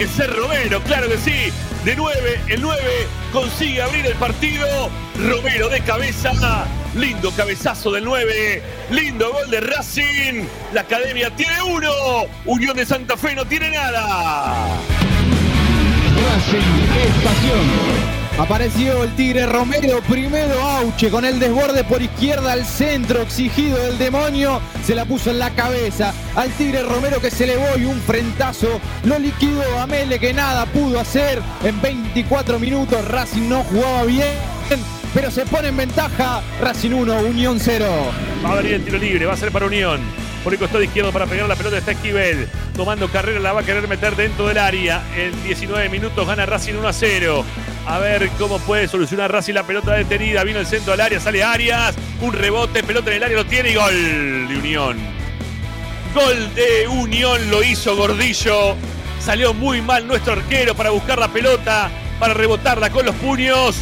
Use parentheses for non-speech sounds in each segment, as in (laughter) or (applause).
que ser Romero, claro que sí. De 9, el 9 consigue abrir el partido. Romero de cabeza. Lindo cabezazo del 9. Lindo gol de Racing. La academia tiene uno. Unión de Santa Fe no tiene nada. Racing es pasión. Apareció el Tigre Romero, primero Auche con el desborde por izquierda al centro, exigido del demonio, se la puso en la cabeza al Tigre Romero que se elevó y un frentazo lo liquidó a Mele que nada pudo hacer en 24 minutos, Racing no jugaba bien, pero se pone en ventaja, Racing 1, Unión 0. Va a venir el tiro libre, va a ser para Unión. Por el costado izquierdo para pegar la pelota está Esquivel. Tomando carrera la va a querer meter dentro del área. En 19 minutos gana Racing 1 a 0. A ver cómo puede solucionar Racing la pelota detenida. Vino el centro al área, sale Arias. Un rebote, pelota en el área, lo tiene y gol de Unión. Gol de Unión lo hizo Gordillo. Salió muy mal nuestro arquero para buscar la pelota, para rebotarla con los puños.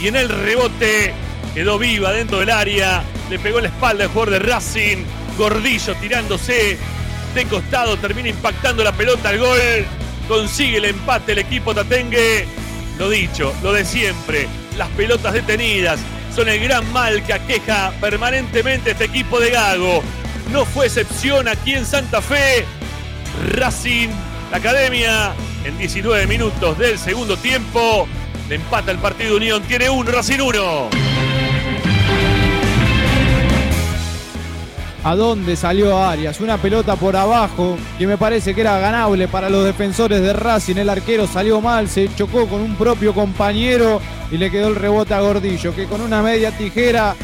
Y en el rebote quedó viva dentro del área. Le pegó la espalda el jugador de Racing. Gordillo tirándose de costado, termina impactando la pelota al gol. Consigue el empate el equipo Tatengue. Lo dicho, lo de siempre. Las pelotas detenidas son el gran mal que aqueja permanentemente este equipo de Gago. No fue excepción aquí en Santa Fe. Racing, la academia, en 19 minutos del segundo tiempo. Le empata el partido Unión. Tiene uno, Racing uno. ¿A dónde salió Arias? Una pelota por abajo que me parece que era ganable para los defensores de Racing. El arquero salió mal, se chocó con un propio compañero y le quedó el rebote a Gordillo, que con una media tijera,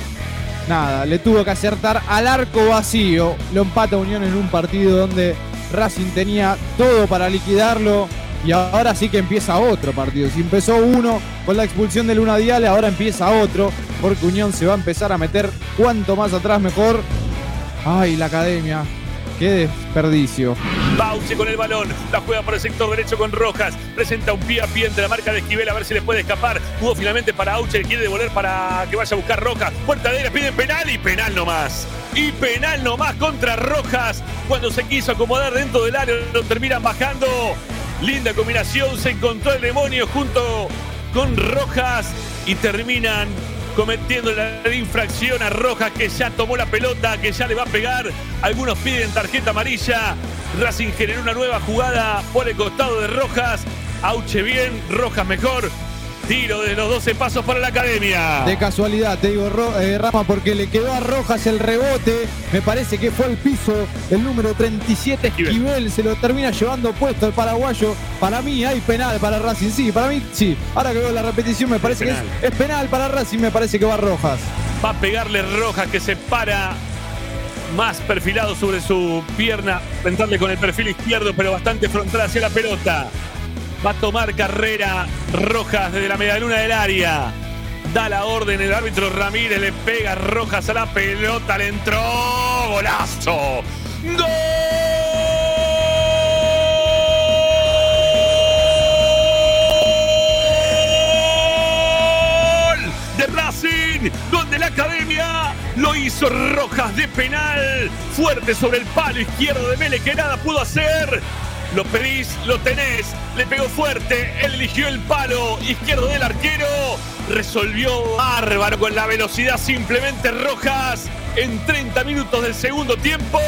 nada, le tuvo que acertar al arco vacío. Lo empata Unión en un partido donde Racing tenía todo para liquidarlo. Y ahora sí que empieza otro partido. Si empezó uno con la expulsión de Luna Diale, ahora empieza otro. Porque Unión se va a empezar a meter cuanto más atrás mejor. Ay, la academia. Qué desperdicio. Bauche con el balón, la juega por el sector derecho con Rojas, presenta un pie a pie entre la marca de Esquivel a ver si le puede escapar. Jugó finalmente para Auche, quiere devolver para que vaya a buscar Rojas. Puerta de aire, piden penal y penal nomás. Y penal nomás contra Rojas. Cuando se quiso acomodar dentro del área, lo terminan bajando. Linda combinación, se encontró el demonio junto con Rojas y terminan cometiendo la infracción a Rojas que ya tomó la pelota, que ya le va a pegar. Algunos piden tarjeta amarilla. Racing generó una nueva jugada por el costado de Rojas. Auche bien, Rojas mejor. Tiro de los 12 pasos para la academia. De casualidad, te digo, eh, Rama, porque le quedó a Rojas el rebote. Me parece que fue al piso el número 37 Esquivel. Esquivel. Se lo termina llevando puesto el paraguayo. Para mí hay penal para Racing. Sí, para mí sí. Ahora que veo la repetición, me parece que es, es penal para Racing. Me parece que va Rojas. Va a pegarle Rojas que se para más perfilado sobre su pierna, entrarle con el perfil izquierdo, pero bastante frontal hacia la pelota. Va a tomar carrera Rojas desde la medialuna del área. Da la orden el árbitro Ramírez, le pega Rojas a la pelota, le entró. ¡Golazo! ¡Gol! De Racing, donde la academia lo hizo Rojas de penal. Fuerte sobre el palo izquierdo de Mele, que nada pudo hacer. Lo pedís, lo tenés. Le pegó fuerte. Eligió el palo izquierdo del arquero. Resolvió bárbaro con la velocidad simplemente Rojas. En 30 minutos del segundo tiempo.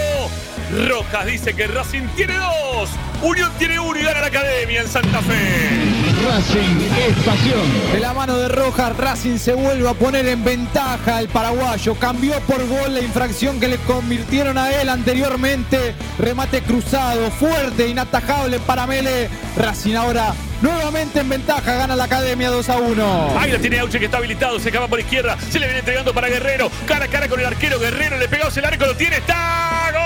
Rojas dice que Racing tiene dos. Unión tiene uno y gana la academia en Santa Fe. Racing es pasión. De la mano de Rojas, Racing se vuelve a poner en ventaja el paraguayo. Cambió por gol la infracción que le convirtieron a él anteriormente. Remate cruzado, fuerte, inatajable para Mele. Racing ahora Nuevamente en ventaja, gana la academia 2 a 1. Ahí la tiene Auche que está habilitado, se acaba por izquierda, se le viene entregando para Guerrero, cara a cara con el arquero Guerrero, le pegamos el arco, lo tiene, está gol.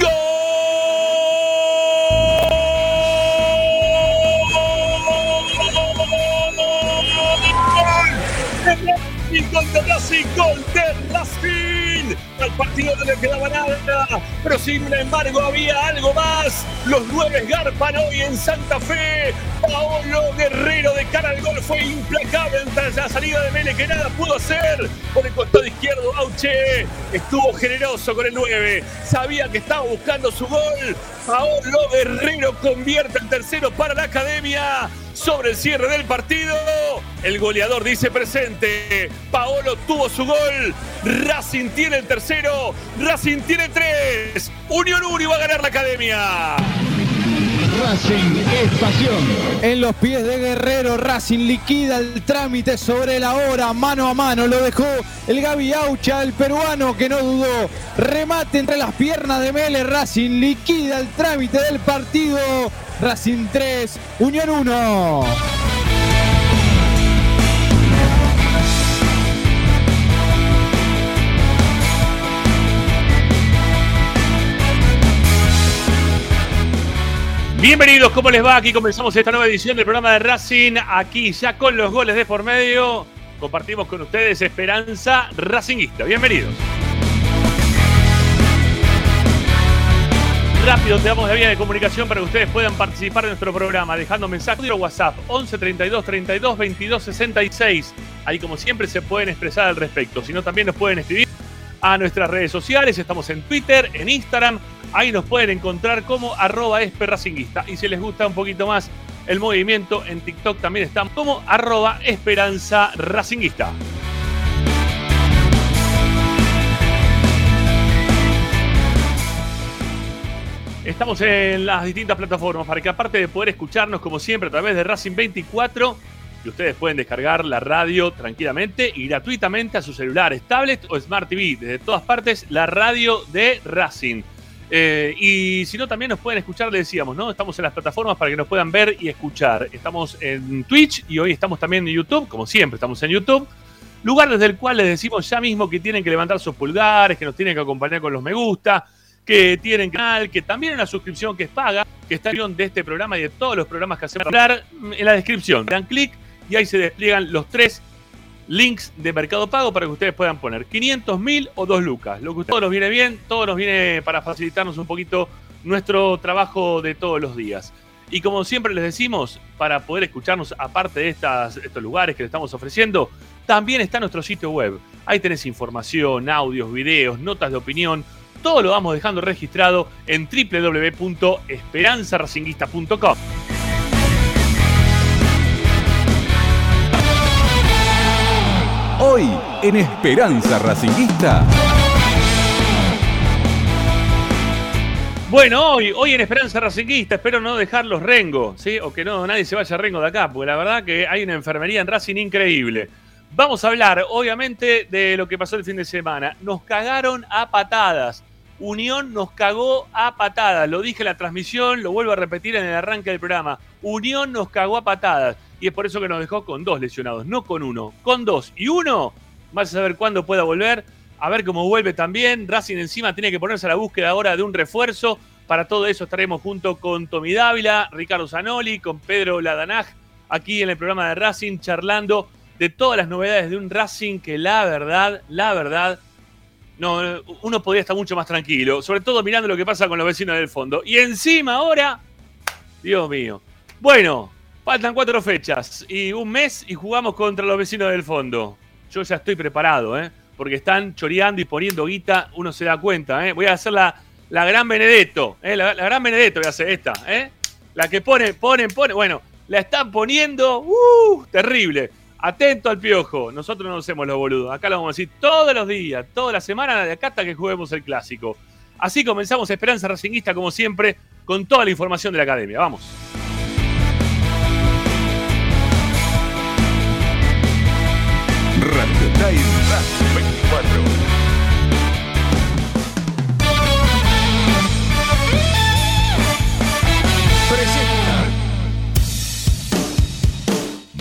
¡Gol! Gol de Racing, gol de. Al partido no le quedaba nada, pero sin embargo había algo más. Los nueve garpan hoy en Santa Fe. Paolo Guerrero de cara al gol fue implacable ante la salida de Mele que nada pudo hacer. Por el costado izquierdo, Auche estuvo generoso con el 9. Sabía que estaba buscando su gol. Paolo Guerrero convierte el tercero para la academia sobre el cierre del partido. El goleador dice presente. Paolo tuvo su gol. Racing tiene el tercero. Racing tiene tres. Unión Uri va a ganar la academia. Racing es pasión. En los pies de Guerrero, Racing liquida el trámite sobre la hora, mano a mano. Lo dejó el Gaby Aucha, el peruano que no dudó. Remate entre las piernas de Mele, Racing liquida el trámite del partido. Racing 3, Unión 1. Bienvenidos, ¿cómo les va? Aquí comenzamos esta nueva edición del programa de Racing. Aquí ya con los goles de por medio. Compartimos con ustedes Esperanza Racingista. Bienvenidos. Rápido te damos la vía de comunicación para que ustedes puedan participar de nuestro programa, dejando mensajes o WhatsApp 11 32 32 22 66. Ahí como siempre se pueden expresar al respecto. Si no, también nos pueden escribir a nuestras redes sociales. Estamos en Twitter, en Instagram. Ahí nos pueden encontrar como arroba esperracinguista. Y si les gusta un poquito más el movimiento, en TikTok también estamos como arroba esperanza racinguista. Estamos en las distintas plataformas para que aparte de poder escucharnos como siempre a través de Racing 24, que ustedes pueden descargar la radio tranquilamente y gratuitamente a sus celulares, tablet o Smart TV. Desde todas partes, la radio de Racing. Eh, y si no, también nos pueden escuchar, le decíamos, ¿no? Estamos en las plataformas para que nos puedan ver y escuchar. Estamos en Twitch y hoy estamos también en YouTube, como siempre, estamos en YouTube. Lugar desde el cual les decimos ya mismo que tienen que levantar sus pulgares, que nos tienen que acompañar con los me gusta, que tienen canal, que también una suscripción que es paga, que está en de este programa y de todos los programas que hacemos hablar en la descripción. Dan clic y ahí se despliegan los tres links de Mercado Pago para que ustedes puedan poner 500 mil o 2 lucas. Lo que a todos nos viene bien, todo nos viene para facilitarnos un poquito nuestro trabajo de todos los días. Y como siempre les decimos, para poder escucharnos aparte de estas, estos lugares que les estamos ofreciendo, también está nuestro sitio web. Ahí tenés información, audios, videos, notas de opinión. Todo lo vamos dejando registrado en www.esperanzaracinguista.com. Hoy en Esperanza Racinguista. Bueno, hoy, hoy en Esperanza Racinguista, espero no dejarlos rengo, ¿sí? O que no nadie se vaya rengo de acá, porque la verdad que hay una enfermería en Racing increíble. Vamos a hablar, obviamente, de lo que pasó el fin de semana. Nos cagaron a patadas. Unión nos cagó a patadas. Lo dije en la transmisión, lo vuelvo a repetir en el arranque del programa. Unión nos cagó a patadas. Y es por eso que nos dejó con dos lesionados, no con uno, con dos. Y uno, vas a saber cuándo pueda volver, a ver cómo vuelve también. Racing encima tiene que ponerse a la búsqueda ahora de un refuerzo. Para todo eso estaremos junto con Tommy Dávila, Ricardo Zanoli, con Pedro Ladanaj, aquí en el programa de Racing, charlando de todas las novedades de un Racing que la verdad, la verdad, no, uno podría estar mucho más tranquilo, sobre todo mirando lo que pasa con los vecinos del fondo. Y encima ahora, Dios mío. Bueno, faltan cuatro fechas y un mes y jugamos contra los vecinos del fondo. Yo ya estoy preparado, ¿eh? Porque están choreando y poniendo guita, uno se da cuenta, ¿eh? Voy a hacer la, la gran Benedetto, ¿eh? La, gran Benedetto voy a hacer esta, ¿eh? La que pone, ponen, ponen, bueno, la están poniendo, ¡uh! Terrible. Atento al piojo. Nosotros no hacemos los boludos. Acá lo vamos a decir todos los días, toda la semana, de acá hasta que juguemos el clásico. Así comenzamos Esperanza Racinguista, como siempre, con toda la información de la academia. Vamos. Radio Time Racing 24.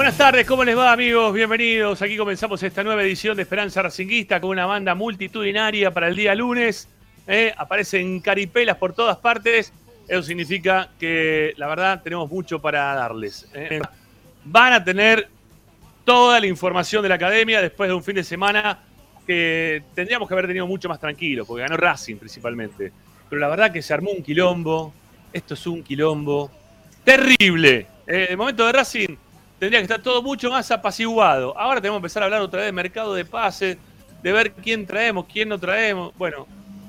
Buenas tardes, ¿cómo les va amigos? Bienvenidos. Aquí comenzamos esta nueva edición de Esperanza Racinguista con una banda multitudinaria para el día lunes. ¿eh? Aparecen caripelas por todas partes. Eso significa que la verdad tenemos mucho para darles. ¿eh? Van a tener toda la información de la academia después de un fin de semana que tendríamos que haber tenido mucho más tranquilo, porque ganó Racing principalmente. Pero la verdad que se armó un quilombo. Esto es un quilombo terrible. Eh, el momento de Racing tendría que estar todo mucho más apaciguado. Ahora tenemos que empezar a hablar otra vez de mercado de pases, de ver quién traemos, quién no traemos. Bueno,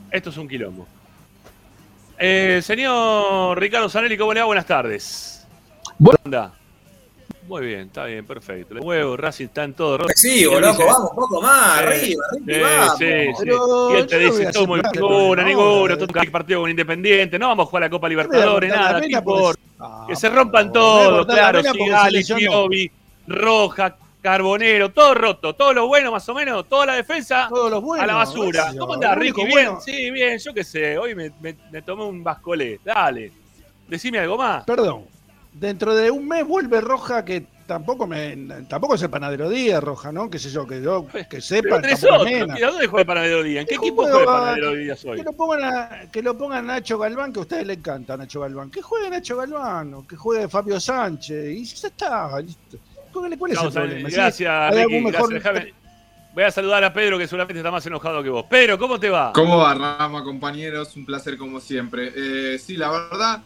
esto es un quilombo. Eh, señor Ricardo Zanelli, ¿cómo le va? Buenas tardes. Bu- Anda. Muy bien, está bien, perfecto. El huevo, Racing está en todo. Sí, ¿Quién loco, dice? vamos, un poco más, Sí, arriba, sí, sí, sí. Y él te dice a todo muy ninguna, que- ninguna, todo un partido con Independiente, no vamos a jugar la Copa a Libertadores, nada, ¿qué vena porque- importa? Ah, Que se rompan a todos, claro, Sigali. Piovi, Roja, Carbonero, todo roto, todo lo bueno más o menos, toda la defensa Todos los buenos. a la basura. gracias. ¿Cómo andás, Ricky? ¿Bien? bueno- Sí, bien, yo qué sé, hoy me, me- me tomé un bascolé, dale. Decime algo más. Perdón. Dentro de un mes vuelve Roja, que tampoco me tampoco es el panadero Díaz, Roja, ¿no? Qué sé yo, que yo que sepa, ¿dónde juega el Panadero Díaz? ¿En qué equipo juega- el Panadero Díaz hoy? Que lo pongan a, que lo pongan a Nacho Galván, que a ustedes le encanta Nacho Galván. Que juegue Nacho Galván, o que juegue Fabio Sánchez, y ya está, listo. ¿Cuál cuál es el problema? Gracias, Ricky, gracias. Voy a saludar a Pedro, que seguramente está más enojado que vos. Pedro, ¿cómo te va? ¿Cómo va, Rama, compañeros? Un placer como siempre. Eh, sí, la verdad,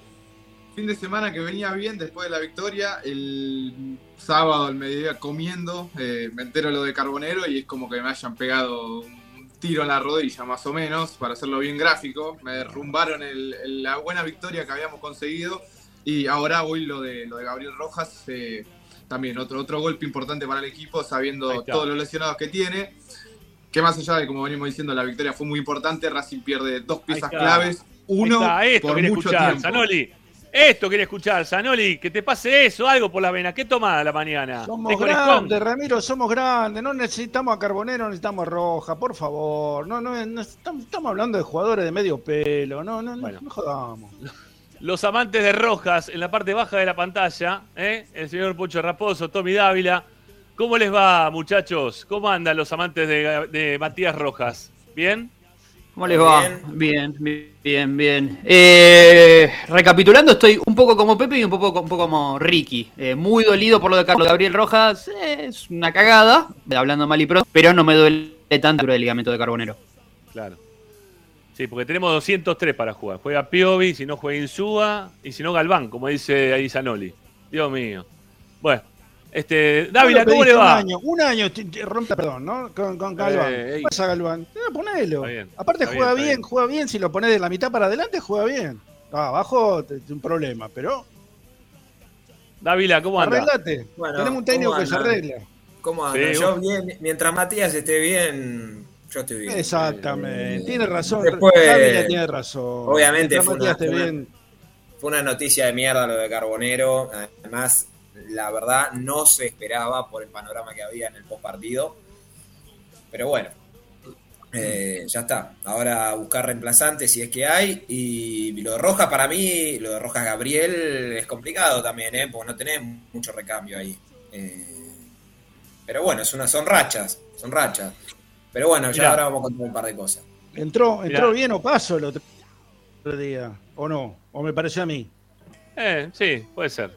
fin de semana que venía bien después de la victoria, el sábado al mediodía comiendo, eh, me entero lo de Carbonero y es como que me hayan pegado un tiro en la rodilla, más o menos, para hacerlo bien gráfico. Me derrumbaron el- el- la buena victoria que habíamos conseguido y ahora hoy lo de, lo de Gabriel Rojas, eh, también otro, otro golpe importante para el equipo, sabiendo todos los lesionados que tiene. Que más allá de, como venimos diciendo, la victoria fue muy importante, Racing pierde dos piezas claves, uno esto por mucho escuchar, tiempo. Zanoli. Esto quería escuchar, Zanoli, que te pase eso, algo por la vena. ¿Qué tomás a la mañana? Somos grandes, Ramiro, somos grandes. No necesitamos a Carbonero, necesitamos a Roja, por favor. No, no, no estamos, estamos hablando de jugadores de medio pelo. No, no, no, Bueno. no jodamos. Los amantes de Rojas, en la parte baja de la pantalla, ¿eh? el señor Pocho Raposo, Tommy Dávila. ¿Cómo les va, muchachos? ¿Cómo andan los amantes de, de Matías Rojas? ¿Bien? ¿Cómo les va? Bien, bien, bien. Eh, recapitulando, estoy un poco como Pepe y un poco, un poco como Ricky. Eh, muy dolido por lo de Carlos Gabriel Rojas. Eh, es una cagada, hablando mal y pronto, pero no me duele tanto el ligamento de Carbonero. Claro. Sí, porque tenemos 203 para jugar. Juega Piovi, si no juega Insúa, y si no Galván, como dice ahí Zanoli. Dios mío. Bueno, este, Dávila, ¿cómo le va? Un año, un año rompe, perdón, ¿no? Con, con Galván. Eh. ¿Qué pasa, Galván? Eh, ponelo. Bien, Aparte juega bien, bien, está bien. juega bien. Si lo pones de la mitad para adelante, juega bien. Ah, abajo, un problema, pero Dávila, ¿cómo anda? arreglate. Bueno, Tenemos un técnico ¿cómo que se arregla. ¿Cómo andan? Sí, yo bien, mientras Matías esté bien, yo estoy bien. Exactamente. Tiene razón. Después- Dávila tiene razón. Obviamente Mientras fue Matías una- esté bien. Fue una noticia de mierda lo de Carbonero. Además, la verdad, no se esperaba por el panorama que había en el post partido. Pero bueno, Eh, ya está. Ahora buscar reemplazantes si es que hay. Y lo de Rojas, para mí, lo de Rojas Gabriel es complicado también, ¿eh? porque no tenemos mucho recambio ahí. Eh, pero bueno, es una, son rachas, son rachas. Pero bueno, ya Mirá. ahora vamos a contar un par de cosas. ¿Entró, entró Mirá. bien o paso el otro día? ¿O no? ¿O me pareció a mí? Eh, sí, puede ser.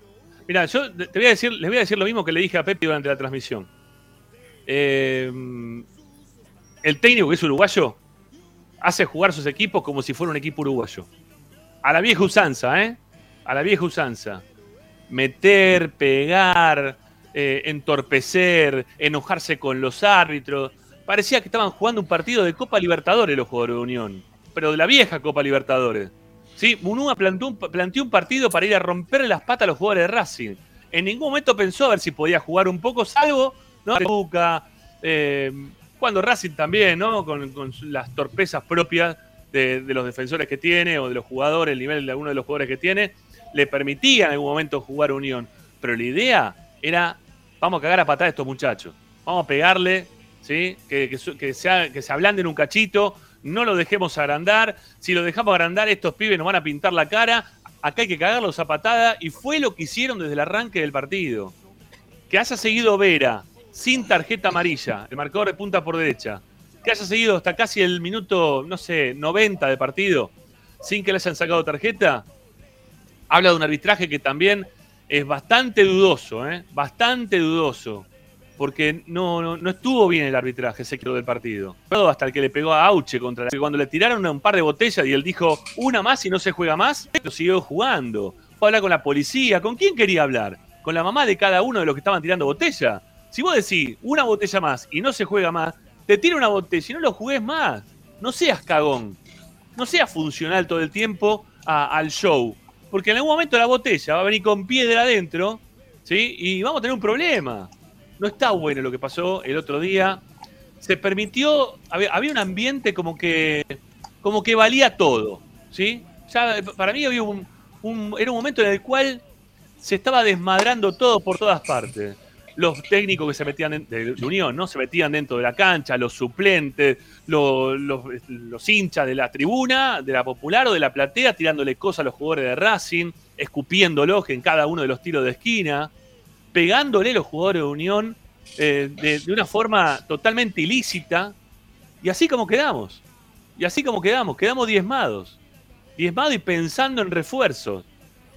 Mira, yo te voy a decir, les voy a decir lo mismo que le dije a Pepe durante la transmisión. Eh, el técnico que es uruguayo hace jugar sus equipos como si fuera un equipo uruguayo. A la vieja usanza, ¿eh? A la vieja usanza. Meter, pegar, eh, entorpecer, enojarse con los árbitros. Parecía que estaban jugando un partido de Copa Libertadores los jugadores de Unión, pero de la vieja Copa Libertadores. ¿Sí? Munúa planteó un, planteó un partido para ir a romper las patas a los jugadores de Racing. En ningún momento pensó a ver si podía jugar un poco, salvo ¿no? Eh, cuando Racing también, ¿no? Con, las torpezas propias de, los defensores que tiene o de los jugadores, el nivel de alguno de los jugadores que tiene, le permitía en algún momento jugar Unión. Pero la idea era, vamos a cagar a patada a estos muchachos. Vamos a pegarle, ¿sí? Que, que, que que se ablanden un cachito, no lo dejemos agrandar. Si lo dejamos agrandar, estos pibes nos van a pintar la cara. Acá hay que cagarlos a patada. Y fue lo que hicieron desde el arranque del partido. Que haya seguido Vera sin tarjeta amarilla, el marcador de punta por derecha. Que haya seguido hasta casi el minuto, no sé, 90 de partido, sin que le hayan sacado tarjeta. Habla de un arbitraje que también es bastante dudoso, ¿eh? Bastante dudoso. Porque no, no, estuvo bien el arbitraje, se quedó del partido. Hasta el que le pegó a Auche contra la... Cuando le tiraron un par de botellas y él dijo, una más y no se juega más, lo siguió jugando. Fue a hablar con la policía. ¿Con quién quería hablar? ¿Con la mamá de cada uno de los que estaban tirando botella? Si vos decís una botella más y no se juega más, te tira una botella y no lo jugués más. No seas cagón. No seas funcional todo el tiempo al show. Porque en algún momento la botella va a venir con piedra adentro, ¿sí? Y vamos a tener un problema. No está bueno lo que pasó el otro día. Se permitió, había, un ambiente como que, como que valía todo, ¿sí? Ya para mí había un, era un momento en el cual se estaba desmadrando todo por todas partes. Los técnicos que se metían de, de Unión, ¿no? Se metían dentro de la cancha, los suplentes, lo- los, los hinchas de la tribuna, de la popular o de la platea, tirándole cosas a los jugadores de Racing, escupiéndolos en cada uno de los tiros de esquina, pegándole a los jugadores de Unión eh, de, una forma totalmente ilícita. Y así como quedamos. Y así como quedamos, quedamos diezmados. Diezmados y pensando en refuerzos.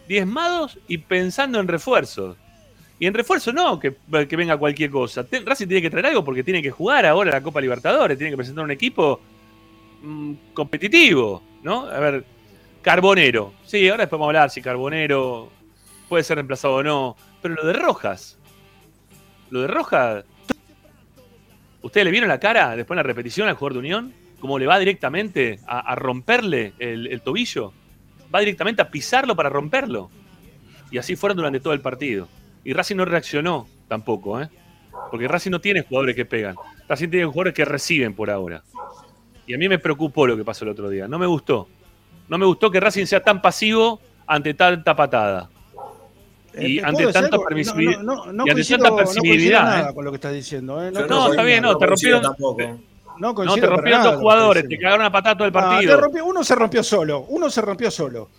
Diezmados y pensando en refuerzos. Y en refuerzo no, que, que venga cualquier cosa. Racing tiene que traer algo porque tiene que jugar ahora la Copa Libertadores, tiene que presentar un equipo mm, competitivo, ¿no? A ver, Carbonero. Sí, ahora después vamos a hablar si Carbonero puede ser reemplazado o no. Pero lo de Rojas. Lo de Rojas. ¿Ustedes le vieron la cara después en la repetición al jugador de Unión? ¿Cómo le va directamente a, romperle el, el tobillo? Va directamente a pisarlo para romperlo. Y así fueron durante todo el partido. Y Racing no reaccionó tampoco, ¿eh? Porque Racing no tiene jugadores que pegan. Racing tiene jugadores que reciben por ahora. Y a mí me preocupó lo que pasó el otro día. No me gustó. No me gustó que Racing sea tan pasivo ante tanta patada. Y Eh, ante ¿puedo tanta permisibilidad. No, no, no coincido, tanta no coincido permisibilidad. nada ¿eh? con lo que estás diciendo. ¿eh? Yo No, está bien, no, te rompieron. tampoco. No No, te rompieron dos jugadores, te cagaron a patada todo el Ah, partido. te rompió- uno se rompió solo, uno se rompió solo.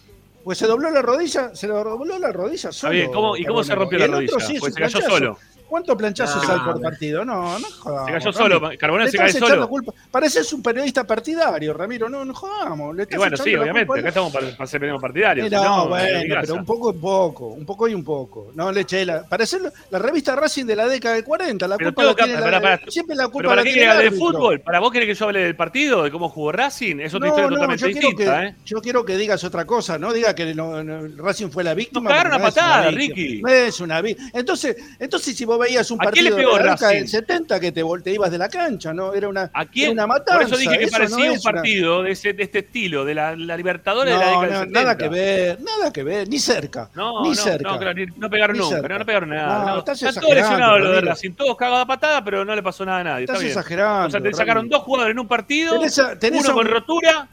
Pues se dobló la rodilla, se le dobló la rodilla solo. bien, ¿cómo- y cómo se rompió la rodilla? sí, es Pues se cayó solo. ¿Cuántos planchazos No, hay por partido? No, no jodamos. Se cayó solo, Carbonero Le se echando solo. culpa. Pareces un periodista partidario, Ramiro. No, no jodamos. Le Y estás bueno, echando sí, la obviamente, acá estamos para, para ser periodismo partidario. Si no, no, bueno, pero un poco y un poco, un poco y un poco. No le eché la. Parece la, la revista Racing de la década del 40. La Pero culpa la tiene pará, la, pará. siempre la ¿Pero culpa para la qué tiene de fútbol? ¿Para vos querés que yo hable del partido, de cómo jugó Racing? Es otra No, historia totalmente distinta, ¿eh? yo quiero que digas otra cosa, no diga que Racing fue la víctima. Nos cagaron a patada. Ricky. No es una víctima. Entonces, entonces, si vos veías un ¿A quién le partido pegó de la del 70 que te, te ibas de la cancha, ¿no? Era una, ¿A era quién? una matanza. Por eso dije que eso parecía no un es una- partido de, ese, de este estilo, de la, la Libertadores de la No, década no, del 70. nada que ver, nada que ver, ni cerca. No, ni no, cerca. no, claro, ni- no pegaron Ni nunca, cerca. no, no pegaron nada. No, no. estás Están todos lesionados los de. Racing, todos cagados a patada, pero no le pasó nada a nadie. Estás está bien. exagerando. O sea, te sacaron dos jugadores en un partido, Tenés a- tenés uno a un- con rotura.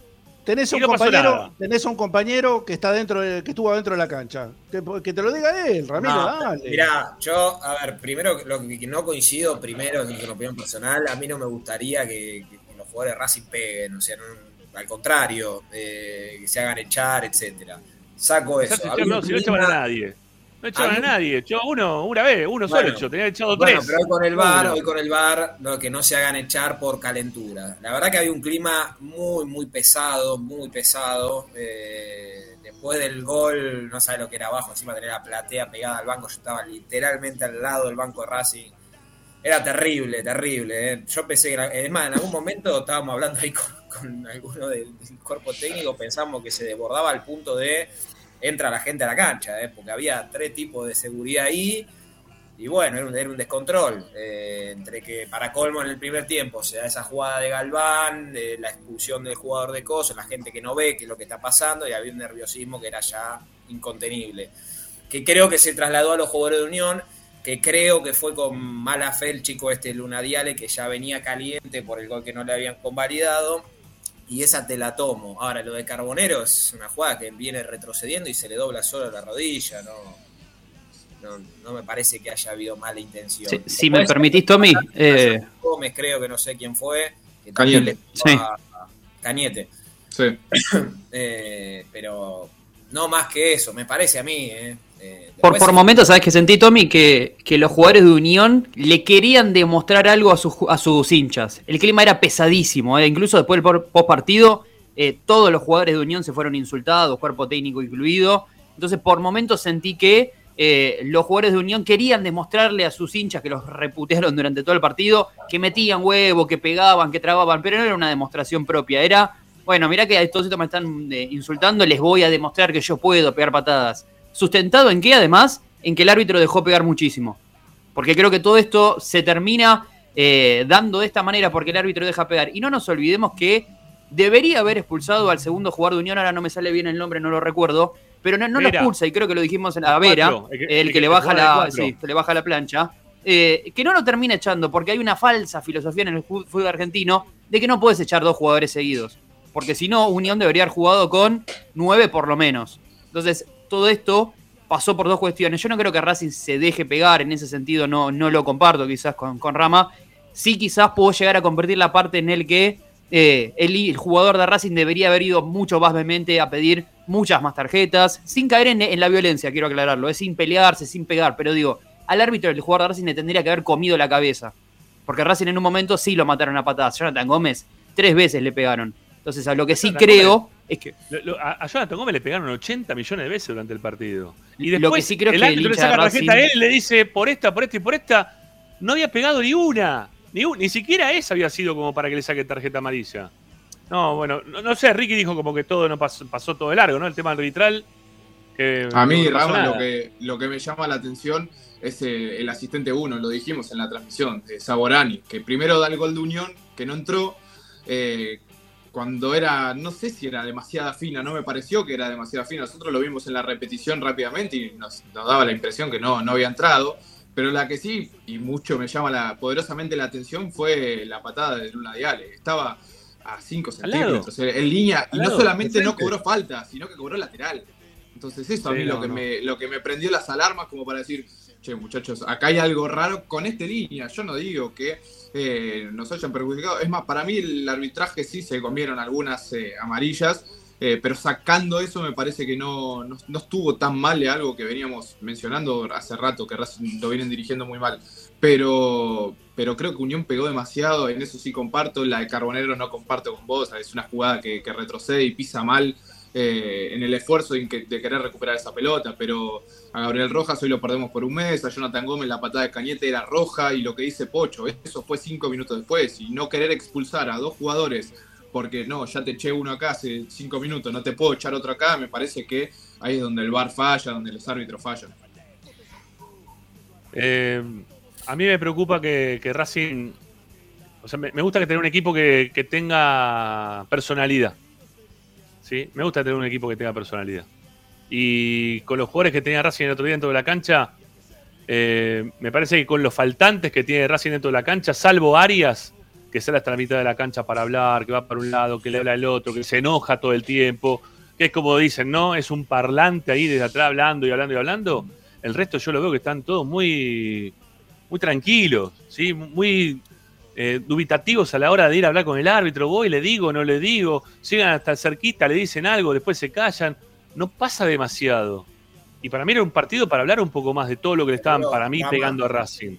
Tenés un no compañero, tenés un compañero que está dentro de- que estuvo dentro de la cancha. Que, que te lo diga él, Ramiro, No, dale. Mirá, yo, a ver, primero, lo que no coincido, primero, en mi opinión personal, a mí no me gustaría que, que los jugadores de Racing peguen, o sea, no- al contrario, eh, que se hagan echar, etcétera. Saco eso. Había no, si no echaban a nadie. No echaban a nadie. Echó uno, una vez, uno Bueno, solo echó. Tenía echado Bueno, tres. pero hoy con el bar, Uno. hoy con el bar, no, que no se hagan echar por calentura. La verdad que había un clima muy, muy pesado, muy pesado. Eh, después del gol, no sabe lo que era abajo, encima tenía la platea pegada al banco, yo estaba literalmente al lado del banco de Racing. Era terrible, terrible. eh. Yo pensé que, es más, en algún momento estábamos hablando ahí con, con alguno del, del cuerpo técnico, pensamos que se desbordaba al punto de entra la gente a la cancha, eh, porque había tres tipos de seguridad ahí. Y bueno, era un, descontrol. eh, entre que para colmo en el primer tiempo se da esa jugada de Galván, de la expulsión del jugador de Coso, la gente que no ve qué es lo que está pasando, y había un nerviosismo que era ya incontenible. Que creo que se trasladó a los jugadores de Unión, que creo que fue con mala fe el chico este Luna Diale, que ya venía caliente por el gol que no le habían convalidado. Y esa te la tomo. Ahora, lo de Carbonero es una jugada que viene retrocediendo y se le dobla solo la rodilla, ¿no? No, no me parece que haya habido mala intención. Si, si me permitís, Tommy, eh, Gómez, creo que no sé quién fue. Que también Cañete. le pegó Sí. a- a Cañete. Sí. (coughs) Eh, pero no más que eso, me parece a mí. eh. Eh, por, por momentos, ¿sabes que sentí, Tommy? Que, que los jugadores de Unión le querían demostrar algo a sus, a sus hinchas. El clima era pesadísimo, eh, incluso después del post partido, todos los jugadores de Unión se fueron insultados, cuerpo técnico incluido. Entonces, por momentos sentí que eh, los jugadores de Unión querían demostrarle a sus hinchas que los reputearon durante todo el partido, que metían huevo, que pegaban, que trababan, pero no era una demostración propia, era, bueno, mirá que todos estos me están eh, insultando, les voy a demostrar que yo puedo pegar patadas. ¿Sustentado en qué, además? En que el árbitro dejó pegar muchísimo. Porque creo que todo esto se termina eh, dando de esta manera porque el árbitro deja pegar. Y no nos olvidemos que debería haber expulsado al segundo jugador de Unión, ahora no me sale bien el nombre, no lo recuerdo, pero no, no lo expulsa, y creo que lo dijimos en la Vera, Cuatro, el que- el, le baja la, sí, le baja la plancha, eh, que no lo termina echando, porque hay una falsa filosofía en el fútbol argentino de que no puedes echar dos jugadores seguidos, porque si no, Unión debería haber jugado con nueve por lo menos. Entonces, todo esto pasó por dos cuestiones. Yo no creo que Racing se deje pegar, en ese sentido no, no lo comparto quizás con, con Rama. Sí quizás puedo llegar a convertir la parte en el que eh, el, el jugador de Racing debería haber ido mucho más vehemente a pedir muchas más tarjetas, sin caer en, en la violencia, quiero aclararlo, es sin pelearse, sin pegar, pero digo, al árbitro el jugador de Racing le tendría que haber comido la cabeza, porque Racing en un momento sí lo mataron a patadas, Jonathan Gómez tres veces le pegaron. Entonces, a lo que sí creo es que Lo- lo- a, a Jonathan Gómez le pegaron 80 millones de veces durante el partido. Y Lo después que sí creo el que el le saca tarjeta a él y le dice por esta, por esta y por esta. No había pegado ni una. Ni, un- ni siquiera esa había sido como para que le saque tarjeta amarilla. No, bueno, no, no sé, Ricky dijo como que todo no pasó, pasó todo de largo, ¿no? El tema arbitral. A mí, no nada. lo que, lo que me llama la atención es eh, el asistente 1, lo dijimos en la transmisión, de Saborani, que primero da el gol de Unión, que no entró, eh, cuando era, no sé si era demasiada fina, no me pareció que era demasiada fina, nosotros lo vimos en la repetición rápidamente y nos, nos daba la impresión que no, no había entrado, pero la que sí, y mucho me llama la, poderosamente la atención, fue la patada de Luna Diale, estaba a 5 Al lado. centímetros, en línea, y no solamente no cobró falta, sino que cobró lateral. Entonces eso a mí no, lo, que no. Me, lo que me prendió las alarmas como para decir, che muchachos, acá hay algo raro con esta línea. Yo no digo que eh, nos hayan perjudicado. Es más, para mí el arbitraje sí se comieron algunas eh, amarillas, eh, pero sacando eso me parece que no, no, estuvo tan mal de algo que veníamos mencionando hace rato, que lo vienen dirigiendo muy mal. Pero, pero creo que Unión pegó demasiado, en eso sí comparto, la de Carbonero no comparto con vos, es una jugada que retrocede y pisa mal eh, en el esfuerzo de, de querer recuperar esa pelota, pero a Gabriel Rojas hoy lo perdemos por un mes, a Jonathan Gómez la patada de Cañete era roja y lo que dice Pocho, eso fue cinco minutos después y no querer expulsar a dos jugadores porque no, ya te eché uno acá hace cinco minutos, no te puedo echar otro acá, me parece que ahí es donde el VAR falla, donde los árbitros fallan. Eh, a mí me preocupa que, Racing. O sea, me, gusta que tenga un equipo que tenga personalidad. ¿Sí? Me gusta tener un equipo que tenga personalidad. Y con los jugadores que tenía Racing el otro día dentro de la cancha, eh, me parece que con los faltantes que tiene Racing dentro de la cancha, salvo Arias, que sale hasta la mitad de la cancha para hablar, que va para un lado, que le habla al otro, que se enoja todo el tiempo, que es como dicen, ¿no? Es un parlante ahí desde atrás hablando y hablando y hablando. El resto yo lo veo que están todos muy, muy tranquilos, ¿sí? Muy eh, dubitativos a la hora de ir a hablar con el árbitro. Voy, le digo, no le digo. Llegan hasta cerquita, le dicen algo, después se callan. No pasa demasiado. Y para mí era un partido para hablar un poco más de todo lo que le estaban, Pero, para mí, pegando a Racing.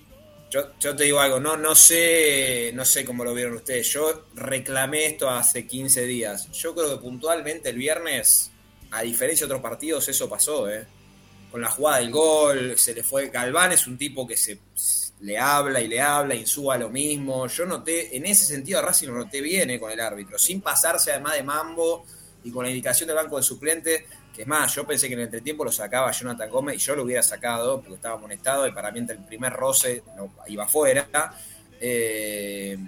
Yo, yo te digo algo, no, no sé, no sé cómo lo vieron ustedes. Yo reclamé esto hace 15 días. Yo creo que puntualmente el viernes, a diferencia de otros partidos, eso pasó, ¿eh? Con la jugada del gol, se le fue. Galván es un tipo que se le habla y le habla, insúa lo mismo. Yo noté, en ese sentido, a Racing lo noté bien eh, con el árbitro, sin pasarse además de mambo y con la indicación del banco de suplente. Que es más, yo pensé que en el entretiempo lo sacaba Jonathan Gómez y yo lo hubiera sacado porque estaba amonestado y para mí entre el primer roce iba afuera. Eh,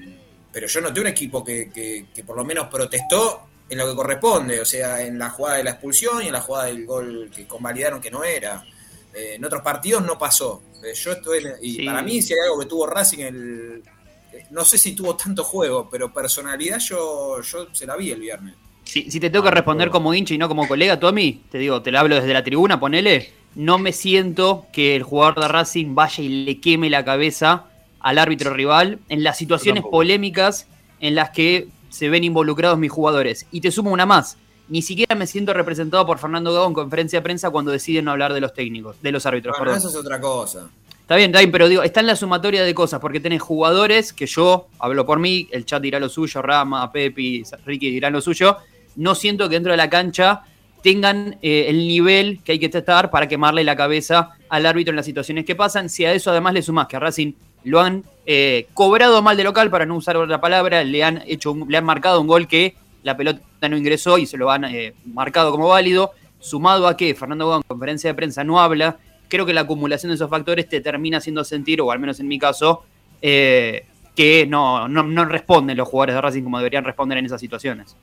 pero yo noté un equipo que, que- que por lo menos protestó en lo que corresponde, o sea, en la jugada de la expulsión y en la jugada del gol que convalidaron que no era. Eh, en otros partidos no pasó. Eh, yo estoy y Sí. para mí si hay algo que tuvo Racing el eh, no sé si tuvo tanto juego, pero personalidad yo, yo se la vi el viernes. Si, si te tengo que responder como hincha y no como colega, Tommy, te digo, te lo hablo desde la tribuna, ponele, no me siento que el jugador de Racing vaya y le queme la cabeza al árbitro rival en las situaciones polémicas en las que se ven involucrados mis jugadores. Y te sumo una más. Ni siquiera me siento representado por Fernando Gago en conferencia de prensa cuando deciden no hablar de los técnicos, de los árbitros, Bueno, perdón. eso es otra cosa. Está bien, está bien, pero digo, está en la sumatoria de cosas, porque tenés jugadores que yo, hablo por mí, el chat dirá lo suyo, Rama, Pepi, Ricky dirán lo suyo. No siento que dentro de la cancha tengan eh, el nivel que hay que testar para quemarle la cabeza al árbitro en las situaciones que pasan. Si a eso además le sumás que a Racing lo han eh, cobrado mal de local, para no usar otra palabra, le han hecho un- le han marcado un gol que la pelota no ingresó y se lo han eh, marcado como válido, sumado a que Fernando Gago en conferencia de prensa no habla, creo que la acumulación de esos factores te termina haciendo sentir, o al menos en mi caso, eh, que no, no, no responden los jugadores de Racing como deberían responder en esas situaciones.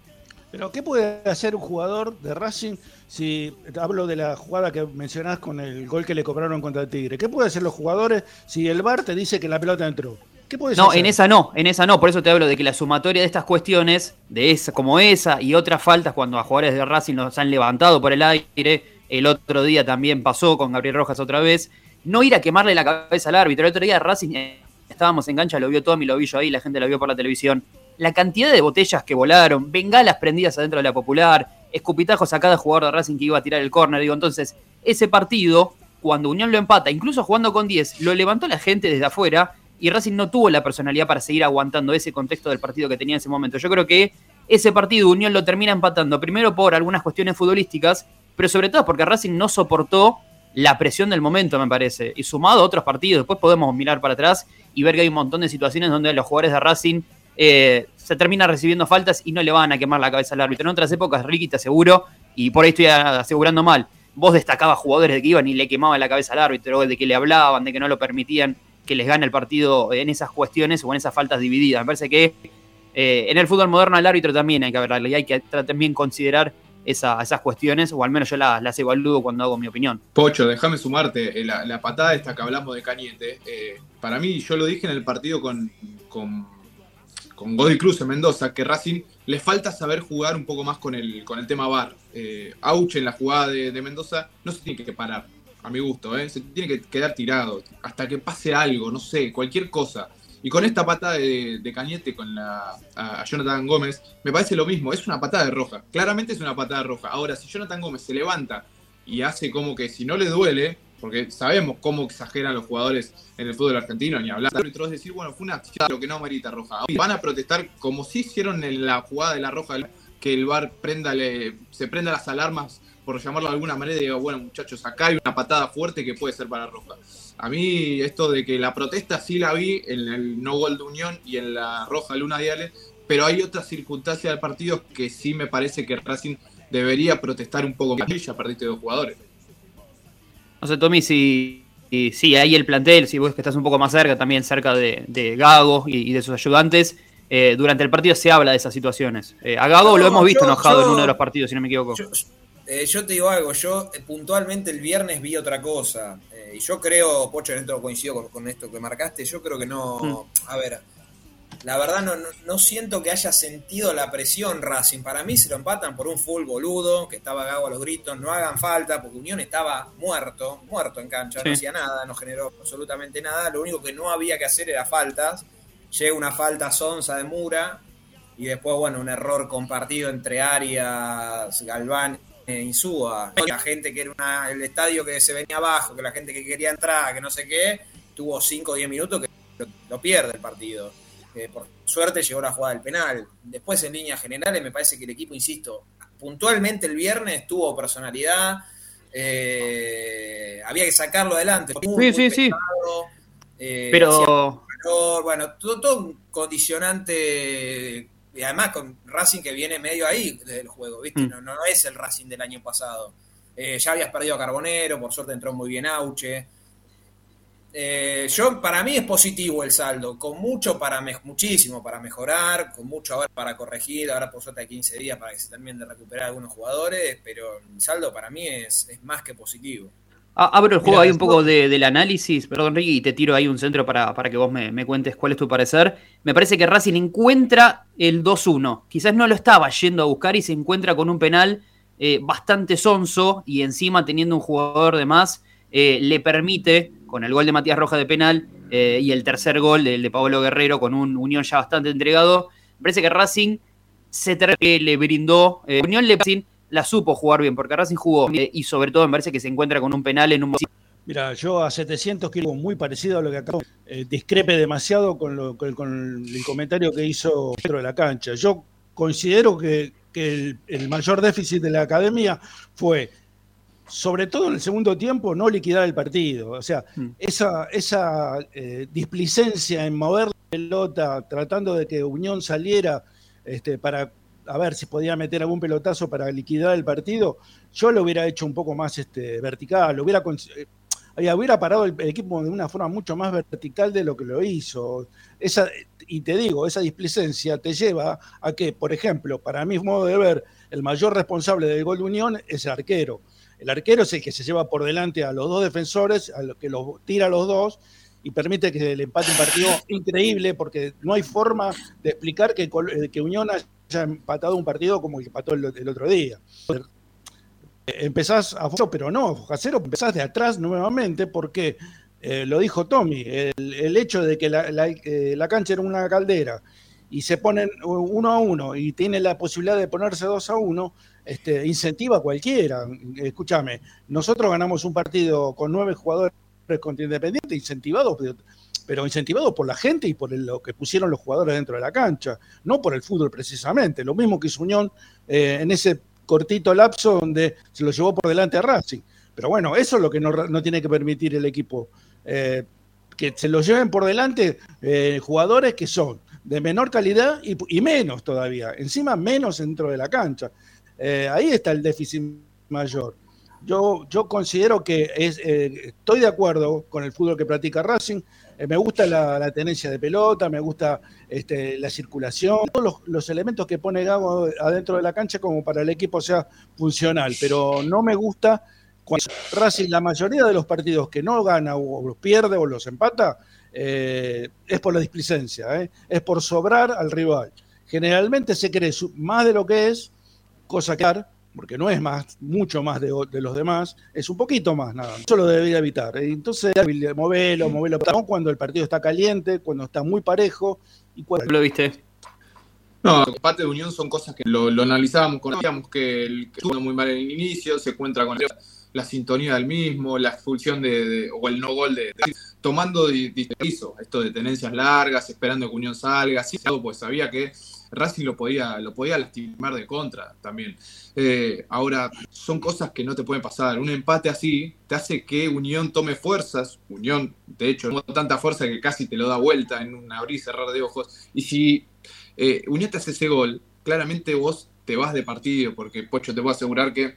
Pero ¿qué puede hacer un jugador de Racing si hablo de la jugada que mencionás con el gol que le cobraron contra el Tigre? ¿Qué puede hacer los jugadores si el VAR te dice que la pelota entró? ¿Qué No, hacer? en esa no, en esa no, por eso te hablo de que la sumatoria de estas cuestiones, de esa, como esa y otras faltas cuando a jugadores de Racing los han levantado por el aire, el otro día también pasó con Gabriel Rojas otra vez, no ir a quemarle la cabeza al árbitro. El otro día Racing eh, estábamos en cancha, lo vio Tommy, lo vi yo ahí, la gente lo vio por la televisión. La cantidad de botellas que volaron, bengalas prendidas adentro de la popular, escupitajos a cada jugador de Racing que iba a tirar el córner. Digo, entonces, ese partido, cuando Unión lo empata, incluso jugando con 10, lo levantó la gente desde afuera y Racing no tuvo la personalidad para seguir aguantando ese contexto del partido que tenía en ese momento. Yo creo que ese partido Unión lo termina empatando, primero por algunas cuestiones futbolísticas, pero sobre todo porque Racing no soportó la presión del momento, me parece. Y sumado a otros partidos, después podemos mirar para atrás y ver que hay un montón de situaciones donde los jugadores de Racing eh, se terminan recibiendo faltas y no le van a quemar la cabeza al árbitro. En otras épocas, Ricky, te aseguro, y por ahí estoy asegurando mal, vos destacabas jugadores de que iban y le quemaban la cabeza al árbitro, de que le hablaban, de que no lo permitían que les gane el partido en esas cuestiones o en esas faltas divididas. Me parece que eh, en el fútbol moderno al árbitro también hay que hablarle y hay que también considerar esa- esas cuestiones, o al menos yo las, las evalúo cuando hago mi opinión. Pocho, déjame sumarte. eh, La, patada esta que hablamos de Cañete, eh, para mí, yo lo dije en el partido con, con, con Godoy Cruz en Mendoza, que Racing le falta saber jugar un poco más con el, con el tema VAR. Eh, Auch en la jugada de Mendoza no se tiene que parar, a mi gusto, eh, se tiene que quedar tirado hasta que pase algo, no sé, cualquier cosa. Y con esta patada de, de Cañete con la, Jonathan Gómez, me parece lo mismo, es una patada de roja. Claramente es una patada de roja. Ahora, si Jonathan Gómez se levanta y hace como que si no le duele, porque sabemos cómo exageran los jugadores en el fútbol argentino, ni hablar. Árbitro es decir, bueno, fue una acción, lo que no amerita roja. Van a protestar como si hicieron en la jugada de la roja, que el VAR prenda, le- se prenda las alarmas, por llamarlo de alguna manera, y diga, bueno, muchachos, acá hay una patada fuerte que puede ser para roja. A mí esto de que la protesta sí la vi en el no gol de Unión y en la roja Luna Diales, pero hay otras circunstancias del partido que sí me parece que Racing debería protestar un poco más. Y ya perdiste dos jugadores. No sé, Tommy, si, si, si ahí el plantel, si vos que estás un poco más cerca, también cerca de, de Gago y, y de sus ayudantes, eh, durante el partido se habla de esas situaciones. Eh, a Gago lo hemos visto yo- enojado yo- en uno de los partidos, si no me equivoco. Yo, eh, yo te digo algo, yo eh, puntualmente el viernes vi otra cosa. eh, y yo creo, Pocho, en esto coincido con, con esto que marcaste, yo creo que no. A ver, la verdad no, no, no siento que haya sentido la presión Racing. Para mí se lo empatan por un full boludo, que estaba Gago a los gritos, no hagan falta, porque Unión estaba muerto, muerto en cancha, Sí. no hacía nada, no generó absolutamente nada. Lo único que no había que hacer era faltas. llega una falta sonza de Mura y después, bueno, un error compartido entre Arias, Galván Insúa. La gente que era una, el estadio que se venía abajo, que la gente que quería entrar, que no sé qué, tuvo 5 o 10 minutos que lo, lo pierde el partido. Eh, por suerte llegó la jugada del penal. Después, en líneas generales, me parece que el equipo, insisto, puntualmente el viernes tuvo personalidad. eh, había que sacarlo adelante. Muy, Sí, muy sí, sí. eh, Pero calor, bueno, todo, todo un condicionante. Y además con Racing que viene medio ahí del juego, ¿viste? Mm. No, no es el Racing del año pasado. Eh, ya habías perdido a Carbonero, por suerte entró muy bien Auche. Eh, yo, para mí es positivo el saldo, con mucho para muchísimo para mejorar, con mucho ahora para corregir, ahora por suerte hay 15 días para que se terminen de recuperar algunos jugadores, pero el saldo para mí es, es más que positivo. Abro el juego Mirá, ahí un poco de- del análisis, perdón Ricky, y te tiro ahí un centro para, para que vos me, me cuentes cuál es tu parecer. Me parece que Racing encuentra el 2-1. Quizás no lo estaba yendo a buscar y se encuentra con un penal eh, bastante sonso y encima teniendo un jugador de más, eh, le permite, con el gol de Matías Roja de penal eh, y el tercer gol del de Pablo Guerrero con un Unión ya bastante entregado, me parece que Racing se le brindó, Unión le la supo jugar bien, porque Racing jugó y sobre todo me parece que se encuentra con un penal en un Mira, yo a 700 kilos, muy parecido a lo que acabo, eh, discrepe demasiado con, lo- con- con el comentario que hizo Pedro de la cancha. Yo considero que, que el, el mayor déficit de la academia fue, sobre todo en el segundo tiempo, no liquidar el partido. O sea, Mm. esa, esa eh, displicencia en mover la pelota, tratando de que Unión saliera este, para a ver si podía meter algún pelotazo para liquidar el partido, yo lo hubiera hecho un poco más este, vertical, lo hubiera, eh, hubiera parado el, el equipo de una forma mucho más vertical de lo que lo hizo. Esa, y te digo, esa displicencia te lleva a que, por ejemplo, para mi modo de ver, el mayor responsable del gol de Unión es el arquero. El arquero es el que se lleva por delante a los dos defensores, a lo que los tira a los dos y permite que le empate un partido increíble porque no hay forma de explicar que, eh, que Unión haya empatado un partido como el que empató el, otro día. Empezás a fondo, pero no, a cero empezás de atrás nuevamente porque eh, lo dijo Tommy, el, hecho de que la, la- eh, la cancha era una caldera y se ponen uno a uno y tiene la posibilidad de ponerse dos a uno, este, incentiva a cualquiera. Escúchame, nosotros ganamos un partido con nueve jugadores contra Independiente, incentivados, pero incentivados por la gente y por lo que pusieron los jugadores dentro de la cancha, no por el fútbol precisamente. Lo mismo que hizo Unión eh, en ese cortito lapso donde se lo llevó por delante a Racing. Pero bueno, eso es lo que no, no tiene que permitir el equipo. eh, que se lo lleven por delante eh, jugadores que son de menor calidad y, y menos todavía, encima menos dentro de la cancha. Ahí está el déficit mayor. Yo, yo considero que es, estoy de acuerdo con el fútbol que practica Racing. Eh, me gusta la, tenencia de pelota, me gusta este, la circulación, todos los, elementos que pone Gago adentro de la cancha como para el equipo sea funcional. Pero no me gusta cuando Racing, la mayoría de los partidos que no gana o los pierde o los empata, eh, es por la displicencia, ¿eh? es por sobrar al rival. Generalmente se cree más de lo que es, cosa que porque no es más, mucho más de, de los demás, es un poquito más, nada. Eso lo debería evitar. Entonces, movelo, movelo, no cuando el partido está caliente, cuando está muy parejo y cuando ¿Lo viste? No, empate de Unión son cosas que lo, lo analizábamos, conocíamos que, el, que estuvo muy mal en el inicio, se encuentra con la sintonía del mismo, la expulsión de, de- o el no gol de, de- tomando hizo esto de tenencias largas, esperando que Unión salga, así pues sabía que Racing lo podía, lo podía lastimar de contra también. Eh, ahora, son cosas que no te pueden pasar. Un empate así te hace que Unión tome fuerzas. Unión, de hecho, no tanta fuerza que casi te lo da vuelta en un abrir y cerrar de ojos. Y si eh, Unión te hace ese gol, claramente vos te vas de partido, porque Pocho te puedo asegurar que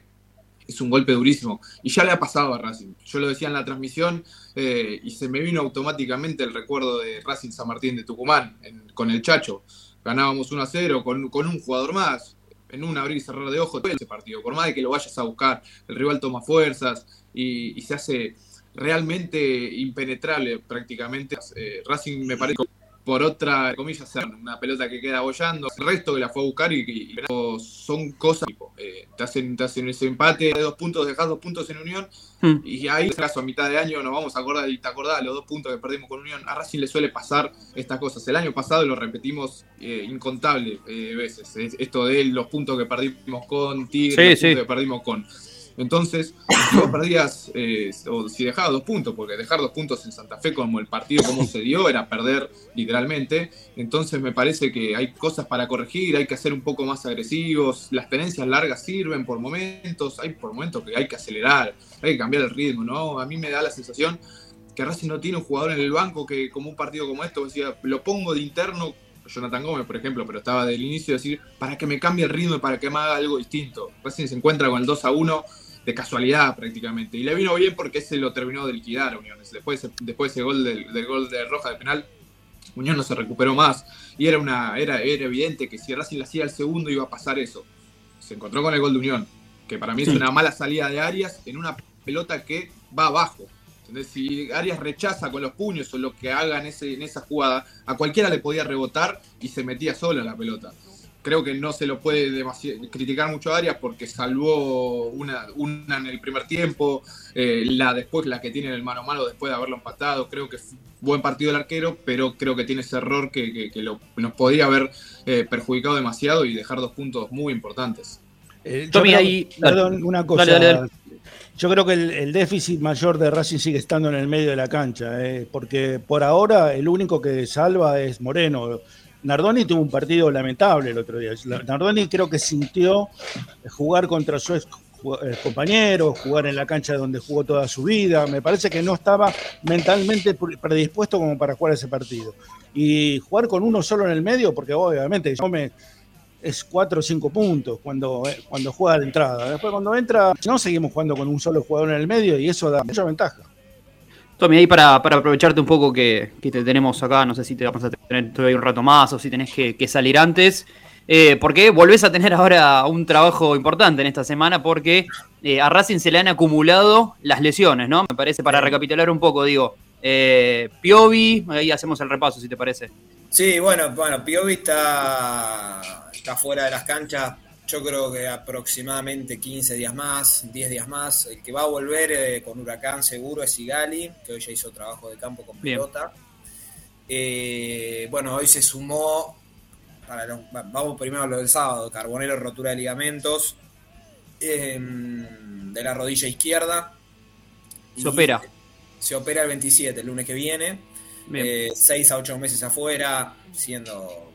es un golpe durísimo. Y ya le ha pasado a Racing. Yo lo decía en la transmisión eh, y se me vino automáticamente el recuerdo de Racing San Martín de Tucumán con el Chacho. Ganábamos 1 a 0 con, con un jugador más. En un abrir y cerrar de ojos, ese partido. Por más de que lo vayas a buscar, el rival toma fuerzas y, y se hace realmente impenetrable prácticamente. Eh, Racing me parece por otra, comillas, una pelota que queda bollando, el resto que la fue a buscar y, y- y son cosas tipo, eh, te, hacen, te hacen ese empate de dos puntos, dejas dos puntos en Unión Hmm. y ahí, en caso, a mitad de año nos vamos a acordar, y te acordás los dos puntos que perdimos con Unión, a Racing le suele pasar estas cosas. El año pasado lo repetimos eh, incontables eh, veces, es- esto de los puntos que perdimos con Tigre, Sí, los sí. puntos que perdimos con... Entonces, si vos perdías, eh, o si dejabas dos puntos, porque dejar dos puntos en Santa Fe como el partido como se dio era perder literalmente, entonces me parece que hay cosas para corregir, hay que ser un poco más agresivos, las tenencias largas sirven por momentos, hay por momentos que hay que acelerar, hay que cambiar el ritmo, ¿no? A mí me da la sensación que Racing no tiene un jugador en el banco que como un partido como esto, decía, lo pongo de interno, Jonathan Gómez, por ejemplo, pero estaba del inicio decir, para que me cambie el ritmo y para que me haga algo distinto. Racing se encuentra con el 2 a 1 de casualidad prácticamente. Y le vino bien porque ese lo terminó de liquidar a Unión. Después, después ese gol del, del gol de Roja de penal, Unión no se recuperó más. Y era una era, era evidente que si Racing le hacía el segundo iba a pasar eso. Se encontró con el gol de Unión, que para mí es una mala salida de Arias en una pelota que va abajo. ¿Entendés? Si Arias rechaza con los puños o lo que haga en, ese, en esa jugada, a cualquiera le podía rebotar y se metía sola la pelota. Creo que no se lo puede criticar mucho a Arias porque salvó una, una en el primer tiempo, eh, la después, la que tiene en el mano a mano después de haberlo empatado. Creo que fue buen partido del arquero, pero creo que tiene ese error que, que- que lo- nos podría haber eh, perjudicado demasiado y dejar dos puntos muy importantes. Eh, yo Tommy, creo- ahí- perdón, una cosa. Dale, dale, dale. Yo creo que el, el déficit mayor de Racing sigue estando en el medio de la cancha, eh, porque por ahora el único que salva es Moreno. Nardoni tuvo un partido lamentable el otro día. Nardoni creo que sintió jugar contra su ex eh, compañero, jugar en la cancha donde jugó toda su vida. Me parece que no estaba mentalmente pre- predispuesto como para jugar ese partido. Y jugar con uno solo en el medio, porque obviamente yo me, es cuatro o cinco puntos cuando, eh, cuando juega de entrada. Después cuando entra, no seguimos jugando con un solo jugador en el medio y eso da mucha ventaja. Tommy, ahí para, para aprovecharte un poco que, que te tenemos acá, no sé si te vamos a tener todavía un rato más o si tenés que, que salir antes, eh, porque volvés a tener ahora un trabajo importante en esta semana porque eh, a Racing se le han acumulado las lesiones, ¿no? Me parece, para recapitular un poco, digo, eh, Piovi, ahí hacemos el repaso si te parece. Sí, bueno, bueno, Piovi está, está fuera de las canchas, yo creo que aproximadamente 15 días más, 10 días más. El que va a volver eh, con Huracán seguro es Sigali, que hoy ya hizo trabajo de campo con Bien. pelota. Eh, bueno, hoy se sumó, para vamos primero a lo del sábado, Carbonero, rotura de ligamentos eh, de la rodilla izquierda. Se opera. Se opera el 27, el lunes que viene. Bien. 6 a 8 meses afuera, siendo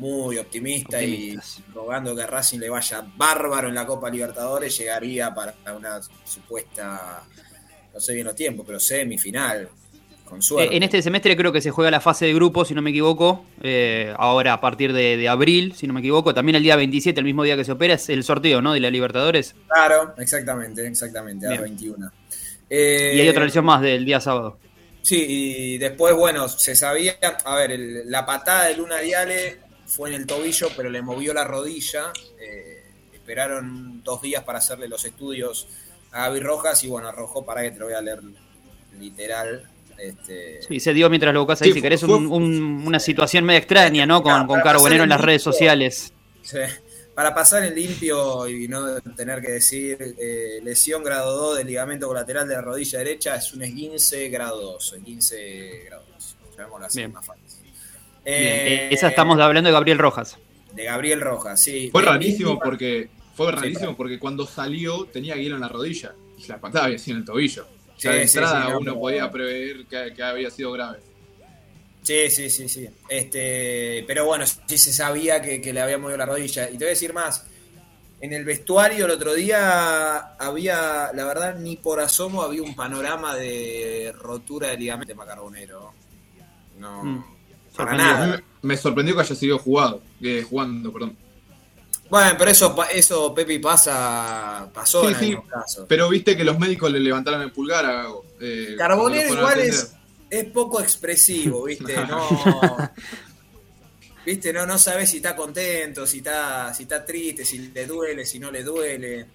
muy optimista Optimistas. y rogando que a Racing le vaya bárbaro en la Copa Libertadores, llegaría para una supuesta, no sé bien los tiempos, pero semifinal, con suerte. Eh, en este semestre creo que se juega la fase de grupo, si no me equivoco. eh, ahora a partir de, de abril, si no me equivoco. También el día 27, el mismo día que se opera, es el sorteo, ¿no? De la Libertadores. Claro, exactamente, exactamente, a Bien. 21. y hay Eh, otra lesión más del día sábado. Sí, y después, bueno, se sabía, a ver, el- la patada de Luna Diale fue en el tobillo, pero le movió la rodilla. eh, esperaron dos días para hacerle los estudios a Gaby Rojas y bueno, arrojó, para que te lo voy a leer literal. Este, Sí, se dio mientras lo buscas ahí, Sí, si querés, fue- un- un- una situación media extraña, ¿no? Con, Carbonero en las redes sociales. Sí. Para pasar en limpio y no tener que decir eh, lesión grado 2 del ligamento colateral de la rodilla derecha es un esguince grado 2. Esguince grado 2. Llamémoslo así, más fácil. Eh, esa estamos hablando de Gabriel Rojas. De Gabriel Rojas, sí. Fue rarísimo porque fue rarísimo porque cuando salió tenía hielo en la rodilla y la patada había sido en el tobillo. O sea, Sí, de sí, entrada sí, uno podía prever que, que había sido grave. Sí, sí, sí, sí. Este, pero bueno, sí se sabía que, que le había movido la rodilla. Y te voy a decir más. En el vestuario el otro día había, la verdad, ni por asomo había un panorama de rotura de ligamento de Macarbonero. No, Mm. Para nada. me, sorprendió que haya sido jugado, eh, jugando, perdón. Bueno, pero eso, eso Pepi pasa, pasó Sí, en sí. casos. Pero viste que los médicos le levantaron el pulgar a Gago. eh, Carbonero igual es, es poco expresivo, (laughs) ¿viste? No, (laughs) ¿viste? No, no sabes si está contento, si está, si está triste, si le duele, si no le duele.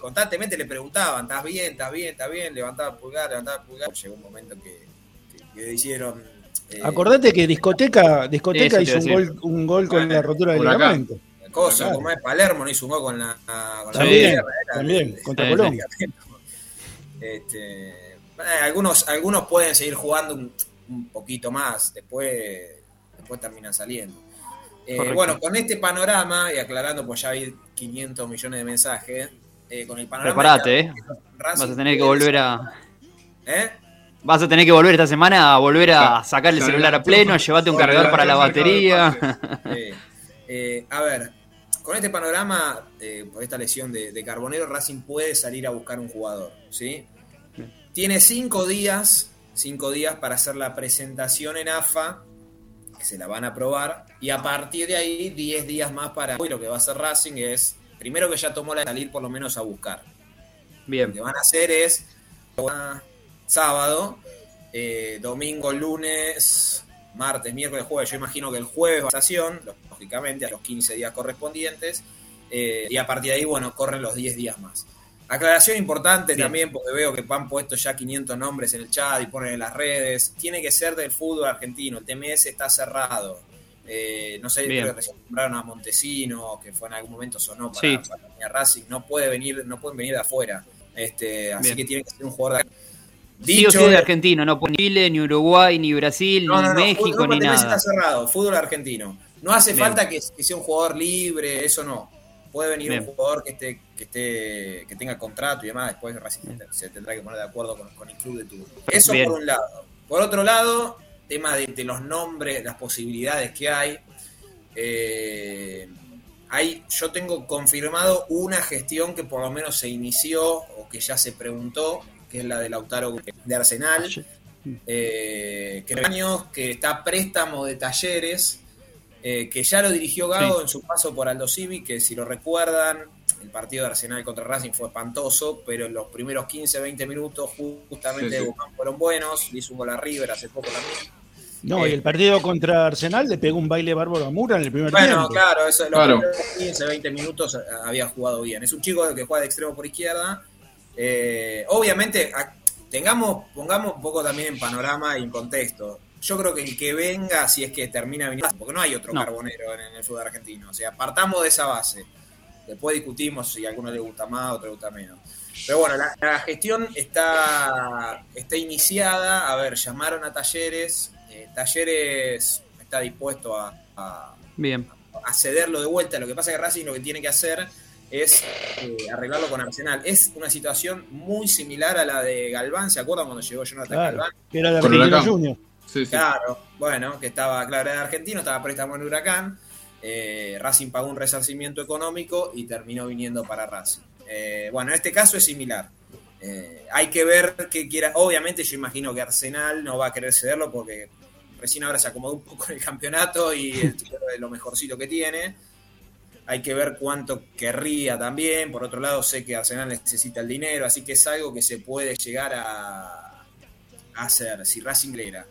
Constantemente le preguntaban, ¿estás bien? ¿Estás bien? ¿Estás bien? Levantaba el pulgar, levantaba el pulgar. Llegó un momento que, que- que hicieron Acordate que discoteca, discoteca hizo un gol, un gol con Bueno, la rotura del ligamento. cosa, Claro. como es Palermo, no hizo un gol con la, con la También, era también, contra Colombia. Este, eh, algunos, algunos pueden seguir jugando un, un poquito más, después, después terminan saliendo. Eh, bueno, con este panorama, y aclarando, pues ya hay 500 millones de mensajes, eh, con el panorama... Preparate, eh. Racing Vas a tener que volver a. ¿Eh? Vas a tener que volver esta semana a volver a sacar el celular a pleno, llevate un cargador para la batería. (laughs) Eh, eh, a ver, con este panorama, eh, por esta lesión de, de Carbonero, Racing puede salir a buscar un jugador, ¿sí? Tiene cinco días, cinco días para hacer la presentación en AFA, que se la van a probar, y a partir de ahí, 10 días más para... Hoy lo que va a hacer Racing es, primero que ya tomó la de salir por lo menos a buscar. Lo Bien, que van a hacer es sábado, eh, domingo, lunes, martes, miércoles, jueves. Yo imagino que el jueves va a estación, lógicamente, a los 15 días correspondientes. eh, y a partir de ahí, bueno, corren los 10 días más. Aclaración importante también, porque veo que han puesto ya 500 nombres en el chat y ponen en las redes. Tiene que ser del fútbol argentino. El TMS está cerrado. Eh, no sé, creo que recién nombraron a Montesino, que fue en algún momento sonó para, Sí. para Racing. No puede venir, no pueden venir de afuera. Este, así Bien. que tiene que ser un jugador de sí o sí de argentino, no ni Chile, ni Uruguay, ni Brasil, No, ni no, no, México, fútbol, ni nada. está cerrado, fútbol argentino. No hace Bien. falta que, que sea un jugador libre, eso no. Puede venir Bien. un jugador que esté, que esté, que tenga contrato y demás, después se tendrá que poner de acuerdo con, con el club de turno. Eso Bien. por un lado. Por otro lado, tema de, de los nombres, las posibilidades que hay. Eh, hay, yo tengo confirmado una gestión que por lo menos se inició o que ya se preguntó, que es la de Lautaro de Arsenal. Eh, que años que está a préstamo de talleres, eh, que ya lo dirigió Gago Sí. en su paso por Aldo Civi, que si lo recuerdan, el partido de Arsenal contra Racing fue espantoso, pero en los primeros 15, 20 minutos justamente Sí, de fueron buenos, le hizo un gol a River hace poco también. No, Eh, y el partido contra Arsenal le pegó un baile bárbaro a Mura en el primer Bueno, tiempo. claro, eso, los Claro. primeros 15, 20 minutos eh, había jugado bien. Es un chico que juega de extremo por izquierda. Eh, obviamente, a- tengamos, pongamos un poco también en panorama y en contexto. Yo creo que el que venga, si es que termina viniendo, porque no hay otro No. carbonero en, en el fútbol argentino. O sea, partamos de esa base. Después discutimos si a alguno le gusta más, a otro le gusta menos. Pero bueno, la, la gestión está, está iniciada. A ver, llamaron a Talleres. Eh, Talleres está dispuesto a- a, Bien, a cederlo de vuelta. Lo que pasa es que Racing lo que tiene que hacer es eh, arreglarlo con Arsenal. Es una situación muy similar a la de Galván. ¿Se acuerdan cuando llegó Jonathan Claro, Galván? que era de Argentino. Junior. Sí, sí. Claro, bueno, que estaba, claro, era argentino, estaba préstamo en Huracán. eh, Racing pagó un resarcimiento económico y terminó viniendo para Racing. Eh, bueno, en este caso es similar. Eh, hay que ver que quiera. Obviamente, yo imagino que Arsenal no va a querer cederlo porque recién ahora se acomodó un poco en el campeonato y (laughs) es lo mejorcito que tiene. Hay que ver cuánto querría también. Por otro lado, sé que Arsenal necesita el dinero, así que es algo que se puede llegar a, hacer si Racing le era.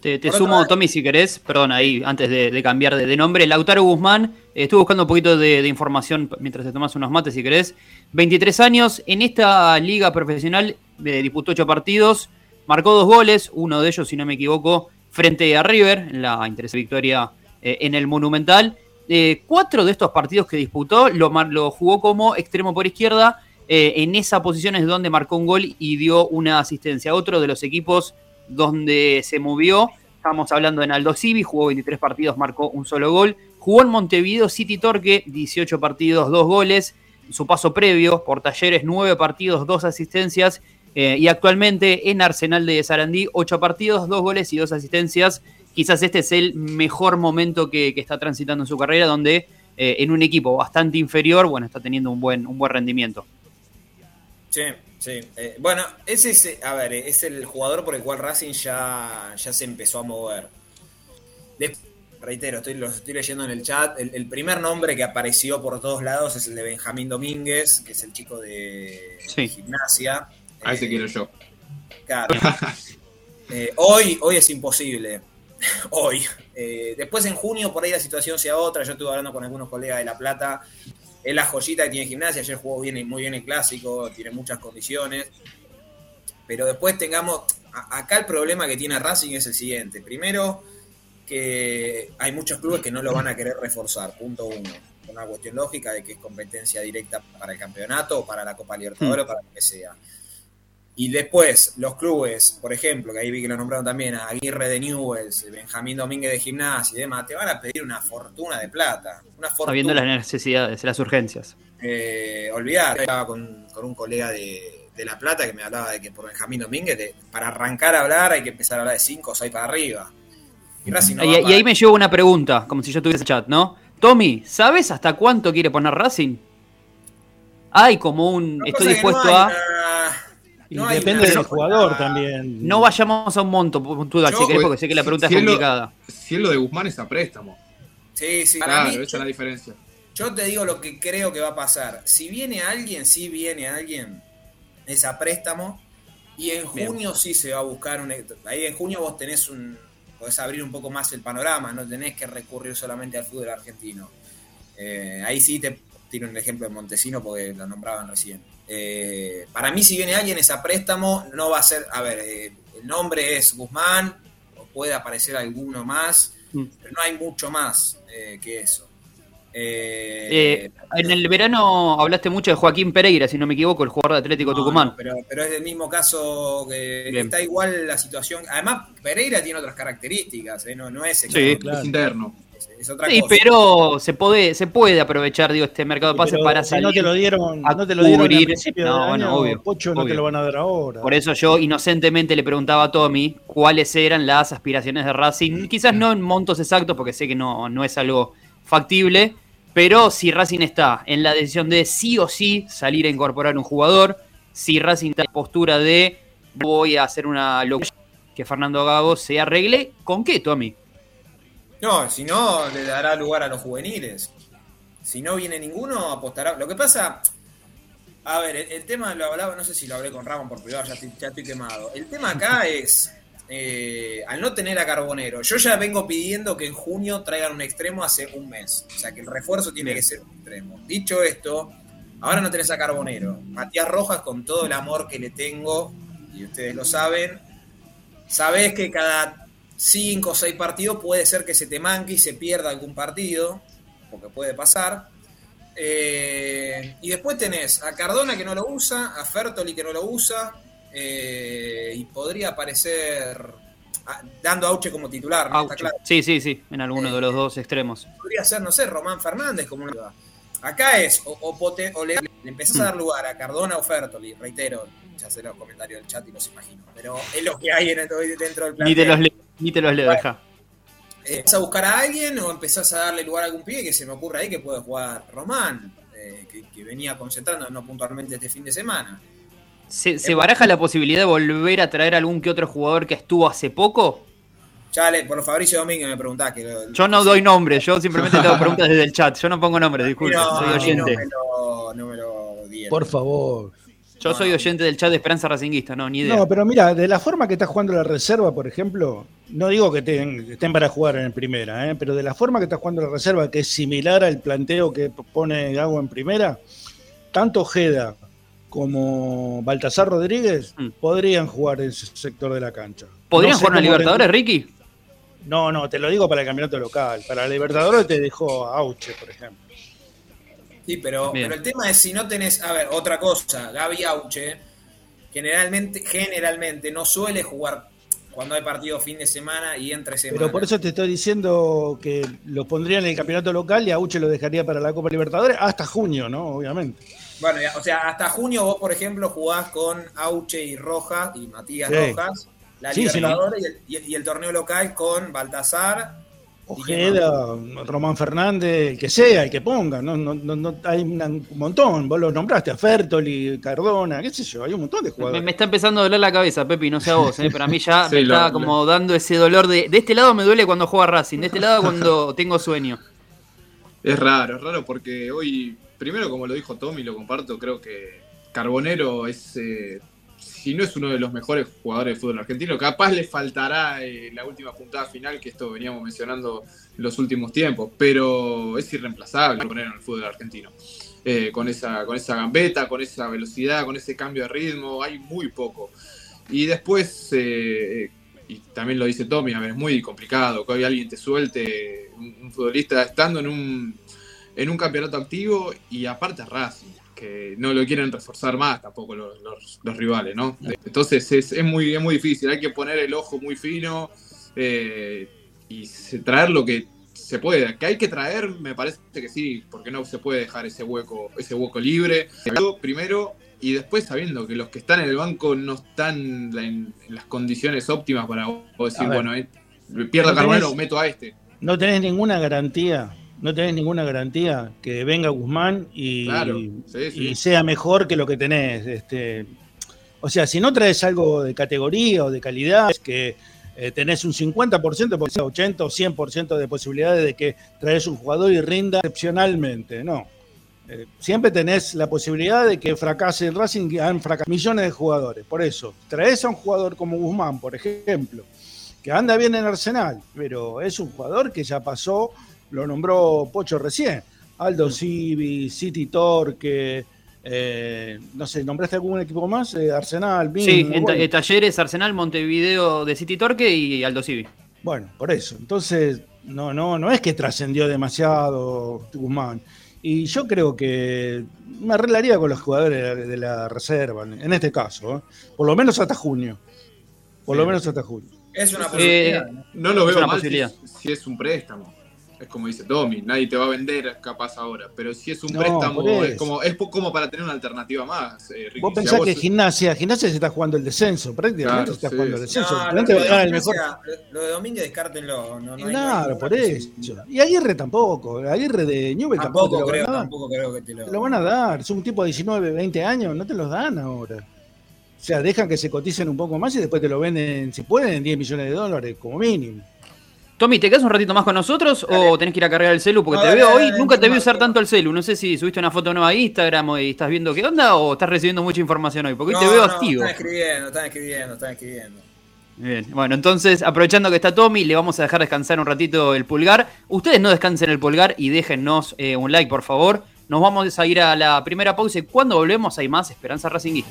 Te, te sumo, lado- Tommy, si querés, perdón, ahí, antes de, de cambiar de, de nombre. Lautaro Guzmán, eh, estuve buscando un poquito de, de información mientras te tomas unos mates, si querés. 23 años, en esta liga profesional eh, disputó 8 partidos, marcó dos goles, uno de ellos, si no me equivoco, frente a River, en la interesante victoria eh, en el Monumental. Eh, cuatro de estos partidos que disputó lo, jugó como extremo por izquierda. eh, en esa posición es donde marcó un gol y dio una asistencia. Otro de los equipos donde se movió, estamos hablando en Aldo Civi, jugó 23 partidos, marcó un solo gol. Jugó en Montevideo City Torque, 18 partidos, 2 goles. Su paso previo por Talleres, 9 partidos, 2 asistencias. eh, y actualmente en Arsenal de Sarandí, 8 partidos, 2 goles y 2 asistencias. Quizás este es el mejor momento que, que está transitando en su carrera, donde eh, en un equipo bastante inferior, bueno, está teniendo un buen, un buen rendimiento. Sí, sí. Eh, bueno, ese es, a ver, es el jugador por el cual Racing ya, ya se empezó a mover. Reitero, estoy, lo estoy leyendo en el chat. El, el primer nombre que apareció por todos lados es el de Benjamín Domínguez, que es el chico de Sí. gimnasia. A ese Eh, quiero yo. Claro. (laughs) Eh, hoy, hoy es imposible. Hoy. Eh, después en junio por ahí la situación sea otra. Yo estuve hablando con algunos colegas de La Plata. Es la joyita que tiene gimnasia. Ayer jugó bien, muy bien el clásico. Tiene muchas condiciones. pero después tengamos. Acá el problema que tiene Racing es el siguiente. Primero, que hay muchos clubes que no lo van a querer reforzar, punto uno. Una cuestión lógica de que es competencia directa para el campeonato o para la Copa Libertadores o para lo que sea. Y después, los clubes, por ejemplo, que ahí vi que lo nombraron también, a Aguirre de Newells, Benjamín Domínguez de Gimnasia y demás, te van a pedir una fortuna de plata. Una fortuna. Sabiendo las necesidades, las urgencias. Eh, olvidar, estaba con, con un colega de, de La Plata que me hablaba de que por Benjamín Domínguez, de- para arrancar a hablar hay que empezar a hablar de 5 o 6 para arriba. Y Racing no y, va y para- ahí me llevo una pregunta, como si yo tuviese chat, ¿no? Tommy, ¿sabes hasta cuánto quiere poner Racing? Hay como un. Estoy no dispuesto a. una- Y no hay depende del jugador también. No vayamos a un monto puntual, si querés, pues, porque sé que la pregunta si es lo- complicada. Si es lo de Guzmán es a préstamo. Sí, sí, para Claro, mí, esa es la diferencia. yo te digo lo que creo que va a pasar. Si viene alguien, si viene alguien, es a préstamo. Y en Bien. junio sí se va a buscar un. Ahí en junio vos tenés un. Podés abrir un poco más el panorama, no tenés que recurrir solamente al fútbol argentino. Eh, ahí sí te tiro un ejemplo de Montesino porque lo nombraban recién. Eh, para mí, si viene alguien es a préstamo, no va a ser. A ver, eh, el nombre es Guzmán, o puede aparecer alguno más, Mm. pero no hay mucho más eh, que eso. Eh, Eh, en el verano hablaste mucho de Joaquín Pereira, si no me equivoco, el jugador de Atlético no, Tucumán. no, pero, pero es del mismo caso que Bien. está igual la situación. Además, Pereira tiene otras características, ¿eh? no, no es, Sí, económico, Es interno. Es, es otra Sí, cosa. pero se puede, se puede aprovechar digo, este mercado de pases Pero para si salir. no te lo dieron, no te lo dieron al principio no, del bueno, año, obvio, Pocho no te obvio. lo van a dar ahora. Por eso yo inocentemente le preguntaba a Tommy cuáles eran las aspiraciones de Racing. Quizás no en montos exactos, porque sé que no, no es algo factible, pero si Racing está en la decisión de sí o sí salir a incorporar un jugador, si Racing está en postura de voy a hacer una locura que Fernando Gago se arregle, ¿con qué, Tommy? No, si no, le dará lugar a los juveniles. Si no viene ninguno, apostará. Lo que pasa, a ver, el, el tema lo hablaba, no sé si lo hablé con Ramón por privado, ya estoy, ya estoy quemado. El tema acá (laughs) es, eh, al no tener a Carbonero, yo ya vengo pidiendo que en junio traigan un extremo hace un mes. O sea, que el refuerzo tiene Bien. que ser un extremo. Dicho esto, ahora no tenés a Carbonero. Matías Rojas, con todo el amor que le tengo, y ustedes lo saben, sabés que cada cinco o seis partidos puede ser que se te manque y se pierda algún partido, porque puede pasar. Eh, y después tenés a Cardona que no lo usa, a Fertoli que no lo usa, eh, y podría aparecer ah, dando a Auche como titular, ¿no? Está claro. Sí, sí, sí, en alguno de los dos extremos. Podría ser, no sé, Román Fernández como una... Acá es, o, o pote- o le, le empezás a dar lugar a Cardona o Fertoli, reitero, ya sé los comentarios del chat y los imagino, pero es lo que hay en el- dentro del Ni te plantel. los leo, ni te los leo, Bueno. deja. Eh, ¿Vas a buscar a alguien o empezás a darle lugar a algún pibe que se me ocurra ahí que puede jugar Román, eh, que, que venía concentrando, no puntualmente este fin de semana? ¿Se, se baraja la posibilidad de volver a traer algún que otro jugador que estuvo hace poco? Ya le, por Fabricio Domínguez me preguntás que lo- Yo no doy nombre, yo simplemente te hago preguntas desde el chat. Yo no pongo nombre, disculpe, no, soy oyente. No me lo, no me lo dieron. Por favor. Yo soy oyente del chat de Esperanza Racinguista, no, ni idea. No, pero mira, de la forma que está jugando la reserva, por ejemplo, no digo que estén, estén para jugar en primera, ¿eh? pero de la forma que está jugando la reserva, que es similar al planteo que pone Gago en primera, tanto Ojeda como Baltasar Rodríguez Mm. podrían jugar en ese sector de la cancha. ¿Podrían No sé jugar cómo Libertadores, Ricky? No, no, te lo digo para el campeonato local. Para la Libertadores te dejó a Auche, por ejemplo. Sí, pero, Bien. pero el tema es si no tenés, a ver, otra cosa, Gaby Auche generalmente, generalmente no suele jugar cuando hay partido fin de semana y entre semana. Pero por eso te estoy diciendo que lo pondría en el campeonato local y a Auche lo dejaría para la Copa Libertadores hasta junio, ¿no? Obviamente. Bueno, ya, o sea, hasta junio vos, por ejemplo, jugás con Auche y Rojas y Matías Sí. Rojas, la Sí, Libertadores y, el, y el- y el torneo local con Baltasar. Ojeda, Román Fernández, el que sea, el que ponga, no, no, no, no- hay un montón, vos los nombraste, a Fertoli, Cardona, qué sé yo, hay un montón de jugadores. me está empezando a doler la cabeza, Pepi, no sé a vos, ¿eh? pero a mí ya (laughs) Sí, me lo- está lo- como dando ese dolor de... De este lado me duele cuando juega Racing, de este lado cuando (laughs) tengo sueño. Es raro, es raro porque hoy, primero como lo dijo Tommy, lo comparto, creo que Carbonero es, eh, si no es uno de los mejores jugadores de fútbol argentino, capaz le faltará eh, la última puntada final, que esto veníamos mencionando en los últimos tiempos, pero es irreemplazable Carbonero en el fútbol argentino. Eh, con, esa, con esa gambeta, con esa velocidad, con ese cambio de ritmo, hay muy poco. Y después, eh, y también lo dice Tommy, a ver, es muy complicado que hoy alguien te suelte, un, un futbolista estando en un, en un campeonato activo y aparte Racing, que no lo quieren reforzar más tampoco los, los- los rivales, ¿no? Entonces es, es muy, es muy difícil, hay que poner el ojo muy fino eh, y traer lo que se puede. Que hay que traer, me parece que sí, porque no se puede dejar ese hueco, ese hueco libre. Primero, y después sabiendo que los que están en el banco no están en, en las condiciones óptimas para vos decir, bueno, eh, pierdo No Carbonero, meto a este. No tenés ninguna garantía, no tenés ninguna garantía que venga Guzmán y, Claro, sí, sí. y sea mejor que lo que tenés. Este, o sea, si no traes algo de categoría o de calidad, es que eh, tenés un 50%, por 80 o 100% de posibilidades de que traes un jugador y rinda excepcionalmente. No. Eh, siempre tenés la posibilidad de que fracase el Racing, han fracasado millones de jugadores. Por eso, traes a un jugador como Guzmán, por ejemplo, que anda bien en Arsenal, pero es un jugador que ya pasó, lo nombró Pocho recién. Aldo Civi, City Torque, eh, no sé, ¿nombraste algún equipo más? Eh, Arsenal, Bing, Sí, en ta- bueno. eh, Talleres, Arsenal, Montevideo de City Torque y Aldo Civi. Bueno, por eso. Entonces, no, no, no es que trascendió demasiado Guzmán. Y yo creo que me arreglaría con los jugadores de la, de la reserva, en este caso. ¿eh? Por lo menos hasta junio. Por lo menos hasta junio. Es una posibilidad. ¿no? No lo veo una mal posibilidad. si, si es un préstamo. Es como dice Tommy, nadie te va a vender capaz ahora. Pero si es un No, préstamo, es como, es como para tener una alternativa más. eh, Ricky. Vos Si pensás vos- que gimnasia, gimnasia se está jugando el descenso, prácticamente Claro, se está sí, jugando el descenso. No, lo, de el mejor. Gimnasia, lo de Domínguez descártenlo. No, Claro, por eso. Y Aguirre tampoco. Aguirre de Newell tampoco, Tampoco te creo, lo van a dar. tampoco creo que te lo. Te lo van a dar. Es un tipo de 19, 20 años, no te los dan ahora. O sea, dejan que se coticen un poco más y después te lo venden, si pueden, en 10 millones de dólares, como mínimo. Tommy, ¿te quedas un ratito más con nosotros o tenés que ir a cargar el celu? Porque No, te veo dale, hoy, dale, nunca te vi usar tanto el celu. No sé si subiste una foto nueva a Instagram y estás viendo qué onda o estás recibiendo mucha información hoy. Porque hoy No, te veo no, activo. Están escribiendo, están escribiendo, están escribiendo. Bien, bueno, entonces, aprovechando que está Tommy, le vamos a dejar descansar un ratito el pulgar. Ustedes no descansen el pulgar y déjennos eh, un like, por favor. Nos vamos a ir a la primera pausa y cuando volvemos hay más Esperanza Racinguista.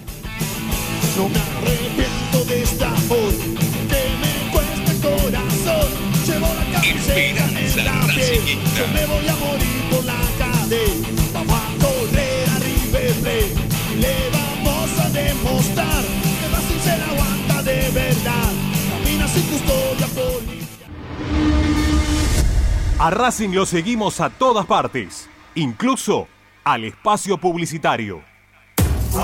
No me arrepiento de esta La piel. Yo me voy a morir por la calle. Vamos a correr a River Plate. Le vamos a demostrar que Racing se la aguanta de verdad. Camina sin custodia policial. A Racing lo seguimos a todas partes, incluso al espacio publicitario.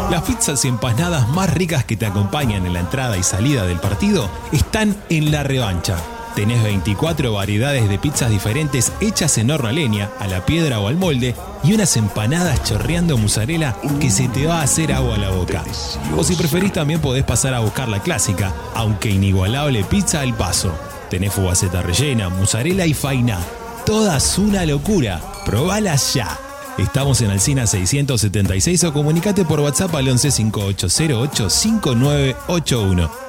Las pizzas y empanadas más ricas que te acompañan en la entrada y salida del partido están en la revancha. Tenés 24 variedades de pizzas diferentes hechas en horno a leña, a la piedra o al molde y unas empanadas chorreando mozzarella que se te va a hacer agua a la boca. O si preferís también podés pasar a buscar la clásica, aunque inigualable pizza al paso. Tenés fugaceta rellena, mozzarella y faina. Todas una locura. Probalas ya. Estamos en Alcina 676 o comunicate por WhatsApp al 11 5808 5981.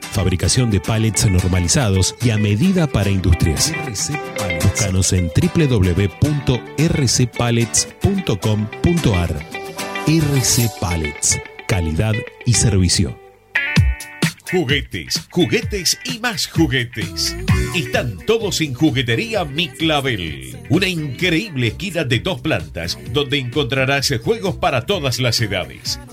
Fabricación de pallets normalizados y a medida para industrias. Búscanos en www.rcpallets.com.ar. RC Pallets. Calidad y servicio. Juguetes, juguetes y más juguetes. Están todos en Juguetería Mi Clavel. Una increíble esquina de dos plantas donde encontrarás juegos para todas las edades.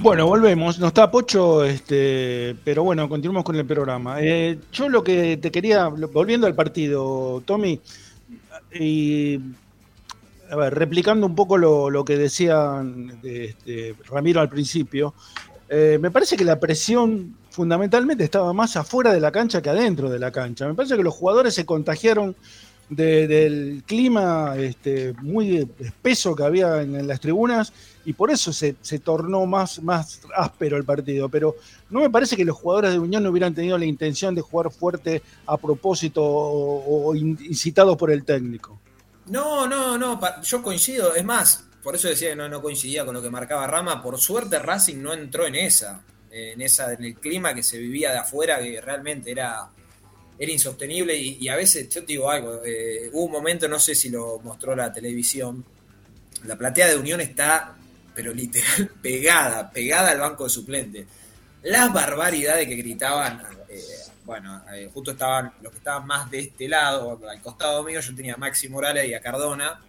Bueno, volvemos. No está Pocho, este, pero bueno, continuamos con el programa. Eh, yo lo que te quería, volviendo al partido, Tommy, y a ver, replicando un poco lo, que decía este, Ramiro al principio, eh, me parece que la presión fundamentalmente estaba más afuera de la cancha que adentro de la cancha. Me parece que los jugadores se contagiaron de- del clima este, muy espeso que había en, las tribunas y por eso se, se tornó más, más áspero el partido. Pero no me parece que los jugadores de Unión no hubieran tenido la intención de jugar fuerte a propósito o, o in- incitados por el técnico. No, no, no, yo coincido. Es más, por eso decía que no, no coincidía con lo que marcaba Rama. Por suerte Racing no entró en esa, en esa, en el clima que se vivía de afuera, que realmente era, era insostenible. Y, a veces, yo te digo algo, eh, hubo un momento, no sé si lo mostró la televisión, la platea de Unión está, pero literal, (laughs) pegada, pegada al banco de suplente. Las barbaridades que gritaban, eh, bueno, eh, justo estaban los que estaban más de este lado, al costado mío, yo tenía a Maxi Morales y a Cardona.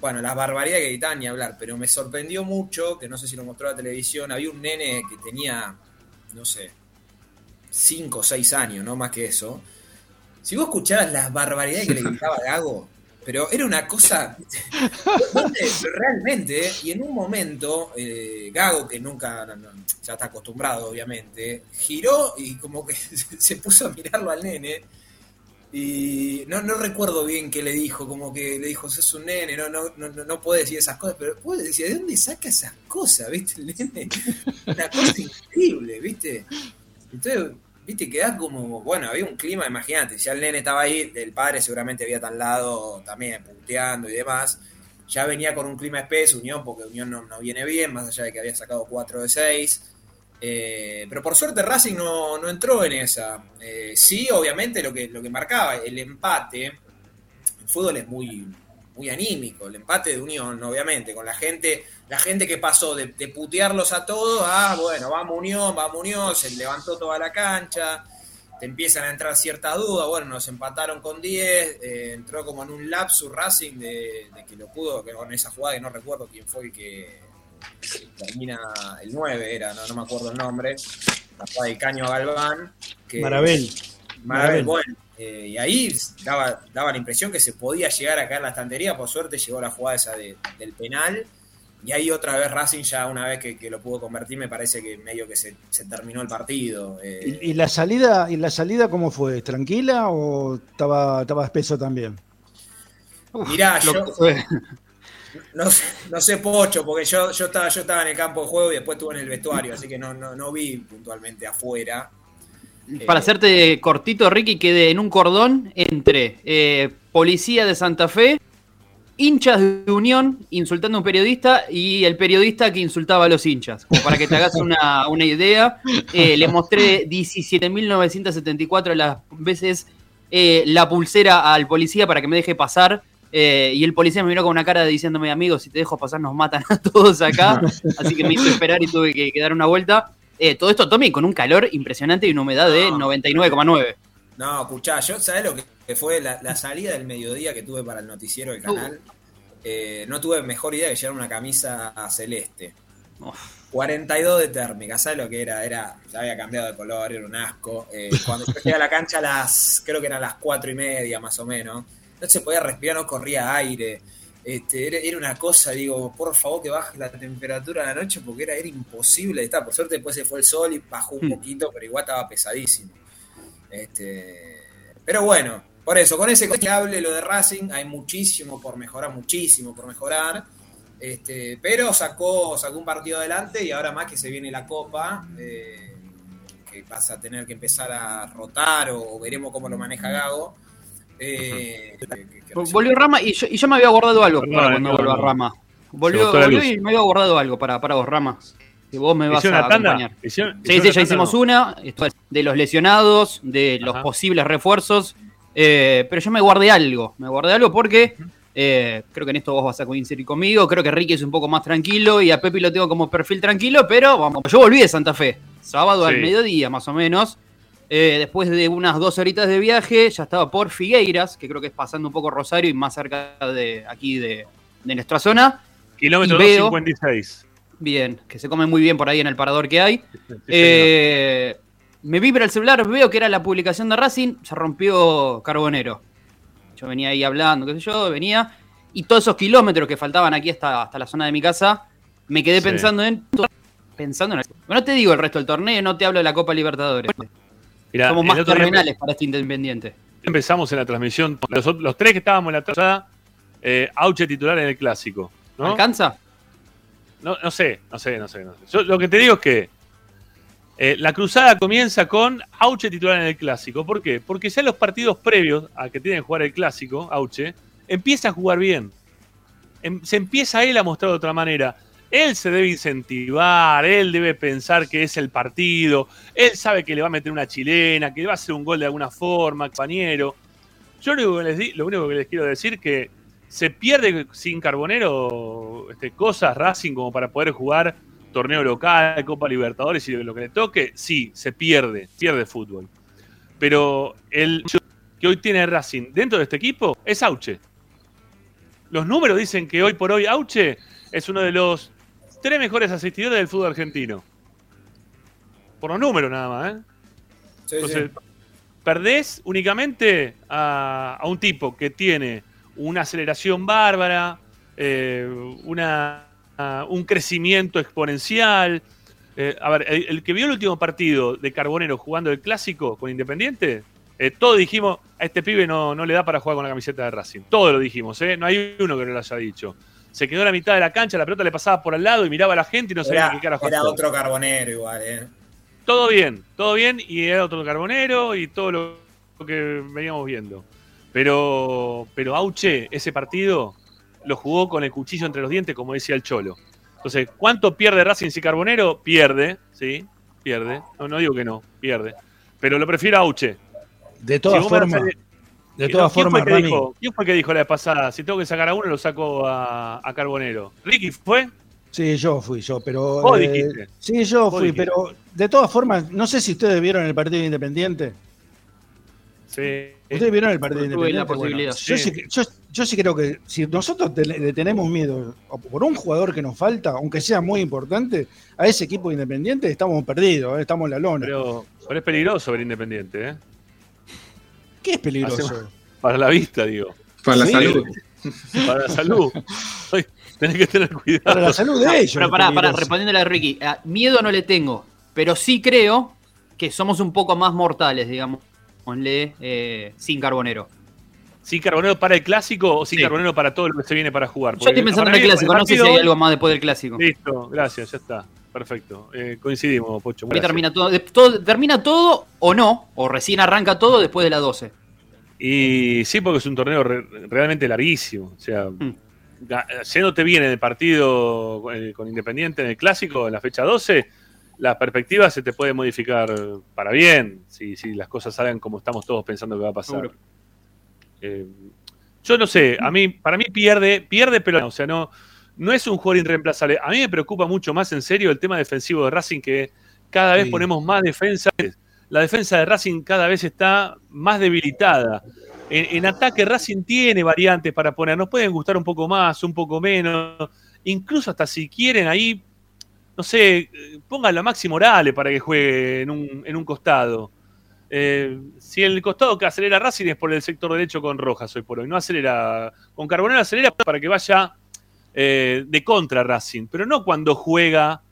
Bueno, las barbaridades que gritaban ni hablar, pero me sorprendió mucho, que no sé si lo mostró la televisión, había un nene que tenía, no sé, 5 o 6 años, no más que eso. Si vos escuchabas las barbaridades que le (laughs) gritaba Gago, pero era una cosa realmente, ¿eh? y en un momento, eh, Gago, que nunca, no, no, ya está acostumbrado obviamente, giró y como que (laughs) se puso a mirarlo al nene, y no, no recuerdo bien qué le dijo, como que le dijo, sos un nene, no, no, no, no, no puede decir esas cosas, pero puede decir, ¿de dónde saca esas cosas, viste, el nene? Una cosa (laughs) increíble, viste. Entonces, viste, quedás como, bueno, había un clima, imagínate, ya el nene estaba ahí, el padre seguramente había al lado también puteando y demás, ya venía con un clima espeso, Unión, porque Unión no, no viene bien, más allá de que había sacado 4 de 6. Eh, pero por suerte Racing no, no entró en esa. Eh, sí, obviamente lo que, lo que marcaba, el empate, el fútbol es muy, muy anímico, el empate de Unión, obviamente, con la gente, la gente que pasó de, de putearlos a todos, a bueno, vamos Unión, vamos Unión, se levantó toda la cancha, te empiezan a entrar ciertas dudas, bueno, nos empataron con 10, eh, entró como en un lapsus Racing de, de que lo pudo, que con esa jugada que no recuerdo quién fue el que termina el 9, era, no, no me acuerdo el nombre, la jugada de Caño a Galván. Que, Marabel. Marabel, Marabel. bueno, Eh, y ahí daba, daba la impresión que se podía llegar a caer la estantería. Por suerte llegó la jugada esa de- del penal. Y ahí otra vez Racing, ya una vez que, que lo pudo convertir, me parece que medio que se, se terminó el partido. Eh, ¿Y, y la salida, ¿Y la salida cómo fue? ¿Tranquila o estaba, estaba espeso también? Mirá, lo yo no, sé- no sé Pocho, porque yo, yo, estaba, yo estaba en el campo de juego y después estuve en el vestuario, así que no, no, no vi puntualmente afuera. Para hacerte cortito, Ricky, quedé en un cordón entre eh, policía de Santa Fe, hinchas de Unión insultando a un periodista y el periodista que insultaba a los hinchas. Como para que te hagas una, una idea, eh, le mostré 17.974 las veces eh, la pulsera al policía para que me deje pasar. eh, y el policía me miró con una cara diciéndome, amigo, si te dejo pasar nos matan a todos acá. (laughs) Así que me hizo esperar y tuve que, que dar una vuelta. Eh, todo esto, Tommy, con un calor impresionante y una humedad de 99,9. No, escuchá, yo, ¿sabés lo que- fue la, la salida del mediodía que tuve para el noticiero del canal? Eh, no tuve mejor idea que llevar una camisa celeste. 42 de térmica, ¿sabes lo que era? Era, ya había cambiado de color, era un asco. Eh, cuando yo llegué a la cancha a las, creo que eran las cuatro y media más o menos, no se podía respirar, no corría aire. Este, era, era una cosa, digo, por favor que baje la temperatura de la noche porque era, era imposible de estar. Por suerte después se fue el sol y bajó un poquito, pero igual estaba pesadísimo. Este, pero bueno, por eso, con ese que hable lo de Racing, hay muchísimo por mejorar, muchísimo por mejorar. Este, pero sacó, sacó un partido adelante y ahora más que se viene la Copa, eh, que vas a tener que empezar a rotar o, o veremos cómo lo maneja Gago. Eh, Volvió Rama y yo, y yo me había guardado algo Perdón, para cuando no, vuelva no. Rama. Volvió, volvió y me había guardado algo para, para vos, Rama. Que vos me vas ¿Hicieron a acompañar. ¿Hicieron- Sí, hicieron sí, una ya tanda hicimos no? una. Esto es de los lesionados, de los Ajá. posibles refuerzos. eh, pero yo me guardé algo. Me guardé algo porque eh, creo que en esto vos vas a coincidir conmigo. Creo que Ricky es un poco más tranquilo y a Pepi lo tengo como perfil tranquilo. Pero vamos, yo volví de Santa Fe. Sábado al mediodía, más o menos. Eh, después de unas dos horitas de viaje, ya estaba por Figueiras, que creo que es pasando un poco Rosario y más cerca de aquí de, de nuestra zona. Kilómetro Y veo- 256. Bien, que se come muy bien por ahí en el parador que hay. Sí. Eh, me vibra el celular, veo que era la publicación de Racing, se rompió Carbonero. Yo venía ahí hablando, qué sé yo, venía. Y todos esos kilómetros que faltaban aquí hasta, hasta la zona de mi casa, me quedé Sí. pensando en. Pensando en. No te digo el resto del torneo, no te hablo de la Copa Libertadores. Mirá, Somos más terrenales para este independiente. Empezamos en la transmisión. Los, los tres que estábamos en la trozada, eh, Auche titular en el clásico. ¿no? ¿Alcanza? No, no sé, no sé, no sé. no sé. Yo lo que te digo es que eh, la cruzada comienza con Auche titular en el clásico. ¿Por qué? Porque ya en los partidos previos a que tienen que jugar el clásico, Auche, empieza a jugar bien. Em- se empieza él a mostrar de otra manera. Él se debe incentivar, él debe pensar que es el partido, él sabe que le va a meter una chilena, que va a hacer un gol de alguna forma, compañero. Yo lo único que les, lo único que les quiero decir que se pierde sin Carbonero este, cosas Racing como para poder jugar torneo local, Copa Libertadores y lo que le toque, sí, se pierde, pierde fútbol. Pero el que hoy tiene Racing dentro de este equipo es Auche. Los números dicen que hoy por hoy Auche es uno de los tres mejores asistidores del fútbol argentino. Por los números nada más, ¿eh? Sí, Entonces, sí. perdés únicamente a, a un tipo que tiene una aceleración bárbara, eh, una, a- un crecimiento exponencial. Eh, a ver, el, el que vio el último partido de Carbonero jugando el clásico con Independiente, eh, todos dijimos, a este pibe no, no le da para jugar con la camiseta de Racing. Todos lo dijimos, ¿eh? no hay uno que no lo haya dicho. Se quedó a la mitad de la cancha, la pelota le pasaba por al lado y miraba a la gente y no sabía Era, qué carajo era otro carbonero igual, ¿eh? Todo bien, todo bien, y era otro carbonero y todo lo que veníamos viendo. Pero, pero Auche, ese partido lo jugó con el cuchillo entre los dientes, como decía el Cholo. Entonces, ¿cuánto pierde Racing si Carbonero? Pierde, sí, pierde. No, no digo que no, pierde. Pero lo prefiero a Auche. De todas Si formas, de ¿Quién todas fue formas, el que Rami, dijo- ¿Quién fue que dijo la vez pasada? Si tengo que sacar a uno, lo saco a, a Carbonero. ¿Ricky fue? Sí, yo fui yo, pero. Vos eh, dijiste. Sí, yo Vos fui, dijiste. pero de todas formas, no sé si ustedes vieron el partido Independiente. Sí. ¿Ustedes vieron el partido la Independiente? posibilidad. yo, Sí. sí, que- yo, yo sí creo que si nosotros le tenemos miedo por un jugador que nos falta, aunque sea muy importante, a ese equipo Independiente estamos perdidos, eh, estamos en la lona. Pero, pero es peligroso ver Independiente, ¿eh? Qué es peligroso? Hacemos- para la vista, digo. Para la Sí. salud. Para la salud. (laughs) Ay, Tenés que tener cuidado. Para la salud de ellos. Pero pará, pará, respondiéndole a Ricky, ah, miedo no le tengo, pero sí creo que somos un poco más mortales, digamos, eh, sin carbonero. ¿Sí carbonero para el clásico o sin carbonero para todo lo que se viene para jugar? Yo estoy pensando en el clásico, no sé si hay algo más después del clásico. Listo, gracias, ya está. Perfecto. Eh, coincidimos, Pocho. Gracias. termina todo, termina todo o no, o recién arranca todo después de las 12. Y sí, porque es un torneo re- realmente larguísimo. O sea, Mm. yéndote bien en el partido eh, con Independiente en el clásico, en la fecha 12, las perspectivas se te pueden modificar para bien, si, si las cosas salgan como estamos todos pensando que va a pasar. Eh, yo no sé, a mí, para mí pierde, pierde, pero o sea, no, no es un jugador irreemplazable. A mí me preocupa mucho más en serio el tema defensivo de Racing, que cada vez Sí. ponemos más defensa. La defensa de Racing cada vez está más debilitada. En, en ataque Racing tiene variantes para poner, nos pueden gustar un poco más, un poco menos, incluso hasta si quieren ahí, no sé, pónganlo a Maxi Morales para que juegue en un, en un costado. Eh, si el costado que acelera Racing es por el sector derecho con Rojas hoy por hoy, no acelera, con Carbonero acelera para que vaya eh, de contra Racing, pero no cuando juega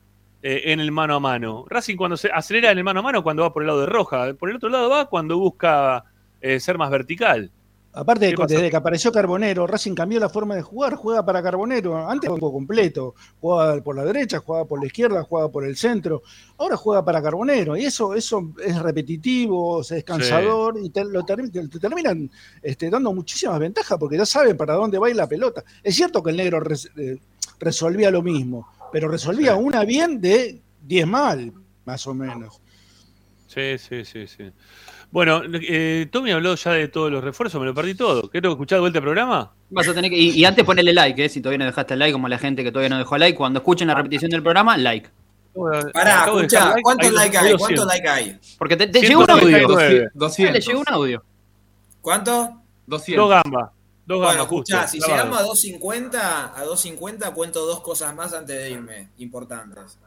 eh, en el mano a mano. Racing cuando se acelera en el mano a mano cuando va por el lado de Roja, por el otro lado va cuando busca eh, ser más vertical. Aparte, desde que apareció Carbonero, Racing cambió la forma de jugar, juega para Carbonero. Antes jugaba completo, jugaba por la derecha, jugaba por la izquierda, jugaba por el centro. Ahora juega para Carbonero y eso, eso es repetitivo, es cansador y te, lo termi- te- te terminan este, dando muchísimas ventajas porque ya saben para dónde va a ir la pelota. Es cierto que el negro res- eh, resolvía lo mismo, pero resolvía una bien de 10 mal, más o menos. Sí, sí, sí, sí. Bueno, eh, Tommy habló ya de todos los refuerzos, me lo perdí todo. ¿Quiero escuchar de vuelta el programa? Vas a tener que, y, y antes ponerle like, eh, si todavía no dejaste el like, como la gente que todavía no dejó like, cuando escuchen la repetición del programa, like. Pará, escuchá, dejar like, ¿cuántos hay likes hay? 200. ¿Cuántos likes hay? Porque te, te llegó un audio. 139. Ah, le llegó un audio. ¿Cuánto? Dos gambas. Dos Bueno, gambas, justo. escuchá, si llegamos a 250, a 250 cuento dos cosas más antes de irme, importantes.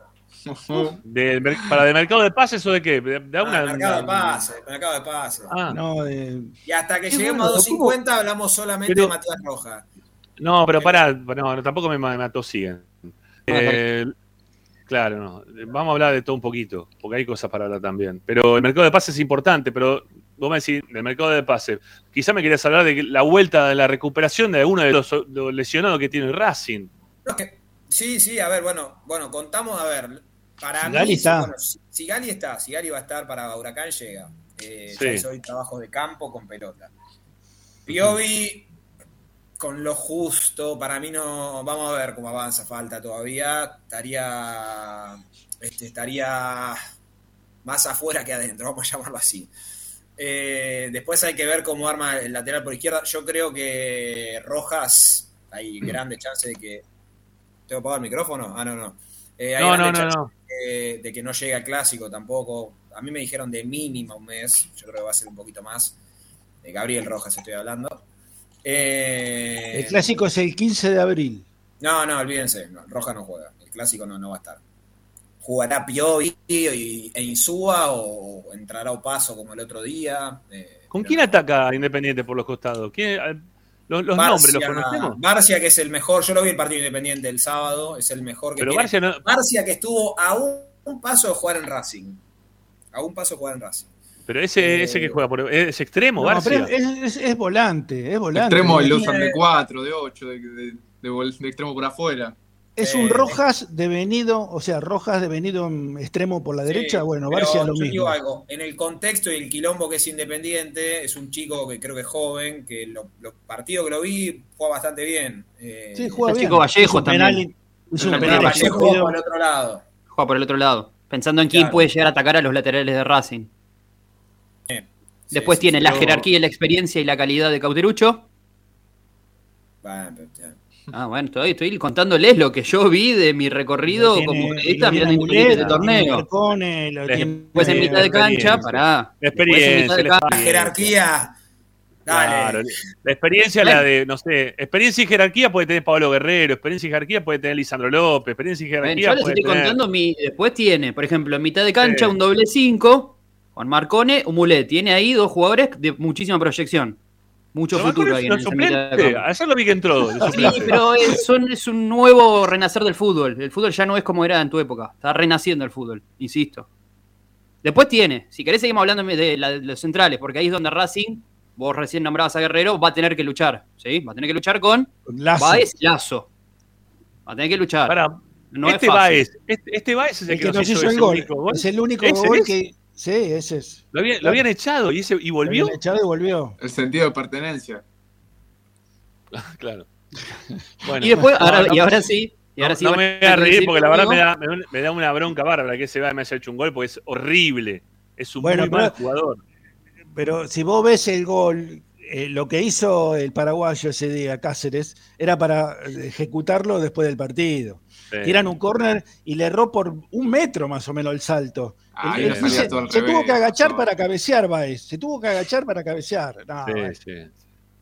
Del mer- ¿Para de mercado de pases o de qué? De, de Ah, una, mercado de una- pase, mercado de pase. Ah. No, eh, Y hasta que lleguemos bueno, a 250 hablamos solamente Pero- de Matías Roja. No, pero pará, no, no, tampoco me, me atosiguen. Eh, claro, no. Vamos a hablar de todo un poquito, porque hay cosas para hablar también. Pero el mercado de pases es importante, pero vos me decís, del mercado de pases, quizá me querías hablar de la vuelta de la recuperación de alguno de los, los lesionados que tiene el Racing. Sí, sí, a ver, bueno, bueno, contamos, a ver, para Si mí, está. bueno, si, si Gali está, si Gali va a estar para Huracán, llega. Eh, Sí. Yo hoy trabajos de campo con pelota. Piovi, con lo justo, para mí no, vamos a ver cómo avanza, falta todavía, estaría, este, estaría más afuera que adentro, vamos a llamarlo así. Eh, después hay que ver cómo arma el lateral por izquierda. Yo creo que Rojas, hay grandes chances de que. ¿Tengo que apagar el micrófono? Ah, no, no. Eh, hay No, no, no, no. De, de que no llegue al clásico tampoco. A mí me dijeron de mínima un mes. Yo creo que va a ser un poquito más. De Gabriel Rojas estoy hablando. Eh, el clásico es el 15 de abril. no, no, olvídense. No, Roja no juega. El clásico no, no va a estar. Jugará Piovi y- e Insúa o entrará Opaso como el otro día. eh, ¿Con quién no. ataca Independiente por los costados? ¿Quién- eh, los los nombres los conocemos? Barcia, que es el mejor. Yo lo vi el partido independiente el sábado. Es el mejor que Pero tiene. Barcia no- Barcia que estuvo a un, un paso de jugar en Racing. A un paso de jugar en Racing. Pero ese, ese que juega por. Es extremo, No, Barcia. pero es, es- es volante, es volante. Extremo lo usan de 4, de 8, de, de- de de extremo por afuera. Es Eh, un Rojas devenido, o sea, Rojas devenido en extremo por la derecha. Sí, bueno, Barcia lo yo mismo. digo algo, en el contexto y el quilombo que es independiente, es un chico que creo que es joven, que lo- los partidos que lo vi juega bastante bien. Eh, Sí, juega bien. chico Vallejo también. un penal Vallejo juega por el otro lado. Juega por el otro lado. Pensando en quién puede llegar a atacar a los laterales de Racing. Eh, Después sí, tiene la pero- jerarquía y la experiencia y la calidad de Cauterucho. Bueno, pero, ya. Ah, bueno, estoy, estoy contándoles lo que yo vi de mi recorrido tiene- como periodista mirando torneo. Marcone, lo tiene- en mitad de cancha, pará. La experiencia, mitad de la cancha. La jerarquía. Dale. Claro, la experiencia, la de, no sé, experiencia y jerarquía puede tener Pablo Guerrero, experiencia y jerarquía puede tener Lisandro López, experiencia y jerarquía yo les puede estoy tener... contando mi. Después tiene, por ejemplo, en mitad de cancha Sí. un doble 5. Con Marcone, Mulet. Tiene ahí dos jugadores de muchísima proyección. Mucho Pero futuro ahí en de suplente. Ayer lo vi que entró. Sí, pero es, son- es un nuevo renacer del fútbol. El fútbol ya no es como era en tu época. Está renaciendo el fútbol, insisto. Después tiene, si querés seguimos hablando de, la- de los centrales, porque ahí es donde Racing, vos recién nombrabas a Guerrero, va a tener que luchar. ¿sí? Va a tener que luchar con Lazo. Baez y Lazo. Va a tener que luchar. Pará, no este es fácil. Baez, este, este Baez es el, El que nos nos hizo hizo el gol. único gol. Es el único ¿Ese gol es? que. Sí, ese es. Lo, habían, lo habían echado y, ese, y volvió. Lo habían echado y volvió. El sentido de pertenencia. (laughs) claro. (laughs) Bueno. Y después, ahora, y sí. Y ahora no, sí no me voy a reír porque la verdad me da, me, da- me da una bronca bárbara que ese Baez me haya hecho un gol porque es horrible. Es un Bueno, muy mal jugador. Pero si vos ves el gol, eh, lo que hizo el paraguayo ese día, Cáceres, era para ejecutarlo después del partido. Sí. Tiran un córner y le erró por un metro más o menos el salto. Ah, El- el todo se tuvo que agachar no. para cabecear, Baez. Se tuvo que agachar para cabecear. No, Sí.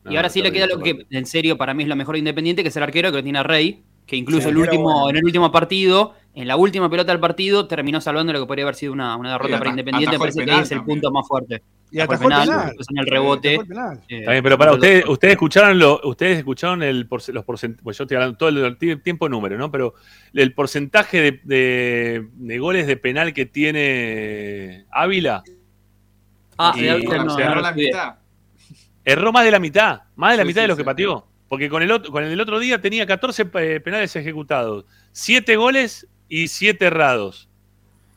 Y ahora sí le queda lo que, en serio, para mí es lo mejor de independiente, que es el arquero que lo tiene a Rey, que incluso Sí, el pero último, bueno. en el último partido, en la última pelota del partido, terminó salvando lo que podría haber sido una, una derrota Sí, para Independiente. Me parece que es el también. punto más fuerte. Y Atajó el penal, en el rebote. El penal. eh, Está bien, pero para ustedes, ustedes escucharon lo, ustedes escucharon el los porcentajes, pues yo estoy hablando todo el ti- tiempo número, ¿no? Pero el porcentaje de, de- de goles de penal que tiene Ávila Ah, Y- eh, o no, sea, no Ganó lo la mitad. erró más de la mitad, más de la Sí, mitad sí, de los sí. que pateó. Porque con el otro, con el del otro día tenía 14 pe- penales ejecutados, 7 goles y 7 errados.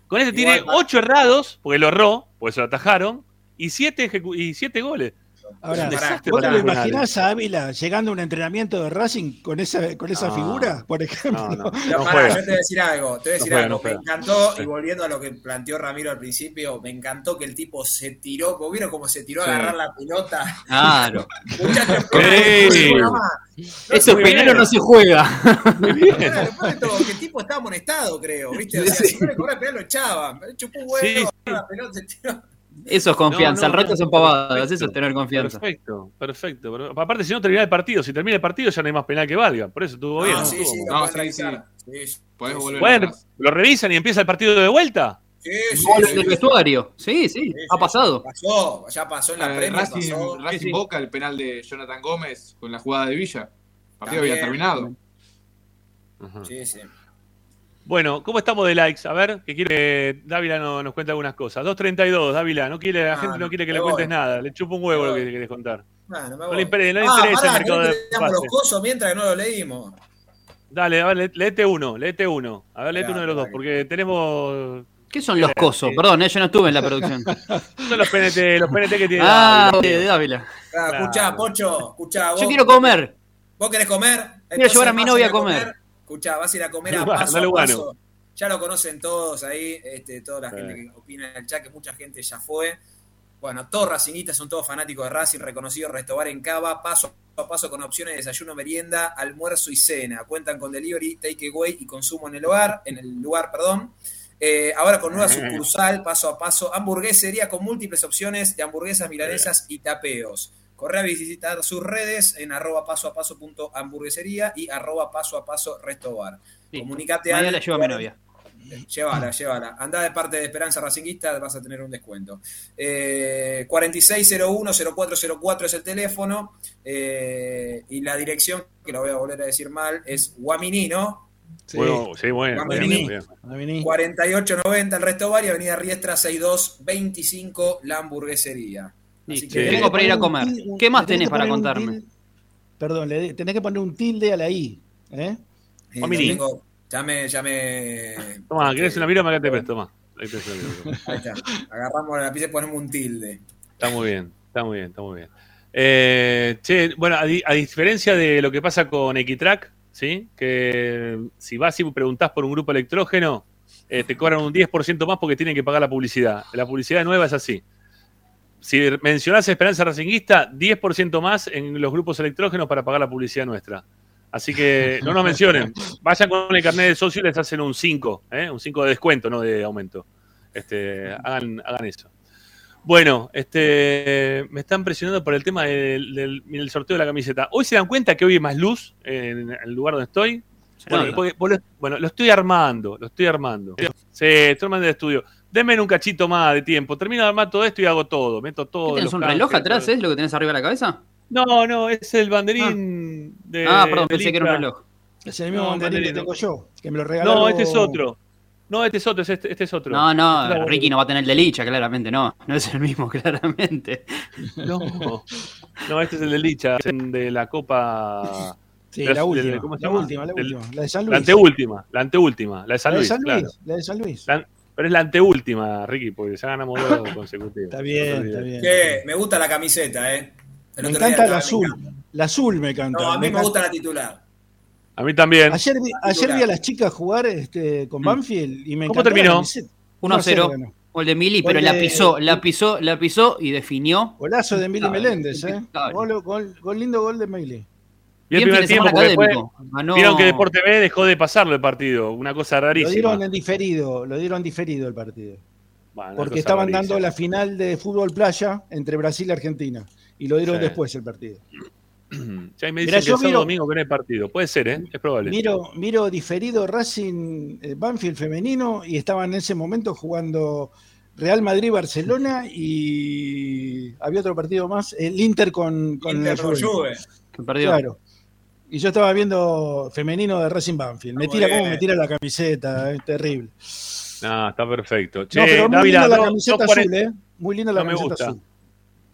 Con este Igual, tiene 8 errados, porque lo erró, porque se lo atajaron, y 7 y siete goles. Ahora, un desastre ¿vos te lo imaginás a Ávila llegando a un entrenamiento de Racing con esa, con esa No. figura, por ejemplo? No, no, no yo te voy a decir algo, te voy a No decir juega, algo. no me encantó, y volviendo a lo que planteó Ramiro al principio, me encantó que el tipo se tiró, ¿vos ¿vieron cómo se tiró a Sí. agarrar la pelota? Claro. (laughs) Muchachos, Eso puede. no se juega. Muy bien. (laughs) Claro, después de todo, que el tipo estaba amonestado, creo, ¿viste? O sea, Sí. si no le penal lo echaban. Chupó un huevo, Sí, la pelota, se tiró. Eso es confianza. No, Al no, rato no, son pavadas. perfecto, Eso es tener confianza. Perfecto, perfecto. Pero aparte, si no termina el partido, si termina el partido ya no hay más penal que valga. Por eso estuvo bien. Sí, sí, lo No, sí, revisar. Sí, sí, Podés volver Bueno, lo revisan y empieza el partido de vuelta. Sí, sí, sí, del vestuario. Sí, sí, Sí, ha pasado. Pasó, ya pasó en la Eh, Premier, Racing, pasó. Racing Sí, sí. Boca, el penal de Jonathan Gómez con la jugada de Villa. El partido También. había terminado. Ajá. Sí, sí. Bueno, ¿cómo estamos de likes? A ver, que quiere que Dávila no- nos cuente algunas cosas. 2.32, Dávila, no quiere, la Ah, gente no quiere que le cuentes nada. Le chupa un huevo lo que querés contar. No le, impere- no le ah, interesa el mercado ¿querés de que leamos los pases. cosos mientras que no lo leímos? Dale, a ver, léete uno, léete uno. A ver, léete uno de los dos, porque tenemos. ¿Qué son los Sí. cosos? Perdón, eh, yo no estuve en la producción. (laughs) (laughs) Son los PNT, los PNT que tiene. Ah, Dávila. de Dávila. Claro. Escuchá, Pocho, escuchá. Vos, Yo quiero comer. ¿Vos querés comer? Quiero llevar a mi novia a comer. Escuchá, vas (laughs) a ir a comer a paso a paso. Ya lo conocen todos ahí, este, toda la Sí. gente que opina en el chat, que mucha gente ya fue. Bueno, todos racinguistas son todos fanáticos de Racing, reconocidos, Restobar en Cava, paso a paso con opciones de desayuno, merienda, almuerzo y cena. Cuentan con delivery, takeaway y consumo en el hogar, en el lugar, perdón. Eh, ahora con nueva sucursal, paso a paso, hamburguesería con múltiples opciones de hamburguesas milanesas y tapeos. Corre a visitar sus redes en arroba paso a paso punto hamburguesería y arroba paso a paso restobar. Listo. Comunicate Mañana al- la llevo a mi novia. Llévala, llévala. Andá de parte de Esperanza Racinguista, vas a tener un descuento. Eh, 4601-0404 es el teléfono. eh, y la dirección, que lo voy a volver a decir mal, es Guaminí, ¿no? Sí. Bueno, sí, bueno. Bien, bien. Vení. 4890 el Resto Bar y Avenida Riestra 6225 la hamburguesería. Así Listo. que- Tengo para ir a comer. ¿Qué más tenés para contarme? Perdón, le tenés que poner un tilde a la I. ¿eh? Eh, lo tengo- ya me, ya me. Toma, ¿querés una mira? Acá te presto, toma. Ahí. Ahí está. Agarramos la lápiz y ponemos un tilde. Está muy bien, está muy bien, está muy bien. Eh, che, bueno, a, di- a diferencia de lo que pasa con Equitrack, ¿sí? Que si vas y preguntás por un grupo electrógeno, eh, te cobran un 10% más porque tienen que pagar la publicidad. La publicidad nueva es así. Si mencionás Esperanza Racinguista, 10% más en los grupos electrógenos para pagar la publicidad nuestra. Así que no nos mencionen. (laughs) Vayan con el carnet de socio y les hacen un 5, ¿eh? un 5 de descuento, no de aumento. Este, hagan, hagan eso. Bueno, este, me están presionando por el tema del, del- del sorteo de la camiseta. Hoy se dan cuenta que hoy hay más luz en el lugar donde estoy. Bueno, porque- bueno, lo estoy armando, lo estoy armando. Sí, estoy armando el estudio. Denme un cachito más de tiempo. Termino de armar todo esto y hago todo. Meto todo. ¿Qué tenés los un reloj atrás, todo. es lo que tenés arriba de la cabeza? No, no, es el banderín de. Ah, perdón, pensé que era un reloj. Es el mismo No, banderín que tengo yo, que me lo regaló. No, este es otro. No, este es otro, es este, este es otro. No, Este no, es la- Ricky no va a tener el de Licha, claramente, no. No es el mismo, (laughs) claramente. No, no, este es el de Licha, es el de la Copa. Sí, la última, ¿cómo se la llama? última, la última, la de San La Luis. anteúltima, la anteúltima, la de San La de Luis, San claro. Luis, la de San Luis. La- pero es la anteúltima, Ricky, porque ya ganamos dos (laughs) consecutivos. Está bien, está bien. Che, me gusta la camiseta, ¿eh? El Me encanta la azul. La azul me encanta. No, a mí me gusta la titular. A mí también. Ayer vi, ayer Titular. vi a las chicas jugar este, con Banfield y me ¿Cómo terminó? camiseta. 1-0. ganó. Gol de Mili, pero la pisó, la pisó, la pisó y definió. Golazo de Mili Meléndez, ¿eh? gol- gol lindo gol de Mili. Y el primer tiempo, porque después vieron que Deporte B dejó de pasarlo el partido. Una cosa Lo rarísima. dieron en diferido, lo dieron diferido el partido. Bueno, Porque estaban rarísima. dando la final de fútbol playa entre Brasil y Argentina. Y lo dieron Sí. después el partido. (clears throat) Ya me Mirá, dicen que yo el sábado miro- domingo que no hay partido. Puede ser, ¿eh? Es probable. Miro, miro diferido Racing eh, Banfield femenino y estaban en ese momento jugando Real Madrid-Barcelona y había otro partido más, el Inter con, con Inter la con Juve. Juve. Perdió. Claro. Y yo estaba viendo femenino de Racing Banfield. Me tira como me tira la camiseta, es terrible. No, está perfecto. Che, no, pero muy Dávila, linda la camiseta cuarenta- azul, ¿eh? Muy linda la No me camiseta gusta. azul.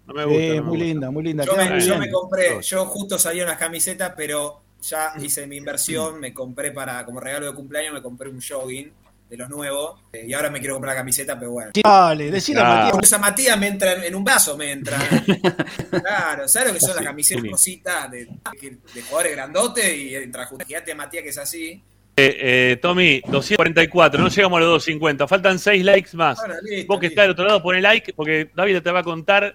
No me gusta. no me muy gusta. linda, muy linda. Yo me, muy yo me compré, yo justo salieron las camisetas, pero ya hice mi inversión, me compré para, como regalo de cumpleaños, me compré un jogging de los nuevos, eh, y ahora me quiero comprar la camiseta, pero bueno. Dale, a Ah. Matías. Porque esa Matías me entra en, en un vaso, me entra. (laughs) claro, ¿sabes lo que son las camisetas Sí. cositas de, jugadores grandotes? Y entra justo, fíjate Matías que es así. Eh, eh, Tommy, 244, no llegamos a los 250, faltan 6 likes más. Listo, Vos que estás del otro lado, pone like, porque David te va a contar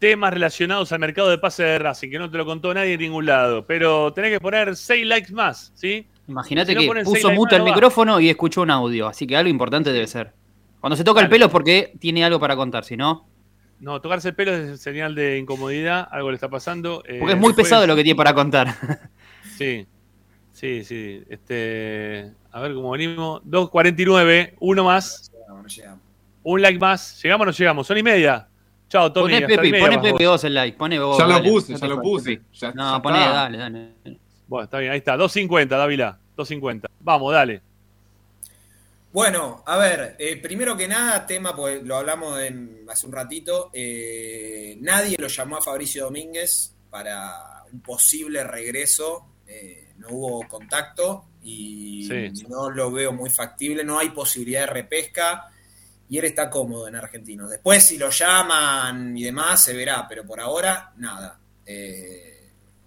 temas relacionados al mercado de pase de Racing, que no te lo contó nadie en ningún lado. Pero tenés que poner 6 likes más, ¿sí? Imagínate Si no que puso muto el no micrófono y escuchó un audio, así que algo importante debe ser. Cuando se toca el pelo es porque tiene algo para contar, si no. No, tocarse el pelo es señal de incomodidad, algo le está pasando. eh, Porque es muy después- pesado lo que tiene para contar. (laughs) Sí, sí, sí. Este, a ver cómo venimos. 2.49, uno más, No, no llegamos. un like más. ¿Llegamos o no llegamos? Son y media. Chao, Tommy. Poné Pepe, poné Pepe vos. el like, poné vos. Ya lo dale. puse, ya lo puse. Ya- No, ya poné, está. dale, dale. Bueno, está bien, ahí está. 2.50, Dávila. 2.50. Vamos, dale. Bueno, a ver, eh, primero que nada, tema, pues lo hablamos en- hace un ratito, eh, nadie lo llamó a Fabricio Domínguez para un posible regreso, eh, no hubo contacto y Sí. no lo veo muy factible, no hay posibilidad de repesca y él está cómodo en Argentinos. Después si lo llaman y demás se verá, pero por ahora nada. Eh,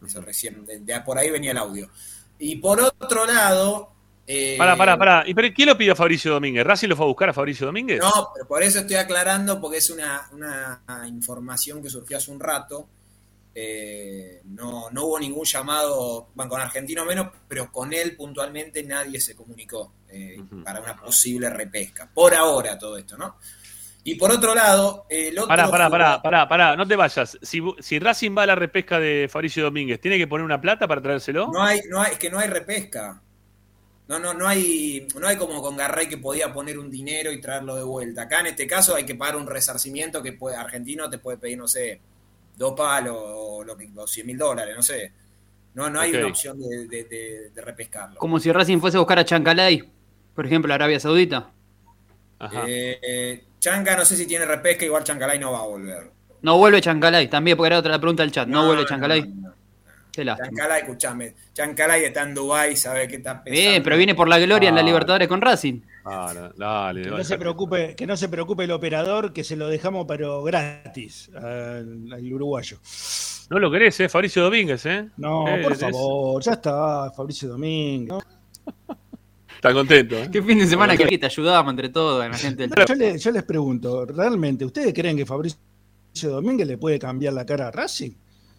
eso recién, de, de por ahí venía el audio. Y por otro lado... eh, Pará, pará, pará. ¿Y pero quién lo pidió a Fabricio Domínguez? ¿Racing lo fue a buscar a Fabricio Domínguez? No, pero por eso estoy aclarando, porque es una, una información que surgió hace un rato. Eh, no, no hubo ningún llamado, bueno, con Argentino menos, pero con él puntualmente nadie se comunicó eh, para una posible repesca. Por ahora todo esto, ¿no? Y por otro lado, el otro... Pará, pará, pará, jugador- pará, pará, no te vayas. Si, si Racing va a la repesca de Fabricio Domínguez, ¿tiene que poner una plata para traérselo? No hay, no hay, es que no hay repesca. No, no, no hay, no hay como con Garrey que podía poner un dinero y traerlo de vuelta. Acá en este caso hay que pagar un resarcimiento que puede, argentino te puede pedir, no sé, dos palos o, lo que, o 100 mil dólares, no sé. No, no hay una opción de, de- de- de repescarlo. Como si Racing fuese a buscar a Chancalay, por ejemplo, a Arabia Saudita. Eh, eh, Chanca no sé si tiene repesca, igual Chancalay no va a volver. No vuelve Chancalay, también, porque era otra la pregunta del chat. No, No, vuelve no, Chancalay. no, Qué lástima. Chancalay, escúchame, Chancalay está en Dubái, sabe que está pensando. Bien, pero viene por la gloria en la Ah. Libertadores con Racing. Dale, dale. Que no se preocupe, que no se preocupe el operador, que se lo dejamos pero gratis al, al uruguayo. No lo querés, ¿eh? Fabricio Domínguez, ¿eh? No, Eh, por favor, ya está, Fabricio Domínguez. Está contento, ¿eh? Qué fin de semana que te ayudábamos entre todos, la gente del Yo, le- yo les pregunto, ¿realmente ustedes creen que Fabricio Domínguez le puede cambiar la cara a Racing?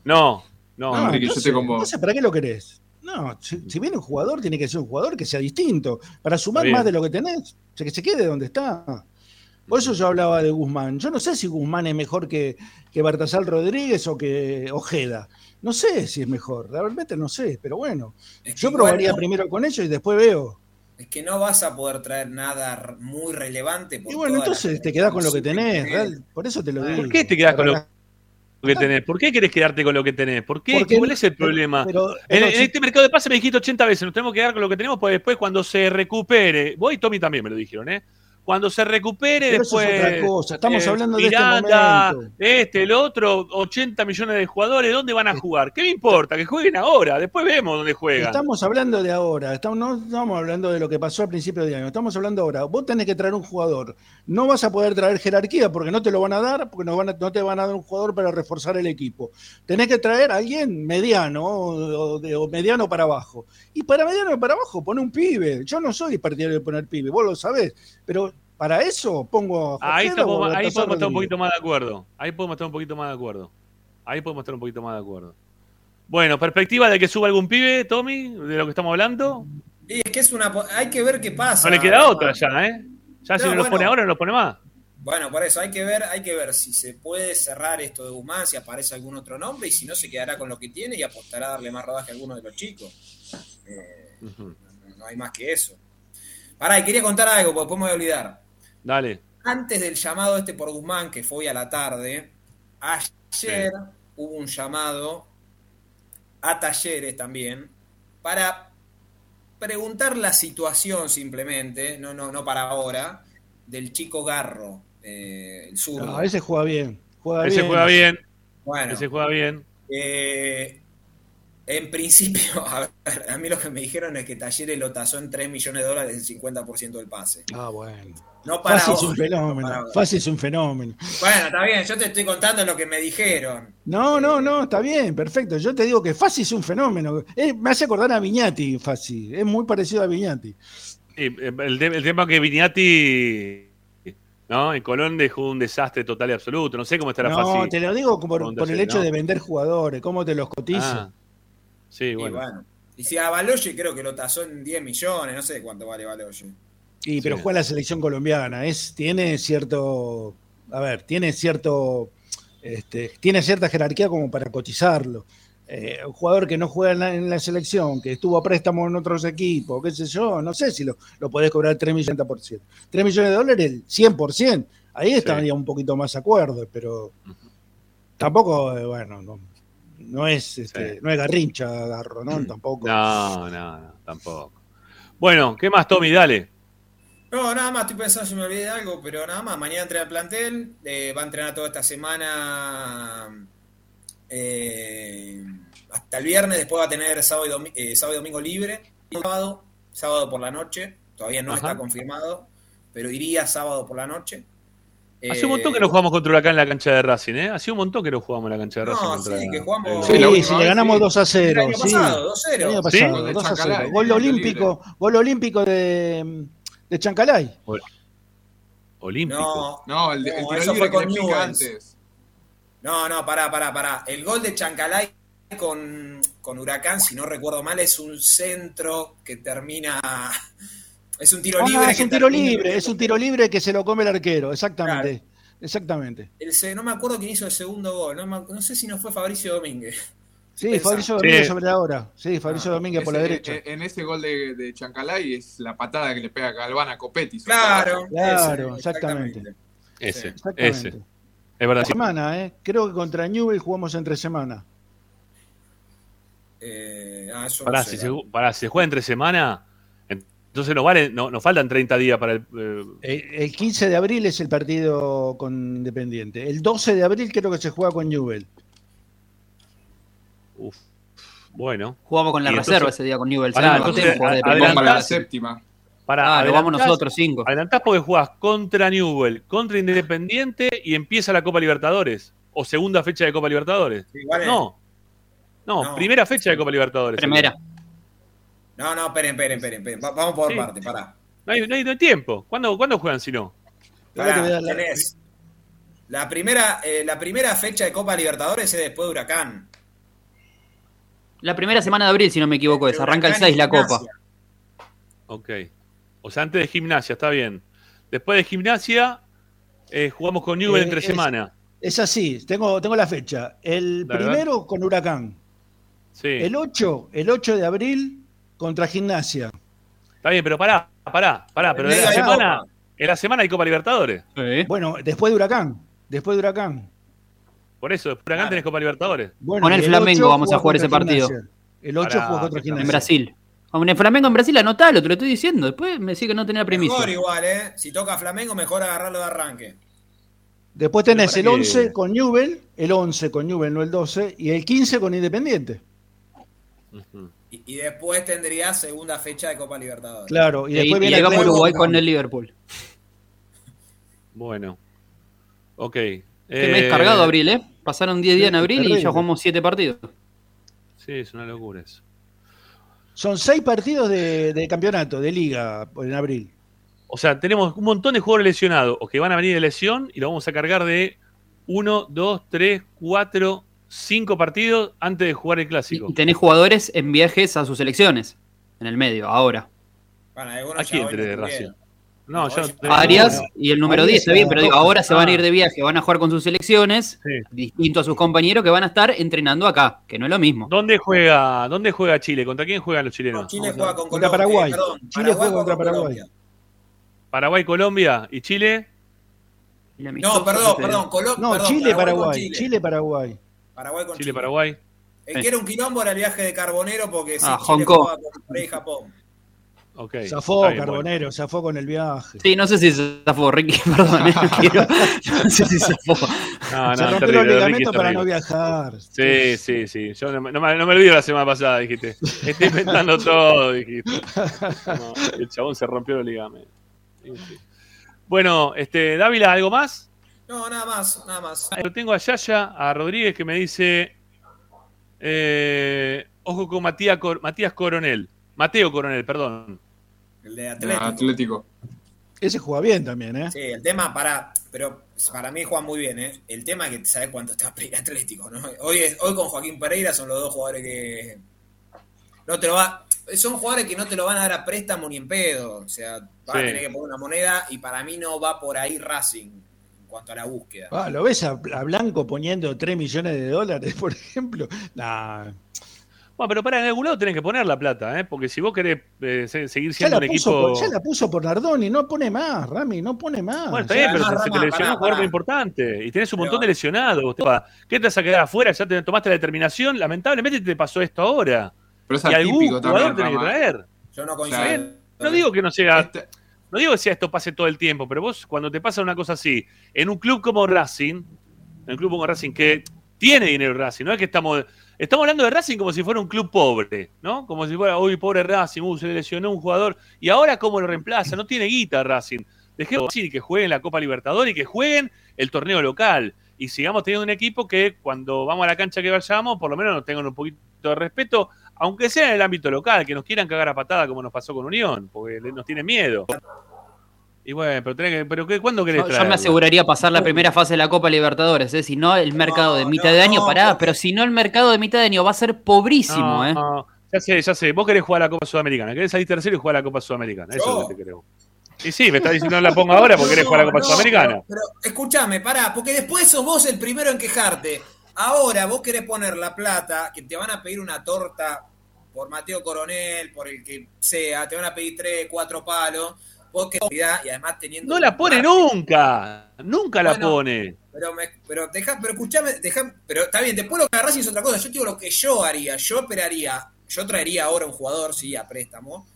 No, no. No, Enrique, yo estoy con vos. entonces, ¿para qué lo querés? No, si, si viene un jugador, tiene que ser un jugador que sea distinto. Para sumar Bien. más de lo que tenés, o sea, que se quede donde está. Por eso yo hablaba de Guzmán. Yo no sé si Guzmán es mejor que, que Bartasal Rodríguez o que Ojeda. No sé si es mejor, realmente no sé, pero bueno. Es que Yo probaría primero con ellos y después veo. Es que no vas a poder traer nada muy relevante. por Y bueno, la entonces te quedás con lo que tenés, real- por eso te lo digo. ¿Por qué te quedás con lo que tenés? ¿Por qué querés quedarte con lo que tenés? ¿Por qué? Porque- ¿Cuál es el problema? pero- en, pero en si- este mercado de pase me dijiste 80 veces, nos tenemos que quedar con lo que tenemos, pues después cuando se recupere, vos y Tommy también me lo dijeron, ¿eh? Cuando se recupere, Pero eso después. es otra cosa, estamos hablando de este momento. este, el otro, 80 millones de jugadores, ¿dónde van a jugar? ¿Qué me importa? Que jueguen ahora, después vemos dónde juegan. Estamos hablando de ahora, estamos, no estamos hablando de lo que pasó al principio de año, estamos hablando ahora. Vos tenés que traer un jugador. No vas a poder traer jerarquía porque no te lo van a dar, porque no, van a- no te van a dar un jugador para reforzar el equipo. Tenés que traer a alguien mediano o, de- o mediano para abajo. Y para mediano para abajo, pone un pibe. Yo no soy partidario de poner pibe, vos lo sabés. Pero para eso pongo a Ahí, estamos- ahí podemos estar un poquito más de acuerdo. Ahí podemos estar un poquito más de acuerdo. Ahí podemos estar un poquito más de acuerdo. Bueno, perspectiva de que suba algún pibe, Tommy, de lo que estamos hablando. Y es que es una. Hay que ver qué pasa. No le queda otra ya, ¿eh? Ya si No, no lo bueno. pone ahora, no lo pone más. Bueno, por eso hay que ver, hay que ver si se puede cerrar esto de Guzmán, si aparece algún otro nombre, y si no se quedará con lo que tiene y apostará a darle más rodaje a alguno de los chicos. Eh, no, no hay más que eso. Pará, y quería contar algo, porque después me voy a olvidar. Dale. Antes del llamado este por Guzmán, que fue hoy a la tarde, ayer hubo un llamado a talleres también para preguntar la situación simplemente, no, no, no para ahora, del chico Garro, eh, el zurdo. No, ese juega bien. Juega Ese bien. juega bien. Bueno. Ese juega bien. Eh, en principio, (laughs) a, ver, a mí lo que me dijeron es que Talleres lo tasó en 3 millones de dólares el 50% del pase. Ah, bueno. No para Fácil es un fenómeno. Fácil es un fenómeno. Bueno, está bien, yo te estoy contando lo que me dijeron. No, no, no, está bien, perfecto. Yo te digo que Fassi es un fenómeno. Eh, me hace acordar a Viñati, Fassi. Es muy parecido a Viñati. Sí, el, te- el tema que Vignati, ¿no? En Colón dejó un desastre total y absoluto. No sé cómo estará No, fácil. te lo digo por, el hecho ¿no? de vender jugadores, cómo te los cotiza. Ah, sí, Y bueno. bueno. Y si a Baloye creo que lo tasó en 10 millones, no sé cuánto vale Baloye. Y pero Sí. juega la selección colombiana. Es, tiene cierto. A ver, tiene cierto. Este, tiene cierta jerarquía como para cotizarlo. Eh, un jugador que no juega en la, en la selección, que estuvo a préstamo en otros equipos, qué sé yo, no sé si lo, lo podés cobrar 3 millones por ciento. 3 millones de dólares, el 100%. Ahí estaría un poquito más acuerdo, pero tampoco, eh, bueno, no, no es este, no es garrincha, agarro, ¿no? Tampoco. No, no, no, tampoco. Bueno, ¿qué más, Tommy? Dale. No, nada más, estoy pensando si me olvidé de algo, pero nada más. Mañana entrena el plantel, eh, va a entrenar toda esta semana eh, hasta el viernes, después va a tener sábado y, domi- eh, sábado y domingo libre. Sábado, sábado por la noche, todavía no Ajá. está confirmado, pero iría sábado por la noche. Hace un montón que Eh, no jugamos contra Huracán en la cancha de Racing, ¿eh? Hace un montón que no jugamos en la cancha de No, Racing. sí, contra- que jugamos- Sí, Sí, si le ganamos sí. 2 a 0. El año sí. pasado, 2-0. El año ¿Sí? pasado, Gol de 2 a 0. Chancalay, Gol olímpico, gol olímpico de, de Chancalay. Olímpico. No, No, el, de- el No, tiro eso libre fue que con antes. No, no, pará, pará, pará. El gol de Chancalay con, con Huracán, si no recuerdo mal, es un centro que termina. Es un tiro Ah, libre. es un tiro termina- libre, es un tiro libre que se lo come el arquero, exactamente. Exactamente. El no me acuerdo quién hizo el segundo gol. No, me- no sé si no fue Fabricio Domínguez. Sí. Fabricio Sí. Domínguez sobre la hora. Sí, Ah, Fabricio Domínguez por la derecha. En, en ese gol de, de Chancalay es la patada que le pega Galván a Copetti. Claro, Claro, ese, exactamente. Ese, Exactamente. ese. Es verdad. sí. Semana, ¿eh? Creo que contra Newell jugamos entre semana. Eh, ah, eso no Pará, sé, si se, ¿no? pará, si se juega entre semana, entonces nos, vale, no, nos faltan 30 días para el. eh, El, el 15 de abril es el partido con Independiente. El 12 de abril creo que se juega con Newell. uf, bueno. Jugamos con la reserva ese día con Newell's. Pará, Ah, entonces, para la séptima. Pará, Ah, lo vamos nosotros cinco. Adelantás porque jugás contra Newell, contra Independiente y empieza la Copa Libertadores. O segunda fecha de Copa Libertadores. No. No, No. primera fecha de Copa Libertadores. Primera. No, no, esperen, esperen, esperen. esperen. Va- Vamos por Sí. parte, pará. No hay, no hay- tiempo. ¿Cuándo, ¿Cuándo juegan si no? Pará, la- tenés. La primera, eh, la primera fecha de Copa Libertadores es después de Huracán. La primera semana de abril, si no me equivoco, es. Arranca el Huracán y 6 la Copa. Ok. O sea, antes de gimnasia, está bien. Después de gimnasia, eh, jugamos con Newell Eh, entre es- semana. Es así, tengo, tengo la fecha. El primero con Huracán. Sí. El 8, el 8 de abril contra Gimnasia. Está bien, pero pará, pará, pará. Pero en la semana, en la semana hay Copa Libertadores. Bueno, después de Huracán. Después de Huracán. Por eso, después de acá tenés Copa Libertadores. Bueno, Con el el Flamengo 8 vamos a jugar ese partido. Gimnasia. El 8 Pará, juega contra Gimnasia. En Brasil. Con el Flamengo en Brasil, anotalo, te lo estoy diciendo. Después me decís que no tenía primicia. Mejor igual, ¿eh? Si toca Flamengo, mejor agarrarlo de arranque. Después tenés el para que- 11 con Newell, el 11 con Newell, no el 12, y el 15 con Independiente. Y, y después tendría segunda fecha de Copa Libertadores. Claro, y Y, después y viene llegamos a Uruguay con el Liverpool. Bueno. Ok. Que me he descargado abril, ¿eh? Pasaron 10 días en abril y terrible. ya jugamos 7 partidos. Sí, es una locura eso. Son 6 partidos de, de campeonato, de liga, en abril. O sea, tenemos un montón de jugadores lesionados o que van a venir de lesión y lo vamos a cargar de 1, 2, 3, 4, 5 partidos antes de jugar el clásico. Y tenés jugadores en viajes a sus selecciones. En el medio, ahora. Bueno, algunos ¿A ya quién hoy no tenés de tuvieron. Racing? No, yo no Arias y el número Arias 10, está bien, pero digo, ahora se van a Ah. ir de viaje, van a jugar con sus selecciones, Sí. distinto a sus compañeros que van a estar entrenando acá, que no es lo mismo. ¿Dónde juega, ¿Dónde juega Chile? ¿Contra quién juegan los chilenos? No, Chile juega con Contra Colombia. Paraguay. eh, perdón, Chile juega contra con Paraguay. Colombia. Paraguay, Colombia y Chile. No, perdón, perdón. Colo- No, perdón, Chile, Paraguay. Chile. Chile, Paraguay. Paraguay con Chile, Chile. Paraguay. El que era un quilombo era el viaje de Carbonero porque sí, Ah, Chile Hong Kong. jugaba con Corea y Japón. Ok. Zafó, bien, Carbonero, zafó con el viaje. Sí, no sé si se zafó, Ricky, (laughs) perdón, eh, no (laughs) quiero- no sé si se zafó. bueno. No, Se no, rompió terrible, los ligamentos para no viajar. Sí, sí, sí. Yo no, me- no me, no me olvido la semana pasada, dijiste. Estoy inventando (laughs) todo, dijiste. No, el chabón se rompió los ligamentos. Sí, sí. Bueno, este, Dávila, ¿algo más? No, nada más, nada más. Lo tengo a Yaya, a Rodríguez, que me dice. eh, ojo con Matías, Cor- Matías Coronel. Mateo Coronel, perdón. El de Ah, Atlético. Atlético. Ese juega bien también, ¿eh? Sí, el tema para. Pero para mí juega muy bien, ¿eh? El tema es que sabes cuánto está Atlético, ¿no? Hoy, es- hoy con Joaquín Pereira son los dos jugadores que. No te lo va. Son jugadores que no te lo van a dar a préstamo ni en pedo. O sea, van a tener que poner una moneda y para mí no va por ahí Racing cuanto a la búsqueda. Ah, ¿Lo ves a, a Blanco poniendo 3 millones de dólares, (laughs) por ejemplo? Nah. Bueno, pero para en algún lado tenés que poner la plata, ¿eh? Porque si vos querés eh, se- seguir siendo un equipo. por, ya la puso por Nardoni, no pone más, Rami, no pone más. Bueno, está bien, pero se, se te lesionó pará, un jugador muy importante y tenés un Pero- montón de lesionados. ¿Qué te vas a quedar afuera? Ya te tomaste la determinación. Lamentablemente te pasó esto ahora. Pero es y algún atípico jugador también, tenés que Rama. traer. Yo no O coincido. sea, No digo que no sea. Este- No digo que sea esto pase todo el tiempo, pero vos cuando te pasa una cosa así, en un club como Racing, en un club como Racing que tiene dinero Racing, no es que estamos. Estamos hablando de Racing como si fuera un club pobre, ¿no? Como si fuera, uy, pobre Racing, uh, se le lesionó un jugador. Y ahora, ¿cómo lo reemplaza? No tiene guita Racing. Dejemos así que jueguen la Copa Libertadores y que jueguen el torneo local. Y sigamos teniendo un equipo que cuando vamos a la cancha que vayamos, por lo menos nos tengan un poquito de respeto, aunque sea en el ámbito local, que nos quieran cagar a patada como nos pasó con Unión, porque nos tienen miedo. Y bueno, pero, tenés que, pero ¿qué- ¿cuándo querés Yo, yo me aseguraría pasar la primera fase de la Copa Libertadores, ¿eh? si no el mercado de mitad no, de año, no, pará, pero si no el mercado de mitad de año va a ser pobrísimo, No, ¿eh? no, ya sé, ya sé. Vos querés jugar la Copa Sudamericana. Querés salir tercero y jugar la Copa Sudamericana. Eso Yo. es lo que te creo. Y sí, me estás diciendo no la pongo ahora porque querés jugar la Copa No, Sudamericana. Pero, pero escúchame, pará, porque después sos vos el primero en quejarte. Ahora vos querés poner la plata, que te van a pedir una torta por Mateo Coronel, por el que sea, te van a pedir tres, cuatro palos. Vos que y además teniendo. No la pone nunca. Nunca la pone. Pero, me, pero, deja, pero escuchame, deja, pero está bien, después lo que agarrás es otra cosa. Yo te digo lo que yo haría. Yo esperaría, yo traería ahora un jugador, sí, a préstamo.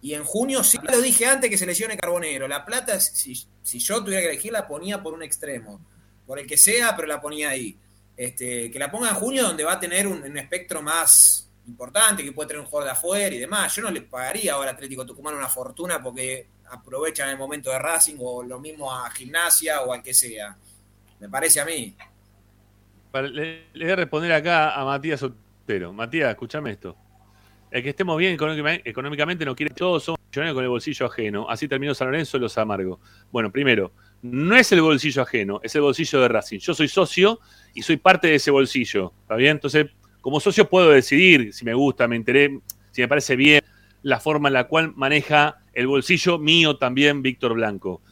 Y en junio, sí, lo dije antes que se lesione Carbonero. La plata, si, si yo tuviera que elegir, la ponía por un extremo. Por el que sea, pero la ponía ahí. Este, que la ponga en junio donde va a tener un, un espectro más importante, que puede tener un jugador de afuera y demás. Yo no le pagaría ahora a Atlético Tucumán una fortuna porque aprovechan el momento de Racing o lo mismo a Gimnasia o al que sea. Me parece a mí. Le, voy a responder acá a Matías Otero. Matías, escúchame esto. El que estemos bien económicamente, no quiere todos somos millonarios con el bolsillo ajeno. Así terminó San Lorenzo y los amargos. Bueno, primero, no es el bolsillo ajeno, es el bolsillo de Racing. Yo soy socio y soy parte de ese bolsillo. ¿Está bien? Entonces, como socio puedo decidir si me gusta, me interesa, si me parece bien la forma en la cual maneja el bolsillo mío también Víctor Blanco.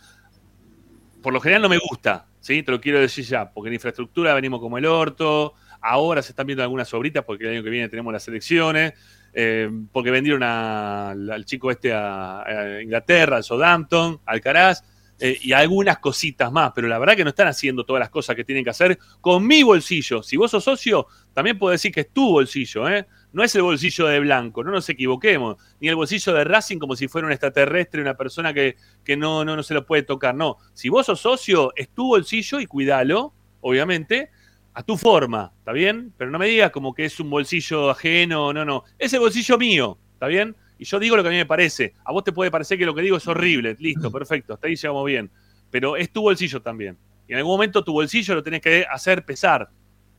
Por lo general no me gusta, ¿sí? Te lo quiero decir ya, porque en infraestructura venimos como el orto, ahora se están viendo algunas obritas porque el año que viene tenemos las elecciones. eh, porque vendieron al chico este a, a Inglaterra, al Southampton, al Caraz, eh, y algunas cositas más, pero la verdad que no están haciendo todas las cosas que tienen que hacer con mi bolsillo. Si vos sos socio, también puedo decir que es tu bolsillo, ¿eh? No es el bolsillo de Blanco, no nos equivoquemos, ni el bolsillo de Racing como si fuera un extraterrestre, una persona que, que no, no, no se lo puede tocar, no. Si vos sos socio, es tu bolsillo y cuídalo, obviamente, a tu forma, ¿está bien? Pero no me digas como que es un bolsillo ajeno, no, no. Es el bolsillo mío, ¿está bien? Y yo digo lo que a mí me parece. A vos te puede parecer que lo que digo es horrible, listo, perfecto, hasta ahí llegamos bien. Pero es tu bolsillo también. Y en algún momento tu bolsillo lo tenés que hacer pesar,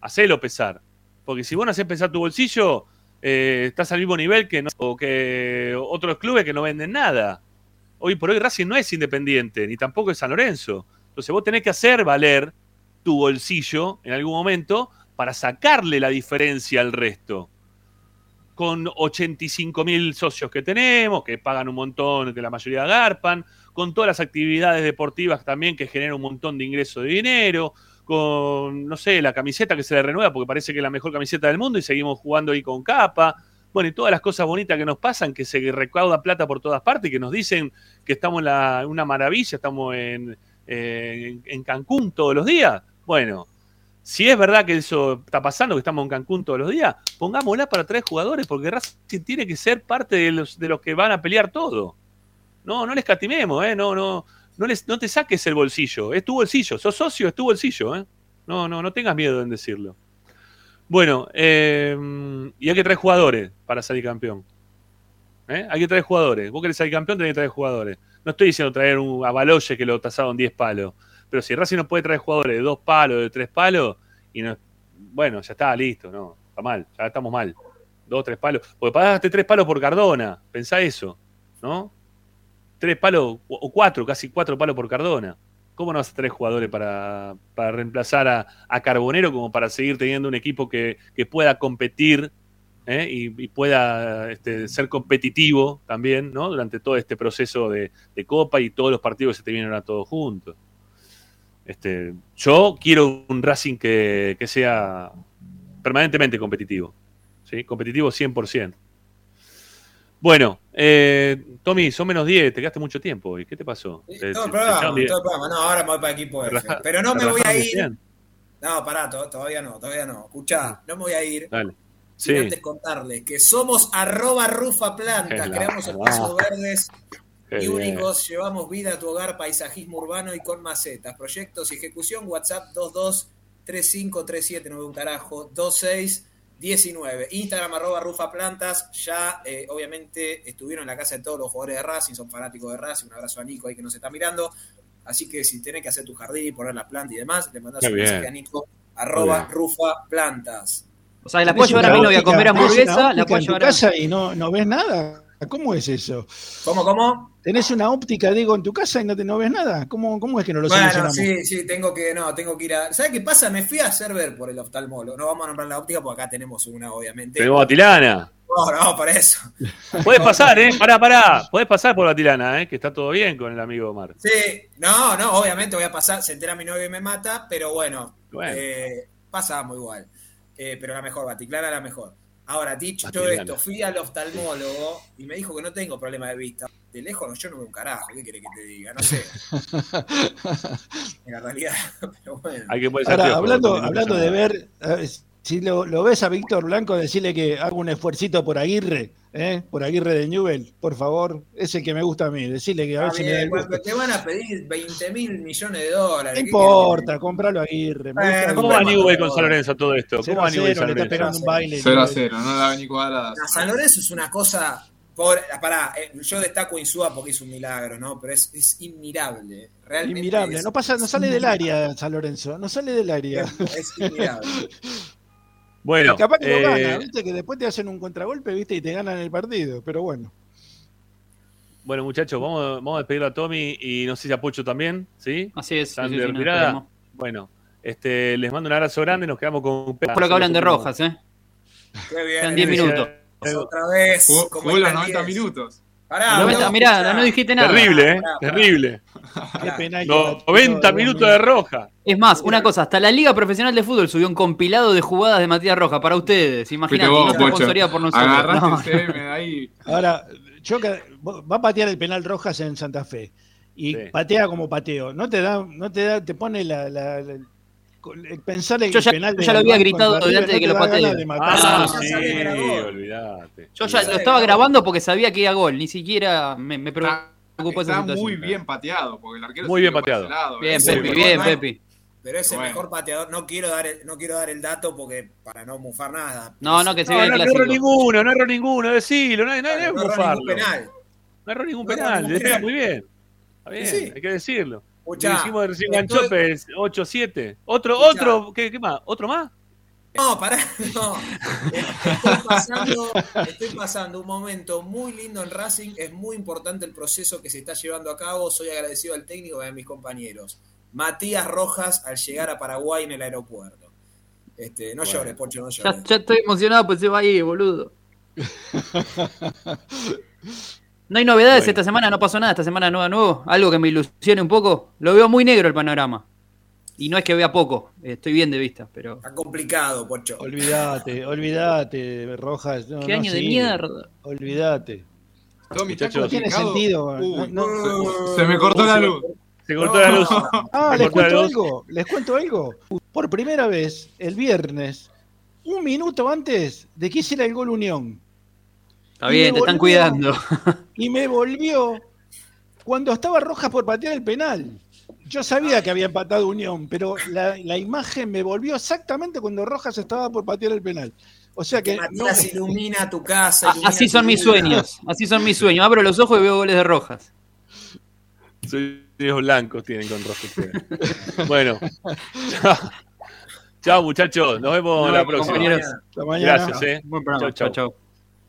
hacelo pesar. Porque si vos no haces pesar tu bolsillo, eh, estás al mismo nivel que, que otros clubes que no venden nada. Hoy por hoy Racing no es independiente, ni tampoco es San Lorenzo. Entonces vos tenés que hacer valer tu bolsillo en algún momento para sacarle la diferencia al resto. Con 85 mil socios que tenemos, que pagan un montón, que la mayoría agarpan, con todas las actividades deportivas también que generan un montón de ingreso de dinero, con, no sé, la camiseta que se le renueva porque parece que es la mejor camiseta del mundo y seguimos jugando ahí con capa. Bueno, y todas las cosas bonitas que nos pasan, que se recauda plata por todas partes, que nos dicen que estamos en la- en una maravilla, estamos en, eh, en Cancún todos los días. Bueno, si es verdad que eso está pasando, que estamos en Cancún todos los días, pongámosla para tres jugadores, porque Racing tiene que ser parte de los, de los que van a pelear todo. No, no les catimemos, ¿eh? No, no, no, les, no te saques el bolsillo. Es tu bolsillo. Sos socio, es tu bolsillo, ¿eh? No, no, no tengas miedo en decirlo. Bueno, eh, y hay que traer jugadores para salir campeón. ¿Eh? Hay que traer jugadores. Vos querés salir campeón, tenés que traer jugadores. No estoy diciendo traer un Avaloye que lo tasaron 10 palos. Pero si Racing no puede traer jugadores de dos palos, de tres palos, y no, bueno, ya está, listo, no, está mal, ya estamos mal. Dos, tres palos. Porque pagaste tres palos por Cardona, pensá eso, ¿no? Tres palos, o cuatro, casi cuatro palos por Cardona. ¿Cómo no vas a jugadores para, para reemplazar a, a Carbonero como para seguir teniendo un equipo que, que pueda competir ¿eh? y, pueda este, ser competitivo también, ¿no? Durante todo este proceso de, de Copa y todos los partidos que se te vienen a todos juntos. Este, yo quiero un Racing que, que sea permanentemente competitivo. ¿sí? Competitivo 100%. Bueno, eh, Tommy, son menos 10, te quedaste mucho tiempo hoy. ¿Qué te pasó? Te- Todo te- programa, te todo el programa. No, ahora me voy para equipo te F. raja- Pero no me voy a ir. bien. No, pará, to- todavía no, todavía no. Escuchá, no me voy a ir. Dale. Sin Sí. antes contarles que somos arroba rufa plantas, Qué creamos espacios verdes y únicos, llevamos vida a tu hogar, paisajismo urbano y con macetas. Proyectos y ejecución, WhatsApp 223537, no veo un carajo, 2619. Instagram arroba rufa plantas, ya eh, obviamente estuvieron en la casa de todos los jugadores de Racing, son fanáticos de Racing, un abrazo a Nico ahí que nos está mirando. Así que si tenés que hacer tu jardín, poner la planta y demás, le mandás un bien. mensaje a Nico, arroba rufa plantas. O sea, la puedo llevar a mi novia a comer hamburguesa, la puedo llevar a... casa y no, no ves nada. ¿Cómo es eso? ¿Cómo, cómo? ¿Tenés una óptica, digo, en tu casa y no, te, no ves nada? ¿Cómo, cómo es que no lo Bueno, solucionamos? sí, sí, tengo que, no, tengo que ir a. ¿Sabes qué pasa? Me fui a hacer ver por el oftalmólogo. No vamos a nombrar la óptica porque acá tenemos una, obviamente. Tenemos a Tilana. No, no, para eso. (laughs) Puedes pasar, ¿eh? Pará, pará. Puedes pasar por la Tilana, ¿eh? Que está todo bien con el amigo Omar. Sí, no, no, obviamente voy a pasar, se entera mi novio y me mata, pero bueno, Bueno. eh, pasamos igual. Eh, pero la mejor, Baticlara la mejor. Ahora, dicho Baticlana. esto, fui al oftalmólogo y me dijo que no tengo problema de vista. De lejos yo no veo un carajo, ¿qué quiere que te diga? No sé. (laughs) en la realidad, (laughs) pero bueno. Hay que ponerse Ahora, hablando, hablando de ver, si lo, lo ves a Víctor Blanco, decirle que haga un esfuercito por Aguirre, ¿eh? por Aguirre de Newell, por favor. Ese que me gusta a mí, decirle que a ver si me da el gusto. te van a pedir 20 mil millones de dólares. No ¿qué importa, compralo a Aguirre. me Bueno, gusta ¿Cómo va Newell con San Lorenzo todo esto? ¿Cómo va a Newell cero, San le está Lorenzo? esperando un baile. 0 a Newell. 0, no la ven ni cuadrada. San Lorenzo es una cosa. Pobre, pará, eh, yo destaco a Insúa porque es un milagro, ¿no? Pero es, es inmirable. Realmente Inmirable, es- no pasa, no sale del área San Lorenzo, no sale del área. Es inmirable. (laughs) Bueno, Y capaz que eh, lo gana, viste, que después te hacen un contragolpe, viste, y te ganan el partido, pero bueno. bueno, muchachos, vamos, vamos a despedir a Tommy y no sé si a Pocho también, ¿sí? Así es, ¿Están sí, de sí, nos retirada? despedimos. Bueno, este, les mando un abrazo grande, nos quedamos con Por lo que hablan de Rojas, ¿eh? Qué bien. Quedan 10 Emilio. minutos. Otra vez. Jugó, como jugó los está el 90 10. minutos. Pará, no, mirá, no dijiste nada. Terrible, ¿eh? Pará, pará. Terrible. Qué penal que No, batió 90 Dios minutos de roja. Es más, una cosa, hasta la Liga Profesional de Fútbol subió un compilado de jugadas de Matías Roja para ustedes. Imagínate, vos, no por nosotros. Agarraste No. ahí. Ahora, yo que- va a patear el penal Rojas en Santa Fe y Sí. patea como pateo. No te da, no te da, te pone la, la- la- el pensar el Yo ya- penal yo ya lo había gritado delante de que lo patee. Ah, sí, olvídate. Yo ya lo estaba grabando porque sabía que era gol, ni siquiera me, me Está, preocupó esa está muy bien pateado, porque el arquero Muy bien pateado. lado, Bien, ¿eh? Pepi, pero bien. Pepi. Pero es el Bueno. mejor pateador. No quiero dar el, no quiero dar el dato porque para no mufar nada. No, no, que se No, vea el no, no clásico. erró ninguno, no erró ninguno, decilo, no, no, no, no erró bufarlo. ningún penal. No erró ningún penal, penal. muy bien. Está bien, hay que decirlo. Escuchá, Le hicimos recién Ganchopes 8-7. Otro, Escuchá. otro, ¿qué, qué más? ¿Otro más? No, pará, (laughs) no. Estoy pasando, estoy pasando un momento muy lindo en Racing. Es muy importante el proceso que se está llevando a cabo. Soy agradecido al técnico y a mis compañeros. Matías Rojas al llegar a Paraguay en el aeropuerto. Este, no Bueno. llores, Pocho, no Ya, llores. ya estoy emocionado, pues se va ahí, boludo. (laughs) No hay novedades Bueno. esta semana, no pasó nada esta semana nueva nuevo. Algo que me ilusione un poco. Lo veo muy negro el panorama. Y no es que vea poco, estoy bien de vista, pero. Está complicado, Pocho. Olvídate, olvídate, Rojas. no, Qué no año de mierda. Olvídate. Tommy, ¿estás Muchachos. No tiene sentido. Uy, no- no- Se me cortó la luz. Se cortó la luz. Ah, les cuento luz. algo, les cuento algo. Por primera vez, el viernes, un minuto antes de que hiciera el gol Unión, Está bien, te están cuidando. (laughs) y me volvió cuando estaba Rojas por patear el penal. Yo sabía que había empatado Unión, pero la, la imagen me volvió exactamente cuando Rojas estaba por patear el penal. O sea que no, Matías ilumina tu casa. Ilumina Así son mis sueños. Así son mis sueños. Abro los ojos y veo goles de rojas. Sueños blancos tienen con roja ustedes. (laughs) bueno. Chao. Chao, muchachos. Nos vemos Nos la próxima. hasta mañana. Gracias, eh. Buen programa.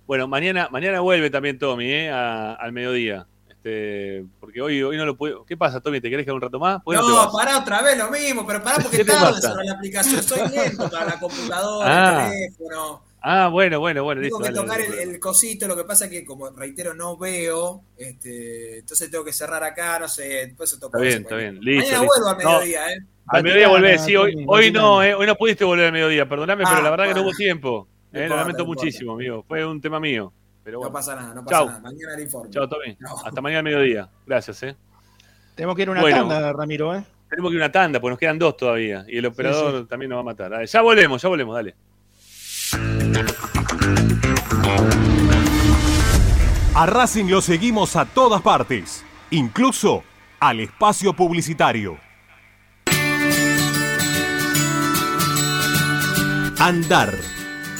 Bueno, mañana, mañana vuelve también Tommy, ¿eh? A- al mediodía. Este, porque hoy, hoy no lo puedo. ¿Qué pasa, Tommy? ¿Te querés quedar un rato más? ¿Por qué no No, pará otra vez lo mismo, pero pará porque ¿Qué te tarde sobre la aplicación. Soy lento para la computadora, Ah. el teléfono. Ah, bueno, bueno, bueno, Tengo listo. que dale, tocar dale, el, cosito, lo que pasa es que, como reitero, no veo, este, entonces tengo que cerrar acá, no sé, después se toca. Está bien, está bien. Listo. Mañana listo. vuelvo al No, mediodía, ¿eh? al mediodía volvés, sí, hoy, hoy no, eh, hoy no pudiste volver al mediodía, perdóname, Ah, pero la verdad que no hubo tiempo. Eh, lo lamento muchísimo, amigo. Fue un tema mío. Pero No pasa nada, no pasa Chau. nada. Mañana le informo. Chao, Tommy. No. Hasta mañana al mediodía. Gracias, eh. Tenemos que ir a una Bueno. tanda, Ramiro, ¿eh? Tenemos que ir a una tanda, pues nos quedan dos todavía. Y el operador también nos va a matar. Dale, ya volvemos, ya volvemos, dale. A Racing lo seguimos a todas partes, incluso al espacio publicitario. Andar,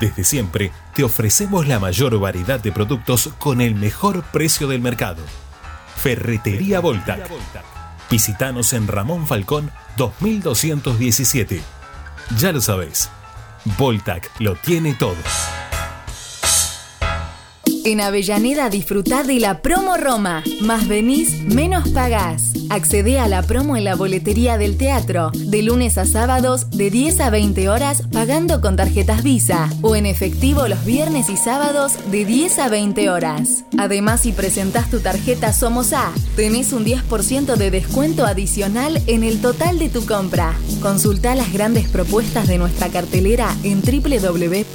Desde siempre te ofrecemos la mayor variedad de productos con el mejor precio del mercado. Ferretería Voltac. Visítanos en Ramón Falcón 2217. Ya lo sabéis, Voltac lo tiene todo. En Avellaneda disfrutá de la promo Roma. Más venís, menos pagás. Accedé a la promo en la boletería del teatro, de lunes a sábados, de 10 a 20 horas, pagando con tarjetas Visa, o en efectivo los viernes y sábados, de 10 a 20 horas. Además, si presentás tu tarjeta Somos A, tenés un 10% de descuento adicional en el total de tu compra. Consultá las grandes propuestas de nuestra cartelera en www.mda.gov.ar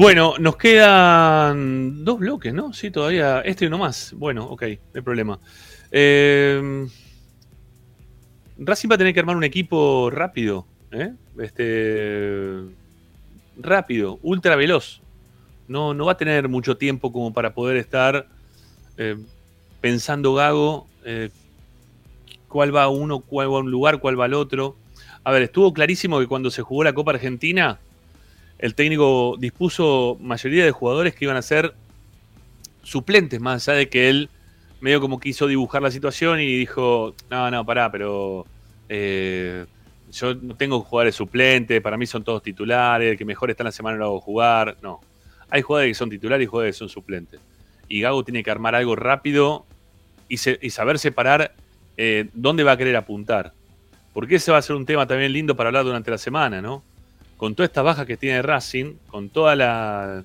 Bueno, nos quedan dos bloques, ¿no? Sí, todavía. Este y uno más. Bueno, ok, no hay problema. Eh, Racing va a tener que armar un equipo rápido, ¿eh? Este. Rápido, ultra veloz. No, no va a tener mucho tiempo como para poder estar eh, pensando Gago eh, cuál va a uno, cuál va a un lugar, cuál va al otro. A ver, estuvo clarísimo que cuando se jugó la Copa Argentina, el técnico dispuso mayoría de jugadores que iban a ser suplentes, más allá de que él medio como quiso dibujar la situación y dijo, no, no, pará, pero eh, yo no tengo jugadores suplentes, para mí son todos titulares, el que mejor está en la semana lo hago jugar. No, hay jugadores que son titulares y jugadores que son suplentes. Y Gago tiene que armar algo rápido y, saber separar eh, dónde va a querer apuntar. Porque ese va a ser un tema también lindo para hablar durante la semana, ¿no? Con todas estas bajas que tiene Racing, con toda la,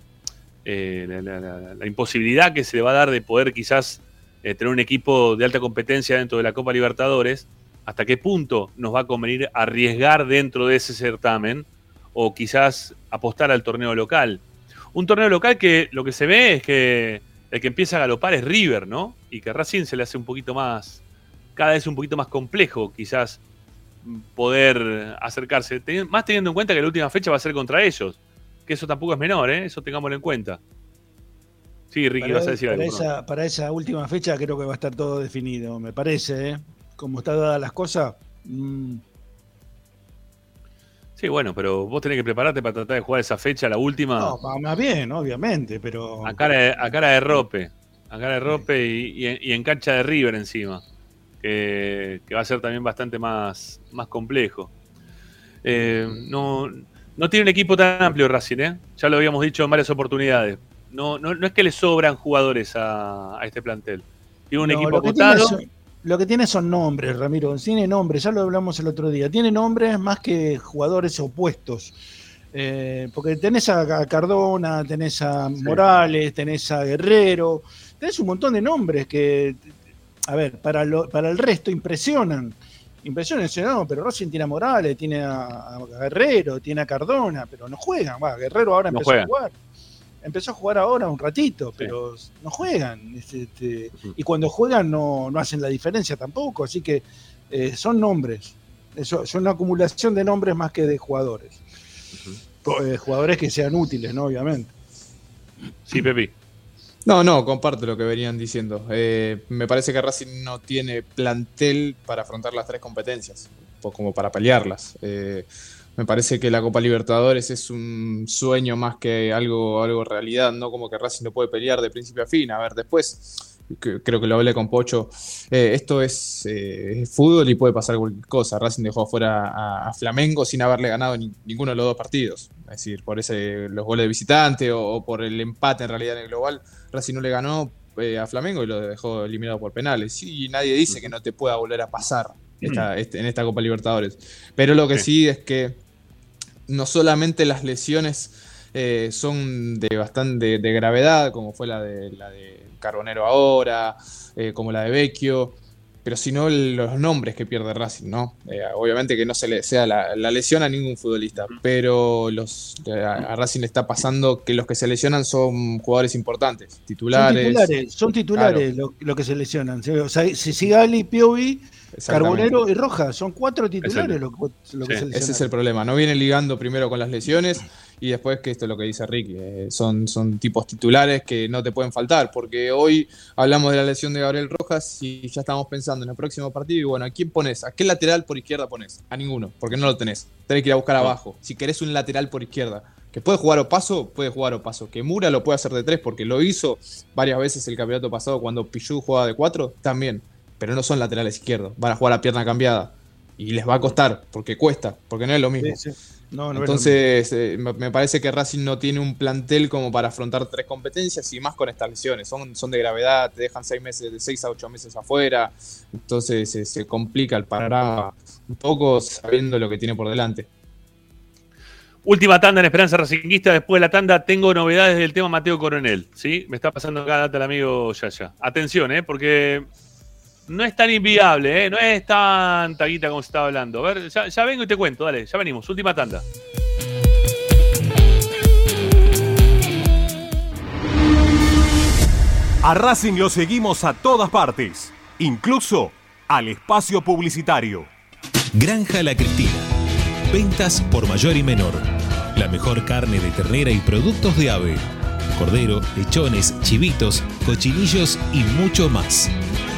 eh, la, imposibilidad que se le va a dar de poder quizás eh, tener un equipo de alta competencia dentro de la Copa Libertadores, hasta qué punto nos va a convenir arriesgar dentro de ese certamen o quizás apostar al torneo local. Un torneo local que lo que se ve es que el que empieza a galopar es River, ¿no? Y que Racing se le hace un poquito más, cada vez un poquito más complejo quizás poder acercarse, más teniendo en cuenta que la última fecha va a ser contra ellos, que eso tampoco es menor, ¿eh? Eso tengámoslo en cuenta. Sí, Ricky, Para, vas a decir para algo. esa, para esa última fecha creo que va a estar todo definido, me parece, ¿eh? Como están dadas las cosas. mm, Sí, bueno, pero vos tenés que prepararte para tratar de jugar esa fecha, la última. no, más bien, obviamente, pero. A cara, de, a cara de rope. A cara de rope y, y en, y en cancha de River encima. Que, que va a ser también bastante más, más complejo. Eh, no, no tiene un equipo tan amplio Racing, ¿eh? Ya lo habíamos dicho en varias oportunidades. No, no, no es que le sobran jugadores a, a este plantel. Tiene un No, equipo acotado. Lo que tiene son nombres, Ramiro. Tiene nombres, ya lo hablamos el otro día. Tiene nombres más que jugadores opuestos. Eh, porque tenés a a Cardona, tenés a Morales, tenés a Guerrero, tenés un montón de nombres que, a ver, para, lo- para el resto impresionan. Impresionan, no, pero Racing tiene a Morales, tiene a, a Guerrero, tiene a Cardona, pero no juegan. Va, Guerrero ahora No empezó juegan. a jugar. Empezó a jugar ahora un ratito, pero no juegan. Este, y cuando juegan no, no hacen la diferencia tampoco. Así que eh, son nombres. Eso, es una acumulación de nombres más que de jugadores. Eh, jugadores que sean útiles, ¿no? Obviamente. Sí, Pepi. No, no, comparto lo que venían diciendo. Eh, me parece que Racing no tiene plantel para afrontar las tres competencias, como para pelearlas. Eh, me parece que la Copa Libertadores es un sueño más que algo, algo realidad, no como que Racing lo puede pelear de principio a fin. A ver, después, creo que lo hablé con Pocho, eh, esto es, eh, es fútbol y puede pasar cualquier cosa. Racing dejó afuera a, Flamengo sin haberle ganado ni- ninguno de los dos partidos. Es decir, por ese, los goles de visitante o, o por el empate en realidad en el global, Racing no le ganó eh, a Flamengo y lo dejó eliminado por penales. Y nadie dice que no te pueda volver a pasar esta- este- en esta Copa Libertadores. Pero lo que sí es que no solamente las lesiones eh, son de bastante de gravedad, como fue la de, la de Carbonero ahora, eh, como la de Vecchio, pero sino los nombres que pierde Racing, ¿no? Eh, obviamente que no se le sea la, la lesión a ningún futbolista, pero los, a, a Racing le está pasando que los que se lesionan son jugadores importantes, Son titulares. titulares, son titulares lo, lo que se lesionan. O sea, si Sigali, Piovi. Carbonero y Rojas, son cuatro titulares lo, lo que se lesionan. Ese es el problema. No viene ligando primero con las lesiones y después que esto es lo que dice Ricky. eh, son, son tipos titulares que no te pueden faltar. Porque hoy hablamos de la lesión de Gabriel Rojas y ya estamos pensando en el próximo partido. Y bueno, ¿a quién pones? ¿A qué lateral por izquierda pones? A ninguno, porque no lo tenés. Tenés que ir a buscar abajo. Si querés un lateral por izquierda. Que puede jugar o paso, puede jugar o paso. Que Mura lo puede hacer de tres, porque lo hizo varias veces el campeonato pasado cuando Pichu jugaba de cuatro, también. Pero no son laterales izquierdos. Van a jugar a pierna cambiada. Y les va a costar, porque cuesta, porque no es lo mismo. Sí, sí. No, Entonces, eh, me parece que Racing no tiene un plantel como para afrontar tres competencias y más con estas lesiones. Son, son de gravedad, te dejan seis meses, de seis a ocho meses afuera. Entonces se, se complica el panorama un poco sabiendo lo que tiene por delante. Última tanda en Esperanza Racinguista. Después de la tanda tengo novedades del tema Mateo Coronel. ¿sí? Me está pasando acá data el amigo Yaya. Atención, ¿eh? porque no es tan inviable, ¿eh? no es tan taguita como se estaba hablando. A ver, ya, ya vengo y te cuento, dale, ya venimos. Última tanda. A Racing lo seguimos a todas partes, incluso al espacio publicitario. Granja La Cristina. Ventas por mayor y menor. La mejor carne de ternera y productos de ave. Cordero, lechones, chivitos, cochinillos y mucho más.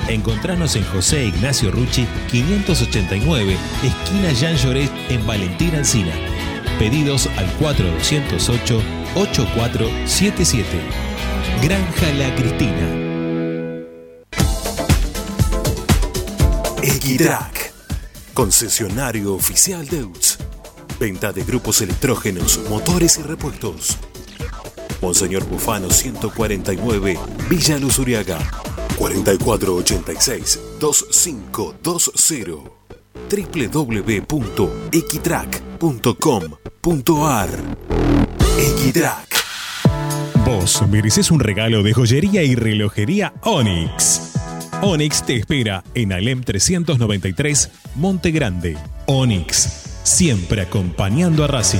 Encontranos en José Ignacio Rucci 589, esquina Jean Lloret en Valentín Alcina. Pedidos al 4208-8477. Granja La Cristina. Equitrack, concesionario oficial Deutz. Venta de grupos electrógenos, motores y repuestos. Monseñor Bufano 149, Villa Luz Uriaga. 4486-2520. www.equitrack.com.ar Equitrack. Vos mereces un regalo de joyería y relojería Onyx. Onyx te espera en Alem 393, Monte Grande. Onyx, siempre acompañando a Racing.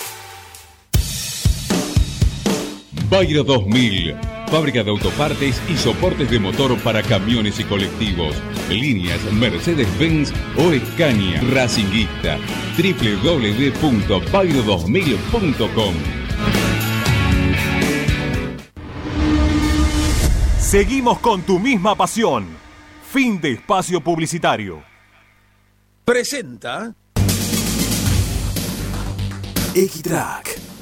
Bayra 2000, fábrica de autopartes y soportes de motor para camiones y colectivos. Líneas Mercedes-Benz o Scania. Racinguista. www.bayro2000.com Seguimos con tu misma pasión. Fin de espacio publicitario. Presenta Equitrack,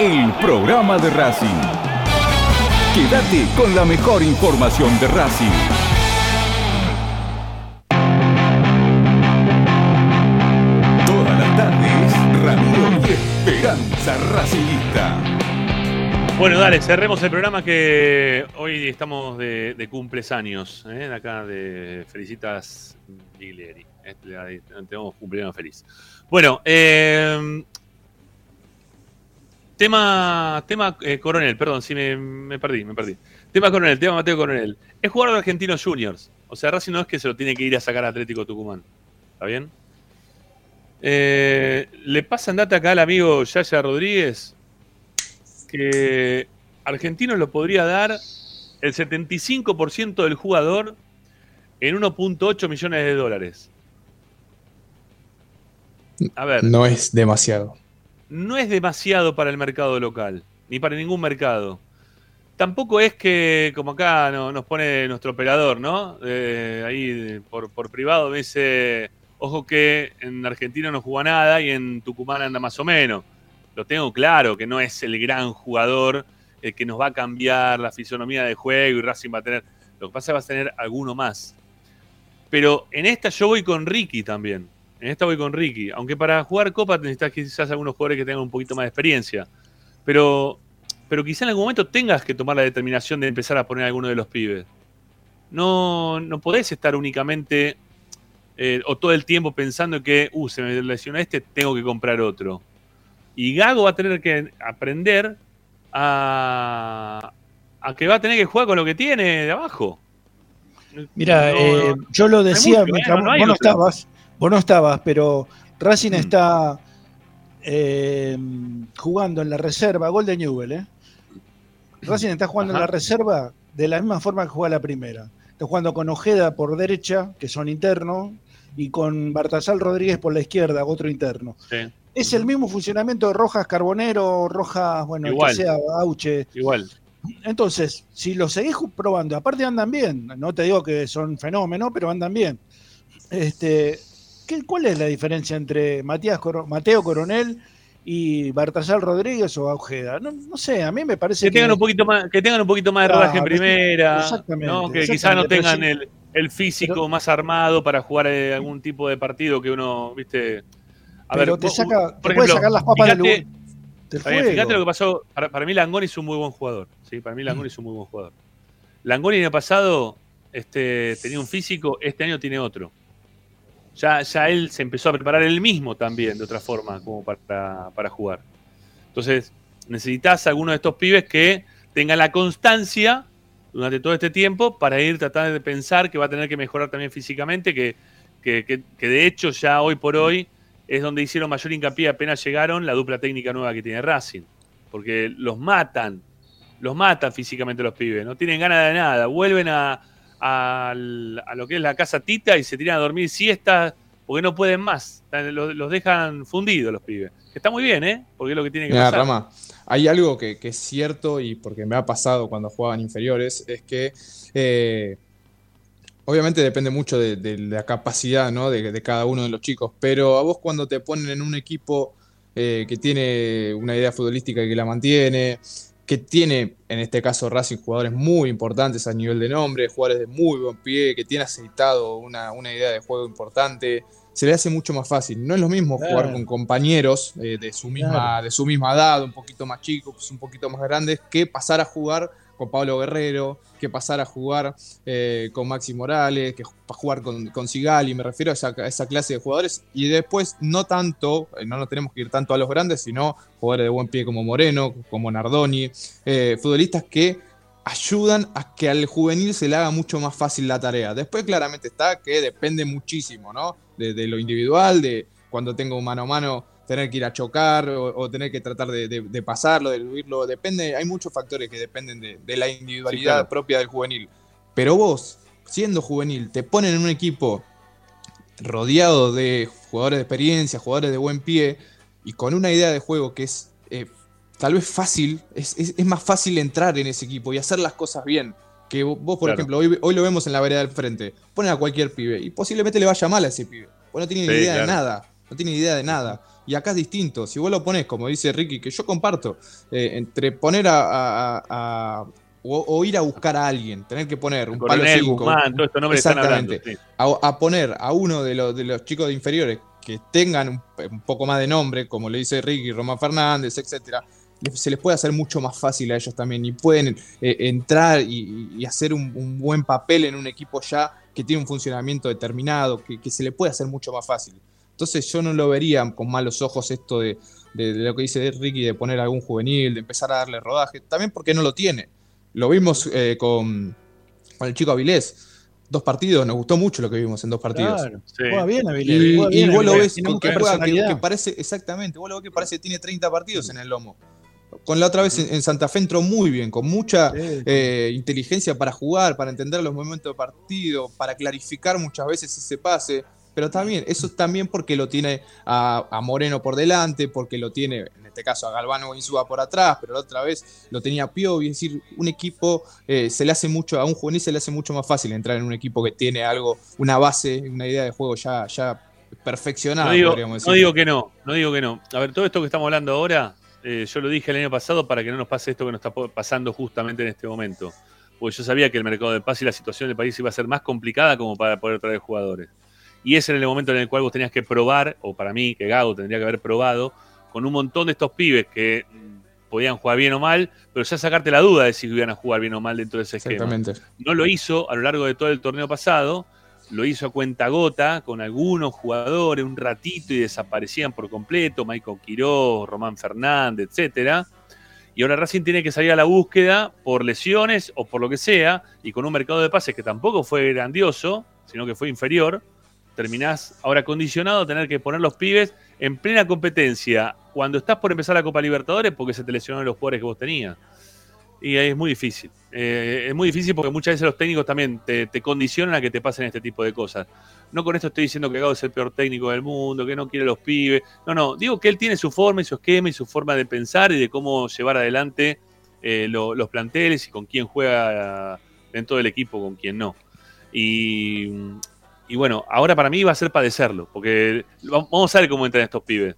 el programa de Racing. Quédate con la mejor información de Racing. Todas las tardes, Ramiro y Esperanza Racingista. Bueno, dale, cerremos el programa que hoy estamos de, de cumpleaños. ¿eh? Acá de Felicitas Biglieri. Este, ahí tenemos cumpleaños feliz. Bueno, eh, tema, tema eh, Coronel, perdón, sí me, me perdí, me perdí. Tema Coronel, tema Mateo Coronel. Es jugador de Argentinos Juniors. O sea, Racing no es que se lo tiene que ir a sacar a Atlético Tucumán. ¿Está bien? Eh, le pasan data acá al amigo Yaya Rodríguez que Argentino lo podría dar el 75% del jugador en 1.8 millones de dólares. A ver, No es demasiado. No es demasiado para el mercado local, ni para ningún mercado. Tampoco es que, como acá no- nos pone nuestro operador, ¿no? Eh, ahí por, privado me dice, ojo que en Argentina no juega nada y en Tucumán anda más o menos. Lo tengo claro, que no es el gran jugador el que nos va a cambiar la fisonomía de juego y Racing va a tener... Lo que pasa es que va a tener alguno más. Pero en esta yo voy con Ricky también. En esta voy con Ricky. Aunque para jugar Copa necesitas quizás algunos jugadores que tengan un poquito más de experiencia. Pero, pero quizá en algún momento tengas que tomar la determinación de empezar a poner a alguno de los pibes. No, no podés estar únicamente eh, o todo el tiempo pensando que, uh, se me lesionó este, tengo que comprar otro. Y Gago va a tener que aprender a, a que va a tener que jugar con lo que tiene de abajo. Mira, No, eh, yo lo decía mucho, mientras ¿eh? No vos no estabas, vos no estabas, pero Racing Mm. está eh, jugando en la reserva, gol de Newell, ¿eh? Racing está jugando en la reserva de la misma forma que juega la primera. Está jugando con Ojeda por derecha, que son internos, y con Bartasal Rodríguez por la izquierda, otro interno. Sí, Es el mismo funcionamiento de Rojas Carbonero, Rojas, bueno, el Igual. que sea, Auche. igual. Entonces, si los seguís probando, aparte andan bien, no te digo que son fenómenos, pero andan bien. Este, ¿qué, ¿Cuál es la diferencia entre Matías Coro- Mateo Coronel y Bartasal Rodríguez o Ojeda? No, no sé, a mí me parece Que tengan un poquito más, que tengan un poquito más de rodaje en primera, Exactamente, ¿no? que quizás no tengan el, el físico pero- más armado para jugar eh, algún tipo de partido que uno, viste. A Pero ver, te saca- por te puede sacar las papas del fíjate- bien, fíjate lo que pasó. Para, para mí Langoni es un muy buen jugador. ¿sí? Para mí Langoni es un muy buen jugador. Langoni en el pasado este, tenía un físico, este año tiene otro. Ya, ya él se empezó a preparar él mismo también, de otra forma, como para, para jugar. Entonces, necesitas alguno de estos pibes que tenga la constancia durante todo este tiempo para ir tratando de pensar que va a tener que mejorar también físicamente, que, que, que- que de hecho ya hoy por hoy es donde hicieron mayor hincapié apenas llegaron la dupla técnica nueva que tiene Racing. Porque los matan, los matan físicamente los pibes, no tienen ganas de nada, vuelven a, al- a lo que es la casa Tita y se tiran a dormir siestas porque no pueden más, los, los dejan fundidos los pibes. Está muy bien, ¿eh? Porque es lo que tiene que Mira, pasar. Rama, hay algo que, que es cierto y porque me ha pasado cuando jugaban inferiores, es que eh, obviamente depende mucho de, de la capacidad ¿no? de, de cada uno de los chicos, pero a vos cuando te ponen en un equipo eh, que tiene una idea futbolística y que la mantiene, que tiene, en este caso Racing, jugadores muy importantes a nivel de nombre, jugadores de muy buen pie, que tiene aceitado una, una idea de juego importante, se le hace mucho más fácil. No es lo mismo Claro. jugar con compañeros eh, de, su misma, Claro. de su misma edad, un poquito más chicos, un poquito más grandes, que pasar a jugar con Pablo Guerrero, que pasar a jugar eh, con Maxi Morales, que ju- jugar con, con Sigali, me refiero a esa, clase de jugadores. Y después, no tanto, eh, no nos tenemos que ir tanto a los grandes, sino jugadores de buen pie como Moreno, como Nardoni, eh, futbolistas que ayudan a que al juvenil se le haga mucho más fácil la tarea. Después claramente está que depende muchísimo, ¿no? De, de lo individual, de cuando tengo mano a mano tener que ir a chocar o, o tener que tratar de, de- de pasarlo, de eludirlo, depende, hay muchos factores que dependen de, de la individualidad Sí, claro. propia del juvenil. Pero vos, siendo juvenil, te ponen en un equipo rodeado de jugadores de experiencia, jugadores de buen pie y con una idea de juego que es eh, tal vez fácil, es, es- es más fácil entrar en ese equipo y hacer las cosas bien. Que vos, por Claro. ejemplo, hoy, hoy lo vemos en la vereda del frente, ponen a cualquier pibe y posiblemente le vaya mal a ese pibe. Vos no tiene ni idea de nada, no tiene ni idea de nada. Y acá es distinto, si vos lo pones, como dice Ricky, que yo comparto, eh, entre poner a, a- o, o ir a buscar a alguien, tener que poner un palo Coronel, 5. Guzmán, todos estos nombres están hablando, Exactamente. A, a poner a uno de los, de los chicos de inferiores que tengan un, un poco más de nombre, como le dice Ricky, Román Fernández, etcétera, se les puede hacer mucho más fácil a ellos también y pueden eh, entrar y, y hacer un, un buen papel en un equipo ya que tiene un funcionamiento determinado, que, que se le puede hacer mucho más fácil. Entonces yo no lo vería con malos ojos esto de, de- de lo que dice Ricky, de poner algún juvenil, de empezar a darle rodaje, también porque no lo tiene. Lo vimos eh, con, con el chico Avilés. Dos partidos, nos gustó mucho lo que vimos en dos partidos. Claro, juega bien Avilés, Y, juega y bien vos lo ves que, juega, que, parece, exactamente, vos lo ves que parece que tiene 30 partidos en el lomo. Con la otra vez en, en Santa Fe entró muy bien, con mucha eh, inteligencia para jugar, para entender los momentos de partido, para clarificar muchas veces ese pase. Pero también, eso es también porque lo tiene a, a Moreno por delante, porque lo tiene, en este caso, a Galvano Insúa por atrás, pero la otra vez lo tenía Piovi. Es decir, un equipo eh, se le hace mucho, a un juvenil se le hace mucho más fácil entrar en un equipo que tiene algo, una base, una idea de juego ya, ya perfeccionada, No digo, podríamos decir. no digo que no, no digo que no. A ver, todo esto que estamos hablando ahora, eh, yo lo dije el año pasado para que no nos pase esto que nos está pasando justamente en este momento. Porque yo sabía que el mercado del pase y la situación del país iba a ser más complicada como para poder traer jugadores. Y ese era el momento en el cual vos tenías que probar, o para mí, que Gago tendría que haber probado, con un montón de estos pibes que mm, podían jugar bien o mal, pero ya sacarte la duda de si iban a jugar bien o mal dentro de ese esquema. Exactamente. No lo hizo a lo largo de todo el torneo pasado, lo hizo a cuenta gota con algunos jugadores un ratito y desaparecían por completo, Michael Quiroz, Román Fernández, etcétera. Y ahora Racing tiene que salir a la búsqueda por lesiones o por lo que sea, y con un mercado de pases que tampoco fue grandioso, sino que fue inferior, terminás ahora condicionado a tener que poner los pibes en plena competencia cuando estás por empezar la Copa Libertadores porque se te lesionaron los jugadores que vos tenías. Y ahí es muy difícil. Eh, es muy difícil porque muchas veces los técnicos también te, te condicionan a que te pasen este tipo de cosas. No con esto estoy diciendo que Gago es el peor técnico del mundo, que no quiere los pibes. No, no. Digo que él tiene su forma y su esquema y su forma de pensar y de cómo llevar adelante eh, lo- los planteles y con quién juega dentro del equipo, con quién no. Y, y bueno, ahora para mí va a ser padecerlo, porque va- vamos a ver cómo entran estos pibes.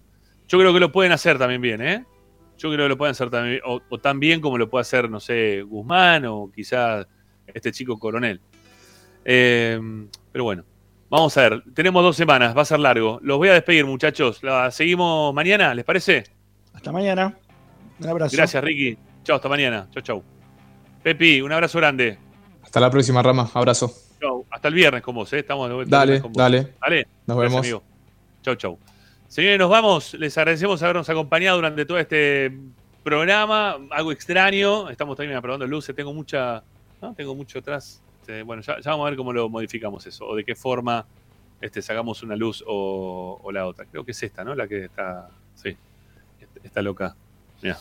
Yo creo que lo pueden hacer también bien, ¿eh? Yo creo que lo pueden hacer también, o, o tan bien como lo puede hacer, no sé, Guzmán o quizás este chico coronel. Eh, pero bueno, vamos a ver. Tenemos dos semanas, va a ser largo. Los voy a despedir, muchachos. La seguimos mañana, ¿les parece? Hasta mañana. Un abrazo. Gracias, Ricky. Chao, hasta mañana. Chau, chau. Pepi, un abrazo grande. Hasta la próxima, Rama. Abrazo. Hasta el viernes con vos, ¿eh? Estamos de vuelta. el Dale, con vos. dale. Dale. Nos Gracias, vemos. amigo. Chau, chau. Señores, nos vamos. Les agradecemos habernos acompañado durante todo este programa. Algo extraño. Estamos también aprobando luces. Tengo mucha. ¿no? Tengo mucho atrás. Este, bueno, ya, ya vamos a ver cómo lo modificamos eso. O de qué forma este, sacamos una luz o, o la otra. Creo que es esta, ¿no? La que está. Sí. Está loca. Mira.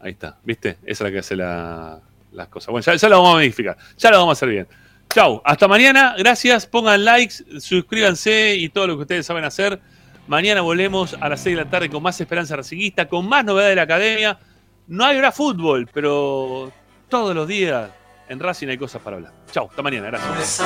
Ahí está. ¿Viste? Esa es la que hace la- las cosas. Bueno, ya, ya lo vamos a modificar. Ya lo vamos a hacer bien. Chau. Hasta mañana. Gracias. Pongan likes, suscríbanse y todo lo que ustedes saben hacer. Mañana volvemos a las 6 de la tarde con más Esperanza Racingista, con más novedades de la academia. No hora fútbol, pero todos los días en Racing hay cosas para hablar. Chau, hasta mañana, gracias.